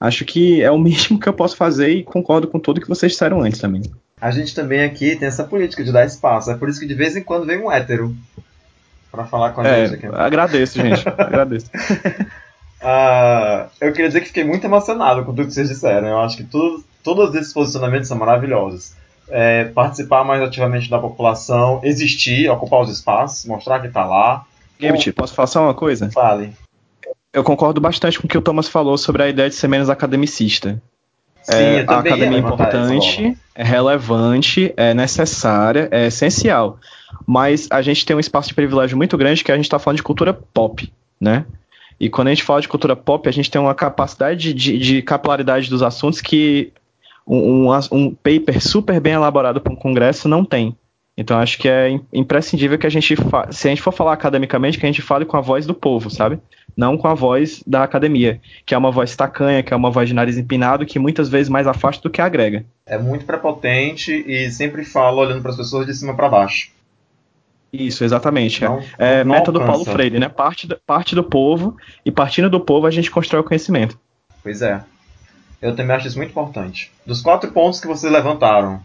C: Acho que é o mínimo que eu posso fazer e concordo com tudo que vocês disseram antes também.
A: A gente também aqui tem essa política de dar espaço. É por isso que de vez em quando vem um hétero para falar com a
C: é,
A: gente aqui.
C: Agradeço, gente. agradeço.
A: Uh, eu queria dizer que fiquei muito emocionado com tudo que vocês disseram. Eu acho que tudo, todos esses posicionamentos são maravilhosos. É, participar mais ativamente da população, existir, ocupar os espaços, mostrar que está lá,
C: Gambit, posso falar só uma coisa?
A: Fale.
C: Eu concordo bastante com o que o Thomas falou sobre a ideia de ser menos academicista.
A: Sim,
C: é,
A: a
C: academia é importante, é relevante, é necessária, é essencial. Mas a gente tem um espaço de privilégio muito grande que a gente está falando de cultura pop, né? E quando a gente fala de cultura pop, a gente tem uma capacidade de, de capilaridade dos assuntos que um, um, um paper super bem elaborado para um congresso não tem. Então acho que é imprescindível que a gente, se a gente for falar academicamente, que a gente fale com a voz do povo, sabe? Não com a voz da academia, que é uma voz tacanha, que é uma voz de nariz empinado, que muitas vezes mais afasta do que agrega.
A: É muito prepotente e sempre fala olhando para as pessoas de cima para baixo.
C: Isso, exatamente. Não, é não método alcança. Paulo Freire, né? Parte do, parte do povo e partindo do povo a gente constrói o conhecimento.
A: Pois é. Eu também acho isso muito importante. Dos quatro pontos que vocês levantaram,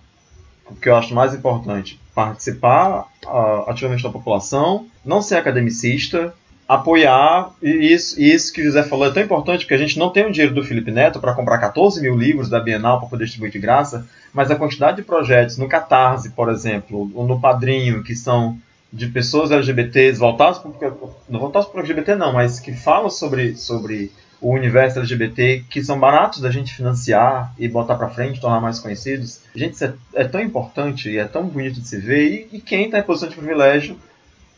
A: o que eu acho mais importante, participar uh, ativamente da população, não ser academicista apoiar, e isso, e isso que o José falou é tão importante, porque a gente não tem o dinheiro do Felipe Neto para comprar 14 mil livros da Bienal para poder distribuir de graça, mas a quantidade de projetos no Catarse, por exemplo, ou no Padrinho, que são de pessoas LGBTs voltados para não voltados para LGBT não, mas que falam sobre, sobre o universo LGBT, que são baratos da gente financiar e botar para frente, tornar mais conhecidos. Gente, isso é, é, tão importante e é tão bonito de se ver, e, e quem está em posição de privilégio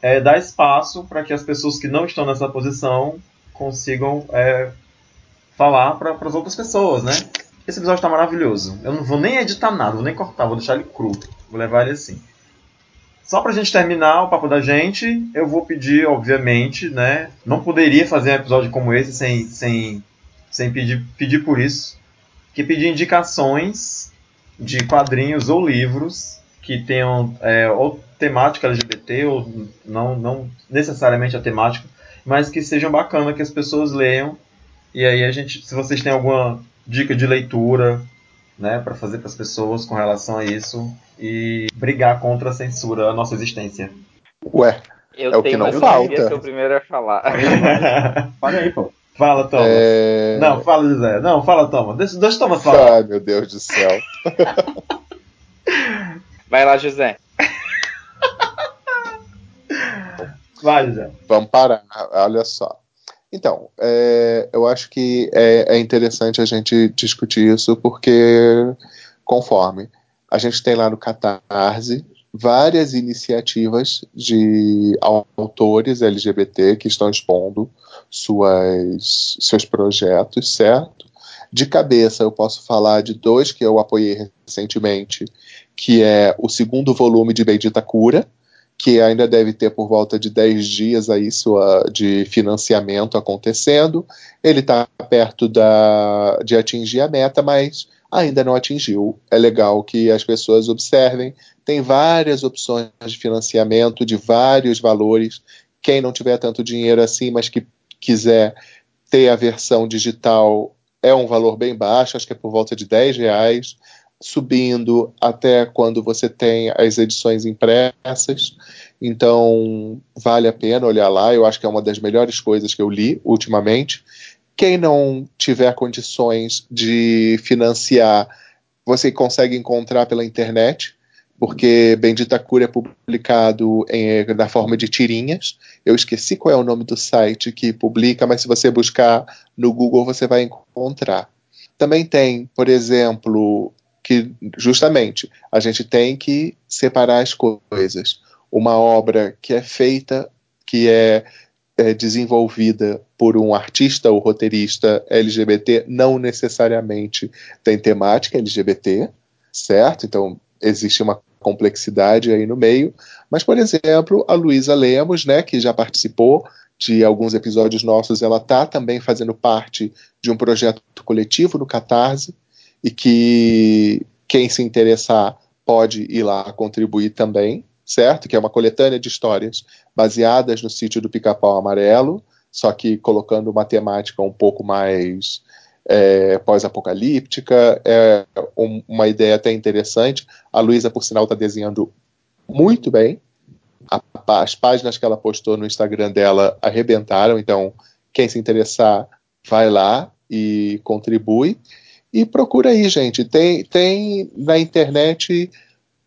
A: é, dar espaço para que as pessoas que não estão nessa posição consigam é, falar para as outras pessoas, né? Esse episódio está maravilhoso. Eu não vou nem editar nada, vou nem cortar, vou deixar ele cru. Vou levar ele assim. Só pra gente terminar o papo da gente, eu vou pedir, obviamente, né? Não poderia fazer um episódio como esse sem, sem, sem pedir, pedir por isso. Que pedir indicações de quadrinhos ou livros que tenham é, ou temática LGBT, ou não, não necessariamente a temática, mas que sejam bacana, que as pessoas leiam. E aí a gente, se vocês têm alguma dica de leitura, né, para fazer para as pessoas com relação a isso e brigar contra a censura a nossa existência.
E: Ué,
B: Eu
E: É o que não falta.
B: teoria, sou o primeiro a falar.
C: Olha aí, pô.
A: Fala, Thomas.
E: é...
A: Não, fala, José. Não, fala, Thomas. Deixa, deixa o Thomas falar.
E: Ai, meu Deus do céu.
B: Vai lá, José.
A: Vai, José.
E: Vamos parar, olha só. Então, é, eu acho que é, é interessante a gente discutir isso porque, conforme a gente tem lá no Catarse várias iniciativas de autores LGBT que estão expondo suas, seus projetos, certo? De cabeça, eu posso falar de dois que eu apoiei recentemente, que é o segundo volume de Bendita Cura, que ainda deve ter por volta de 10 dias aí sua, de financiamento acontecendo. Ele está perto da, de atingir a meta, mas ainda não atingiu. É legal que as pessoas observem. Tem várias opções de financiamento de vários valores. Quem não tiver tanto dinheiro assim, mas que quiser ter a versão digital, é um valor bem baixo, acho que é por volta de 10 reais subindo até quando você tem as edições impressas. Então, vale a pena olhar lá. Eu acho que é uma das melhores coisas que eu li ultimamente. Quem não tiver condições de financiar, você consegue encontrar pela internet, porque Bendita Cura é publicado em, na forma de tirinhas. Eu esqueci qual é o nome do site que publica, mas se você buscar no Google, você vai encontrar. Também tem, por exemplo, que justamente a gente tem que separar as coisas. Uma obra que é feita, que é, é, desenvolvida por um artista ou roteirista LGBT, não necessariamente tem temática LGBT, certo? Então existe uma complexidade aí no meio. Mas, por exemplo, a Luísa Lemos, né, que já participou de alguns episódios nossos, ela está também fazendo parte de um projeto coletivo no Catarse e que quem se interessar pode ir lá contribuir também, certo? Que é uma coletânea de histórias baseadas no sítio do Pica-Pau Amarelo, só que colocando uma temática um pouco mais é, pós-apocalíptica, é um, uma ideia até interessante. A Luísa, por sinal, está desenhando muito bem. A, as páginas que ela postou no Instagram dela arrebentaram, então quem se interessar, vai lá e contribui. E procura aí, gente. Tem, tem na internet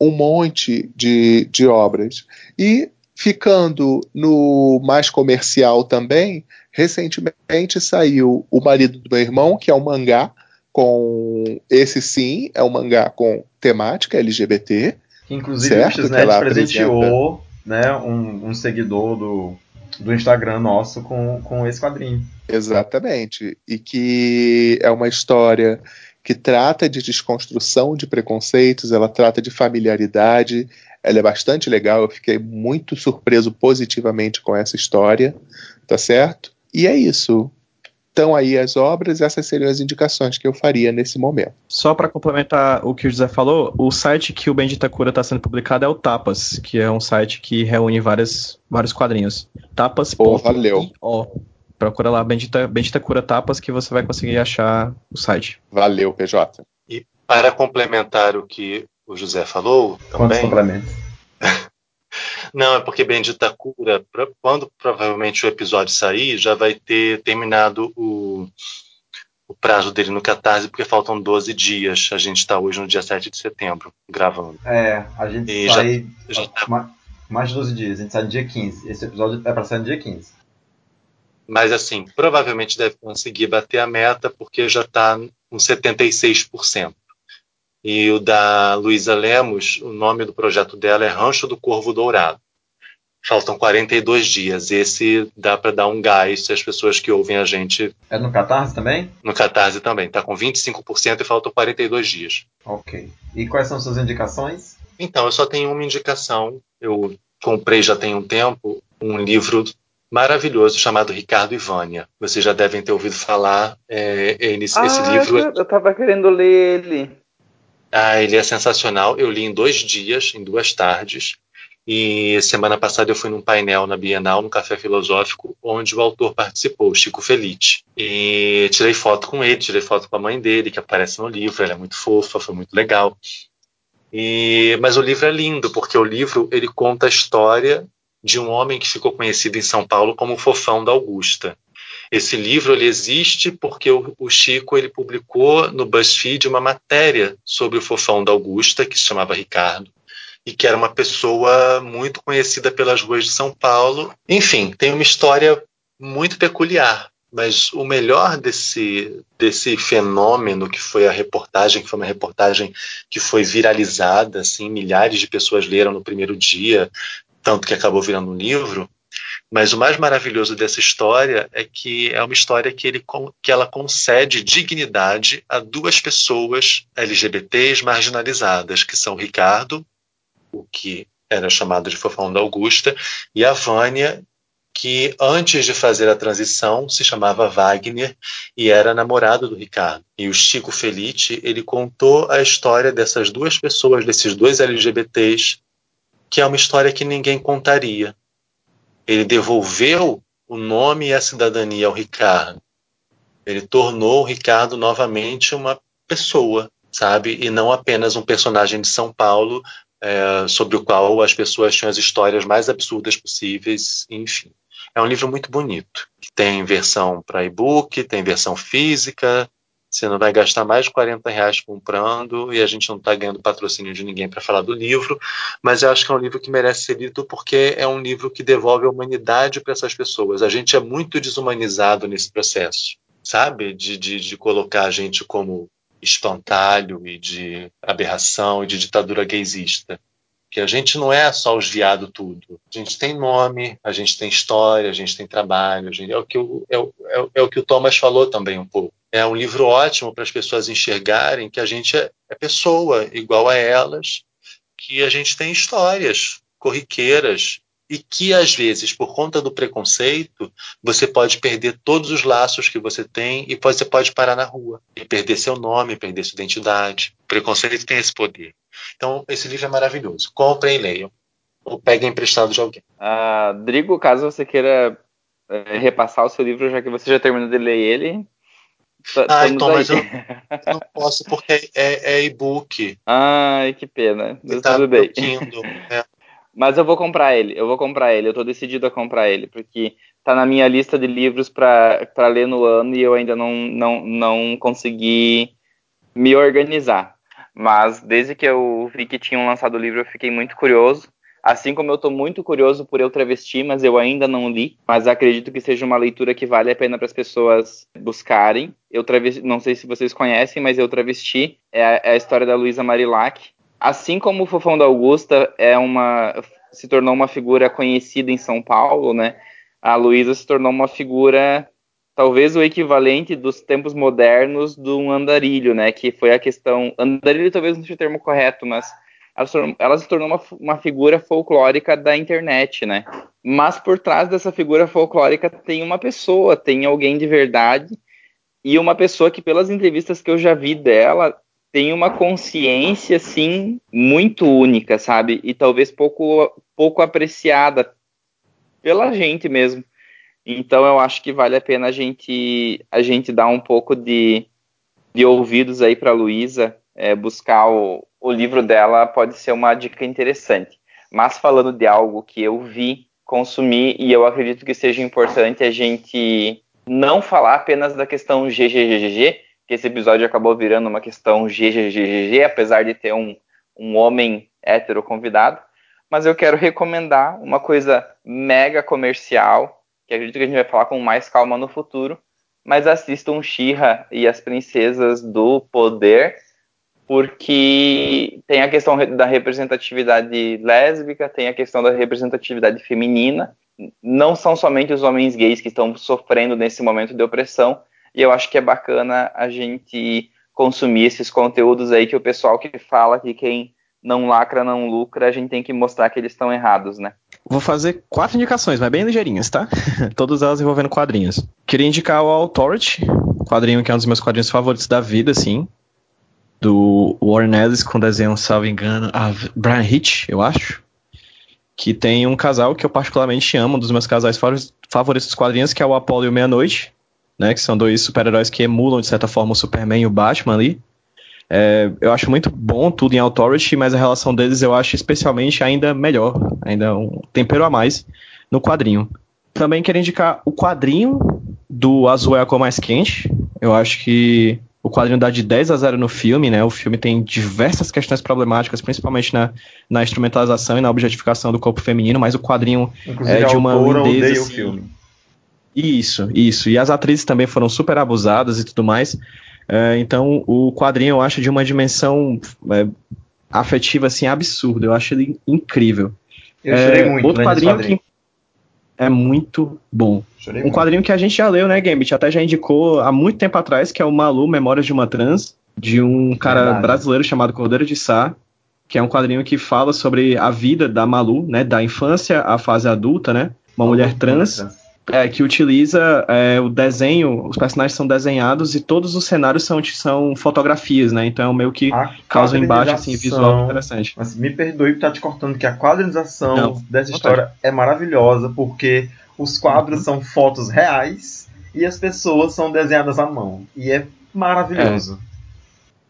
E: um monte de, de obras. E ficando no mais comercial também, recentemente saiu O Marido do Meu Irmão, que é um mangá com. Esse sim, é um mangá com temática LGBT.
A: Inclusive,
E: Certo,
A: o Xnet presenteou né, um, um seguidor do, do Instagram nosso com, com esse quadrinho.
E: Exatamente. E que é uma história que trata de desconstrução de preconceitos, ela trata de familiaridade, ela é bastante legal, eu fiquei muito surpreso positivamente com essa história, tá certo? E é isso. Estão aí as obras, essas seriam as indicações que eu faria nesse momento.
C: Só para complementar o que o José falou, o site que o Bendita Cura está sendo publicado é o Tapas, que é um site que reúne várias, vários quadrinhos. Tapas.
E: Pô, valeu.
C: Procura lá Bendita, Bendita Cura Tapas que você vai conseguir achar o site.
E: Valeu, PJ.
F: E para complementar o que o José falou
A: Quantos
F: também,
A: complementos?
F: Não, é porque Bendita Cura, pra- quando provavelmente o episódio sair, já vai ter terminado o, o prazo dele no Catarse, porque faltam 12 dias. A gente está hoje no dia 7 de setembro, gravando.
A: É, a gente
F: E já-
A: sai
F: Já tá-
A: ma- mais de 12 dias, a gente sai no dia 15. Esse episódio é pra sair no dia 15.
F: Mas assim, provavelmente deve conseguir bater a meta, porque já está com 76%. E o da Luísa Lemos, o nome do projeto dela é Rancho do Corvo Dourado. Faltam 42 dias. Esse dá para dar um gás se as pessoas que ouvem a gente
A: É no Catarse também?
F: no Catarse também. Está com 25% e faltam 42 dias.
A: Ok. E quais são suas indicações?
F: Então, eu só tenho uma indicação. Eu comprei já tem um tempo um livro maravilhoso chamado Ricardo e Vânia. Vocês já devem ter ouvido falar. É, ele- esse
B: ah,
F: livro
B: eu, eu tava querendo ler ele.
F: Ah, ele é sensacional. Eu li em dois dias, em duas tardes. E semana passada eu fui num painel na Bienal, no Café Filosófico, onde o autor participou, Chico Felite. E tirei foto com ele, tirei foto com a mãe dele, que aparece no livro. Ela é muito fofa, foi muito legal. E, mas o livro é lindo, porque o livro ele conta a história de um homem que ficou conhecido em São Paulo como o Fofão da Augusta. Esse livro ele existe porque o, Chico ele publicou no BuzzFeed uma matéria sobre o fofão da Augusta, que se chamava Ricardo, e que era uma pessoa muito conhecida pelas ruas de São Paulo. Enfim, tem uma história muito peculiar. Mas o melhor desse, desse fenômeno que foi a reportagem, que foi uma reportagem que foi viralizada, assim, milhares de pessoas leram no primeiro dia, tanto que acabou virando um livro, mas o mais maravilhoso dessa história é que é uma história que, ele, que ela concede dignidade a duas pessoas LGBTs marginalizadas, que são Ricardo, o que era chamado de Fofão da Augusta, e a Vânia, que antes de fazer a transição se chamava Wagner e era namorado do Ricardo. E o Chico Felite, ele contou a história dessas duas pessoas, desses dois LGBTs, que é uma história que ninguém contaria. Ele devolveu o nome e a cidadania ao Ricardo. Ele tornou o Ricardo novamente uma pessoa, sabe? E não apenas um personagem de São Paulo é, sobre o qual as pessoas tinham as histórias mais absurdas possíveis, enfim. É um livro muito bonito. Tem versão para e-book, tem versão física. Você não vai gastar mais de 40 reais comprando e a gente não está ganhando patrocínio de ninguém para falar do livro, mas eu acho que é um livro que merece ser lido porque é um livro que devolve a humanidade para essas pessoas. A gente é muito desumanizado nesse processo, sabe? De, de, de colocar a gente como espantalho e de aberração e de ditadura gaysista. Que a gente não é só os viado tudo. A gente tem nome, a gente tem história, a gente tem trabalho. Gente, é, o que o, é, o, é, o que o Thomas falou também um pouco. É um livro ótimo para as pessoas enxergarem que a gente é, é pessoa igual a elas, que a gente tem histórias corriqueiras e que às vezes, por conta do preconceito, você pode perder todos os laços que você tem e você pode parar na rua e perder seu nome, perder sua identidade. O preconceito tem esse poder. Então, esse livro é maravilhoso. Comprem e leiam. Ou peguem emprestado de alguém.
B: Ah, Drigo, caso você queira é, repassar o seu livro, já que você já terminou de ler ele.
F: Ah, então, mas eu não posso porque é, é e-book.
B: Ai, que pena. Mas
F: tá
B: tudo bem.
F: Kindle, é.
B: Mas eu vou comprar ele, eu vou comprar ele, eu tô decidido a comprar ele, porque tá na minha lista de livros para ler no ano e eu ainda não, não, não consegui me organizar. Mas desde que eu vi que tinham lançado o livro, eu fiquei muito curioso. Assim como eu estou muito curioso por Eu Travesti, mas eu ainda não li. Mas acredito que seja uma leitura que vale a pena para as pessoas buscarem. Eu travesti, não sei se vocês conhecem, mas Eu Travesti é a, é a história da Luísa Marilac. Assim como o Fofão da Augusta é uma, se tornou uma figura conhecida em São Paulo, né? A Luísa se tornou uma figura talvez o equivalente dos tempos modernos do um andarilho, né? Que foi a questão. Andarilho talvez não seja o termo correto, mas ela, se tornou uma, uma, figura folclórica da internet, né? Mas por trás dessa figura folclórica tem uma pessoa, tem alguém de verdade, e uma pessoa que, pelas entrevistas que eu já vi dela, tem uma consciência, assim, muito única, sabe? E talvez pouco, pouco apreciada pela gente mesmo. Então eu acho que vale a pena a gente, a gente dar um pouco de, de ouvidos aí para Luísa, é, buscar o, o livro dela pode ser uma dica interessante. Mas falando de algo que eu vi, consumi e eu acredito que seja importante a gente não falar apenas da questão GGGG, que esse episódio acabou virando uma questão GGGG, apesar de ter um, um homem hétero convidado, mas eu quero recomendar uma coisa mega comercial, que acredito que a gente vai falar com mais calma no futuro, mas assistam Shira e as Princesas do Poder, porque tem a questão da representatividade lésbica, tem a questão da representatividade feminina, não são somente os homens gays que estão sofrendo nesse momento de opressão, e eu acho que é bacana a gente consumir esses conteúdos aí que o pessoal que fala que quem não lacra, não lucra, a gente tem que mostrar que eles estão errados, né?
C: Vou fazer quatro indicações, mas bem ligeirinhas, tá? Todas elas envolvendo quadrinhos. Queria indicar o Authority, quadrinho que é um dos meus quadrinhos favoritos da vida, assim. Do Warren Ellis, com desenho, salvo engano, a Brian Hitch, eu acho. Que tem um casal que eu particularmente amo, um dos meus casais favoritos dos quadrinhos, que é o Apollo e o Meia-Noite, né? Que são dois super-heróis que emulam, de certa forma, o Superman e o Batman ali. É, eu acho muito bom tudo em Authority, mas a relação deles eu acho especialmente ainda melhor, ainda um tempero a mais no quadrinho. Também quero indicar o quadrinho do Azul é a cor mais quente. Eu acho que o quadrinho dá de 10 a 0 no filme, né? O filme tem diversas questões problemáticas, principalmente na, na instrumentalização e na objetificação do corpo feminino, mas o quadrinho
A: Inclusive,
C: é de uma lindeza,
A: odeia o
C: assim,
A: filme.
C: Isso, isso. E as atrizes também foram super abusadas e tudo mais. É, então, o quadrinho eu acho de uma dimensão é, afetiva assim absurda. Eu acho ele incrível.
A: Eu chorei
C: É,
A: muito
C: outro quadrinho
A: quadrinho.
C: que é muito bom.
A: Chorei
C: Um
A: muito.
C: quadrinho que a gente já leu, né, Gambit? Até já indicou há muito tempo atrás, que é o Malu, Memórias de uma Trans, de um cara
A: Verdade.
C: brasileiro chamado Cordeiro de Sá, que é um quadrinho que fala sobre a vida da Malu, né, da infância à fase adulta, né? Uma mulher trans é, que utiliza é, o desenho, os personagens são desenhados e todos os cenários são, são fotografias, né? Então meio que
A: A
C: causa um embate assim, visual interessante.
A: Mas me perdoe por estar te cortando, que a quadrinização
C: Não,
A: dessa história é maravilhosa, porque os quadros
C: Uhum.
A: são fotos reais e as pessoas são desenhadas à mão. E é maravilhoso.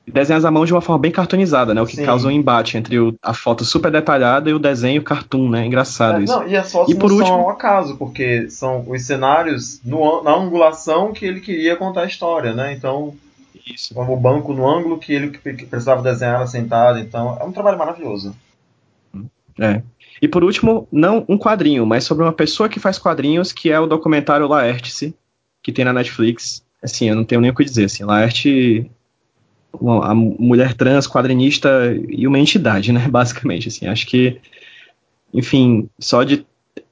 C: Desenhas à mão de uma forma bem cartoonizada, né? O que
A: Sim.
C: causa um embate entre o- a foto super detalhada e o desenho cartoon, né? Engraçado
A: É,
C: isso.
A: não, e as fotos
C: E por
A: não são
C: último-
A: ao acaso, porque são os cenários no na angulação que ele queria contar a história, né? Então,
C: Isso.
A: como o banco no ângulo que ele que precisava desenhar ela sentada. Então, é um trabalho maravilhoso.
C: É. E por último, não um quadrinho, mas sobre uma pessoa que faz quadrinhos, que é o documentário Laertice, que tem na Netflix. Assim, eu não tenho nem o que dizer. Assim, Laerte, a mulher trans, quadrinista e uma entidade, né? Basicamente, assim. Acho que, enfim, só de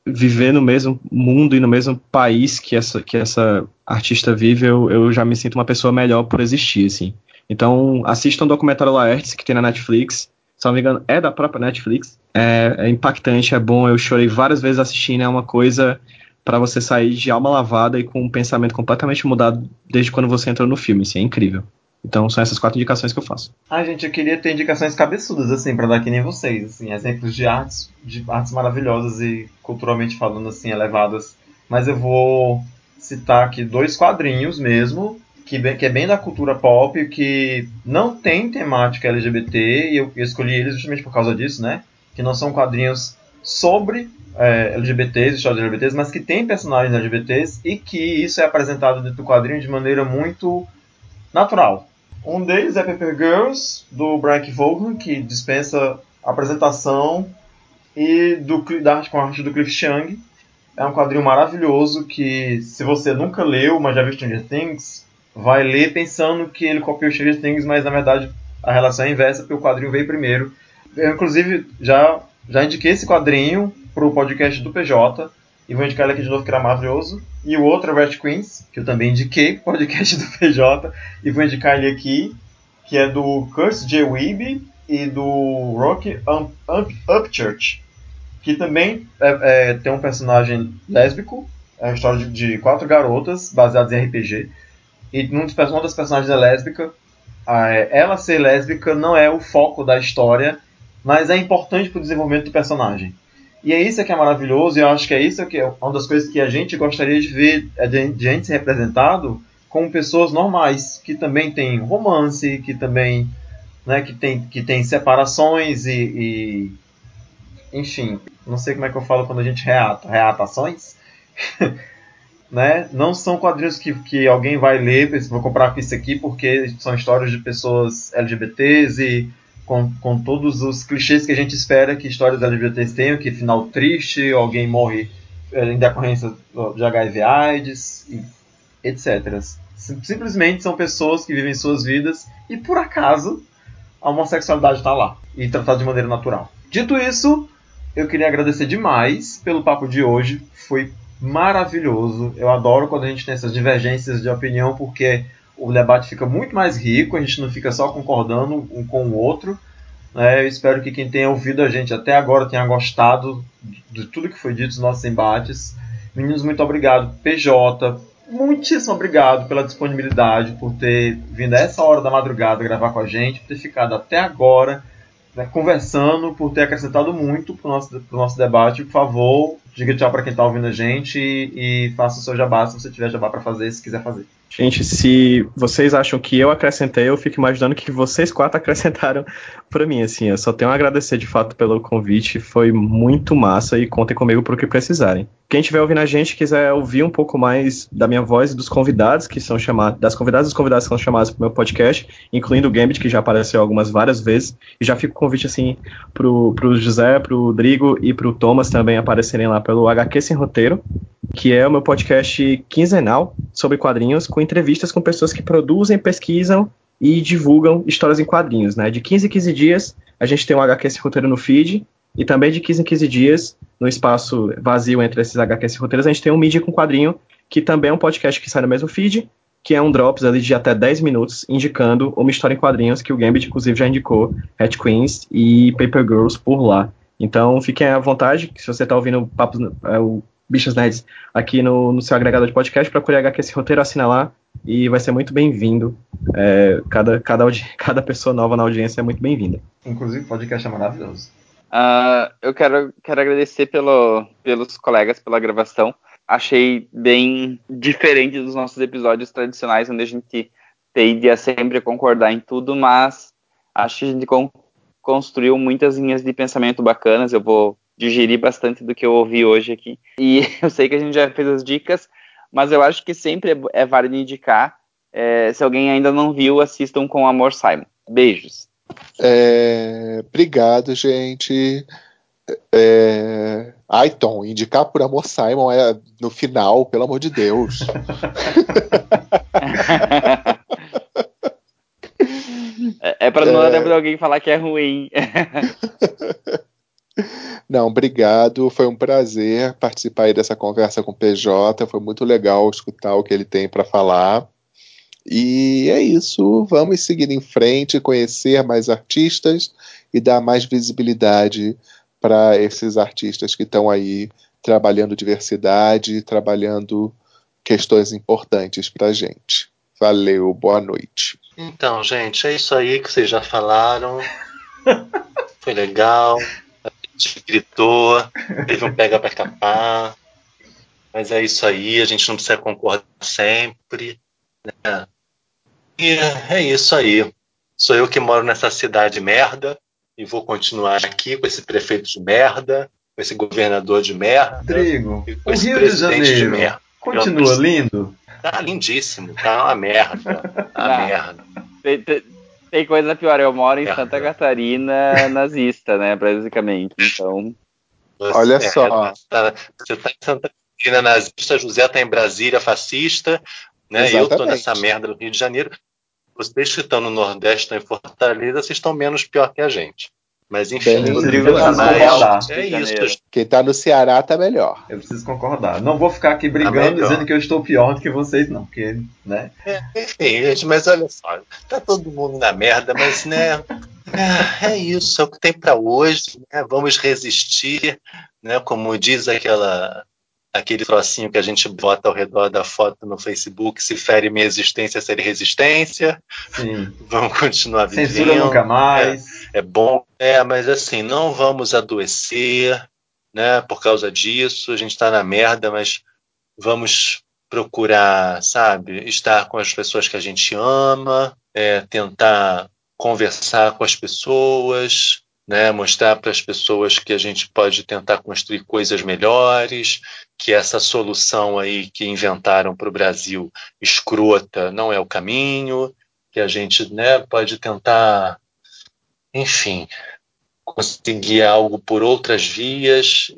C: viver no mesmo mundo e no mesmo país que essa, que essa artista vive, eu, eu já me sinto uma pessoa melhor por existir, assim. Então, assistam o documentário Laertes, que tem na Netflix. Se não me engano, é da própria Netflix. É, é impactante, é bom. Eu chorei várias vezes assistindo. É uma coisa para você sair de alma lavada e com um pensamento completamente mudado desde quando você entrou no filme. Assim, é incrível. Então, são essas quatro indicações que eu faço.
A: Ai, gente, eu queria ter indicações cabeçudas, assim, pra dar que nem vocês, assim, exemplos de artes, de artes maravilhosas e culturalmente falando, assim, elevadas. Mas eu vou citar aqui dois quadrinhos mesmo, que, bem- que é bem da cultura pop, que não tem temática LGBT, e eu, eu escolhi eles justamente por causa disso, né? Que não são quadrinhos sobre é, LGBTs, histórias LGBTs, mas que tem personagens LGBTs e que isso é apresentado dentro do quadrinho de maneira muito natural. Um deles é Paper Girls, do Brian. Vaughan, que dispensa apresentação, e do, da arte com a arte do Cliff Chiang. É um quadrinho maravilhoso que, se você nunca leu, mas já viu Stranger Things, vai ler pensando que ele copiou Stranger Things, mas na verdade a relação é inversa, porque o quadrinho veio primeiro. Eu, inclusive, já, já indiquei esse quadrinho pro podcast do PJ, e vou indicar ele aqui de novo, que era maravilhoso. E o outro é Red Queens, que eu também indiquei podcast do PJ, e vou indicar ele aqui, que é do Curse J. Weeby e do Up, Upchurch, que também é- é, tem um personagem lésbico, é uma história de, de quatro garotas baseadas em RPG, e um dos, uma das personagens é lésbica. É, ela ser lésbica não é o foco da história, mas é importante pro desenvolvimento do personagem. E é isso que é maravilhoso, e eu acho que é isso que é uma das coisas que a gente gostaria de ver, é de, gente ser representado como pessoas normais, que também tem romance, que também né, que tem, que tem separações e, e enfim, não sei como é que eu falo quando a gente reata, reata ações, né? Não são quadrinhos que, que alguém vai ler, vou comprar isso aqui porque são histórias de pessoas LGBTs e com, com todos os clichês que a gente espera que histórias LGBTs tenham, que final triste, alguém morre eh, em decorrência de HIV AIDS, etc. Simplesmente são pessoas que vivem suas vidas e por acaso a homossexualidade está lá e tratada de maneira natural. Dito isso, eu queria agradecer demais pelo papo de hoje. Foi maravilhoso. Eu adoro quando a gente tem essas divergências de opinião, porque o debate fica muito mais rico, a gente não fica só concordando um com o outro. Né? Eu espero que quem tenha ouvido a gente até agora tenha gostado de tudo que foi dito nos nossos embates. Meninos, muito obrigado. PJ, muitíssimo obrigado pela disponibilidade, por ter vindo a essa hora da madrugada gravar com a gente, por ter ficado até agora né, conversando, por ter acrescentado muito para o nosso, nosso debate. Por favor, diga tchau para quem está ouvindo a gente e, e, faça o seu jabá se você tiver jabá para fazer, se quiser fazer.
C: Gente, se vocês acham que eu acrescentei, eu fico imaginando que vocês quatro acrescentaram para mim, assim. Eu só tenho a agradecer de fato pelo convite, foi muito massa e contem comigo para o que precisarem. Quem estiver ouvindo a gente quiser ouvir um pouco mais da minha voz e dos convidados que são chamados, das convidadas e dos convidados que são chamados para o meu podcast, incluindo o Gambit, que já apareceu algumas várias vezes, e já fica o convite assim pro, pro José, pro Drigo e pro Thomas também aparecerem lá pelo HQ Sem Roteiro, que é o meu podcast quinzenal sobre quadrinhos, com entrevistas com pessoas que produzem, pesquisam e divulgam histórias em quadrinhos. Né? De 15 em 15 dias, a gente tem um HQ Sem Roteiro no feed, e também de 15 em 15 dias, no espaço vazio entre esses HQ Sem Roteiros, a gente tem um mídia com quadrinho, que também é um podcast que sai no mesmo feed, que é um drops ali de até 10 minutos, indicando uma história em quadrinhos que o Gambit, inclusive, já indicou, Hat Queens e Paper Girls por lá. Então, fiquem à vontade, se você está ouvindo papos, é, o Bichos Nerds aqui no, no, seu agregador de podcast, procure HQ esse roteiro, assina lá e vai ser muito bem-vindo. É, cada, cada, cada pessoa nova na audiência é muito bem-vinda.
A: Inclusive, o podcast é maravilhoso.
B: Uh, eu quero, quero agradecer pelo, pelos colegas pela gravação. Achei bem diferente dos nossos episódios tradicionais, onde a gente tende a sempre concordar em tudo, mas acho que a gente con construiu muitas linhas de pensamento bacanas. Eu vou digerir bastante do que eu ouvi hoje aqui. E eu sei que a gente já fez as dicas, mas eu acho que sempre é, é válido indicar. É, se alguém ainda não viu, assistam com amor Simon. Beijos.
E: É, obrigado, gente. É... Ai, Tom, indicar por amor Simon é no final, pelo amor de Deus.
B: é, é para não é... dar alguém falar que é ruim.
E: Não, obrigado. Foi um prazer participar dessa conversa com o PJ. Foi muito legal escutar o que ele tem para falar. E é isso. Vamos seguir em frente, conhecer mais artistas e dar mais visibilidade para esses artistas que estão aí trabalhando diversidade, trabalhando questões importantes para a gente. Valeu, boa noite.
F: Então, gente, é isso aí que vocês já falaram. Foi legal. Gente gritou, teve um pega para capar. Mas é isso aí, a gente não precisa concordar sempre. Né? E é isso aí. Sou eu que moro nessa cidade merda e vou continuar aqui com esse prefeito de merda, com esse governador de merda.
A: Rodrigo, o Rio de Janeiro de merda. continua lindo?
F: Tá lindíssimo, tá uma merda. Uma ah, merda.
B: Tem, coisa pior, eu moro em merda. Santa Catarina nazista, né, basicamente. Então.
E: Você, Olha só.
F: Tá, você tá em Santa Catarina nazista, José tá em Brasília fascista, né? Exatamente. Eu tô nessa merda do Rio de Janeiro. Vocês que estão no Nordeste, estão em Fortaleza, vocês estão menos pior que a gente. Mas enfim,
A: Bem, Rodrigo, concordar.
F: é isso.
E: Quem está no Ceará está melhor.
A: Eu preciso concordar. Não vou ficar aqui brigando tá dizendo que eu estou pior do que vocês, não, porque, né?
F: É, enfim, gente, mas olha só, tá todo mundo na merda, mas né, é, é isso, é o que tem para hoje, né? Vamos resistir, né? Como diz aquela aquele trocinho que a gente bota ao redor da foto no Facebook, se fere minha existência, ser resistência.
A: Sim.
F: Vamos continuar vivendo.
A: Censura nunca mais.
F: É, é, bom, é, mas assim, não vamos adoecer, né, por causa disso. A gente está na merda, mas vamos procurar, sabe, estar com as pessoas que a gente ama, é, tentar conversar com as pessoas, né? Mostrar para as pessoas que a gente pode tentar construir coisas melhores, que essa solução aí que inventaram para o Brasil escrota não é o caminho, que a gente, né, pode tentar, enfim, conseguir algo por outras vias.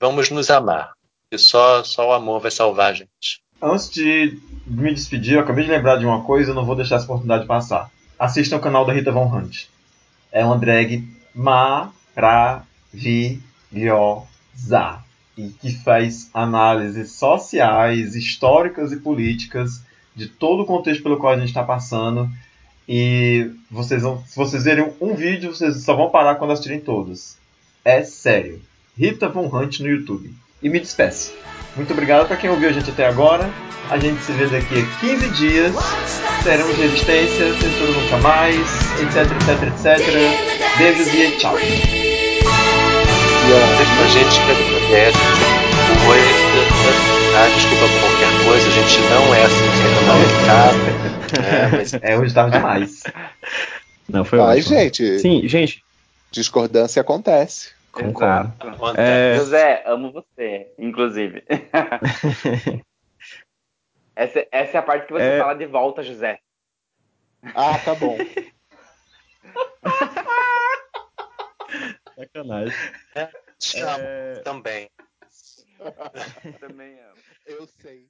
F: Vamos nos amar, e só só o amor vai salvar a gente.
A: Antes de me despedir, eu acabei de lembrar de uma coisa, eu não vou deixar essa oportunidade passar. Assistam o canal da Rita Von Hunt. É uma drag maravilhosa e que faz análises sociais, históricas e políticas de todo o contexto pelo qual a gente está passando. E vocês vão, se vocês verem um vídeo, vocês só vão parar quando assistirem todos. É sério. Rita Von Hunt no YouTube. E me despeço. Muito obrigado para quem ouviu a gente até agora. A gente se vê daqui a 15 dias. Teremos resistência, censura nunca mais, etc, etc, etc. Beijos e tchau.
F: A gente agradece, coisa, ah, desculpa por qualquer coisa, a gente não é assim que é
A: É, mas é, hoje estava demais.
C: Não, foi
E: Ai,
C: ótimo.
E: gente,
C: Sim, gente.
E: discordância acontece.
C: Concordo. É,
B: José, amo você, inclusive. essa, essa é a parte que você
C: É.
B: fala de volta, José.
E: Ah, tá bom.
C: sacanagem.
F: Te amo
C: É,
F: também.
B: Também amo.
E: Eu sei.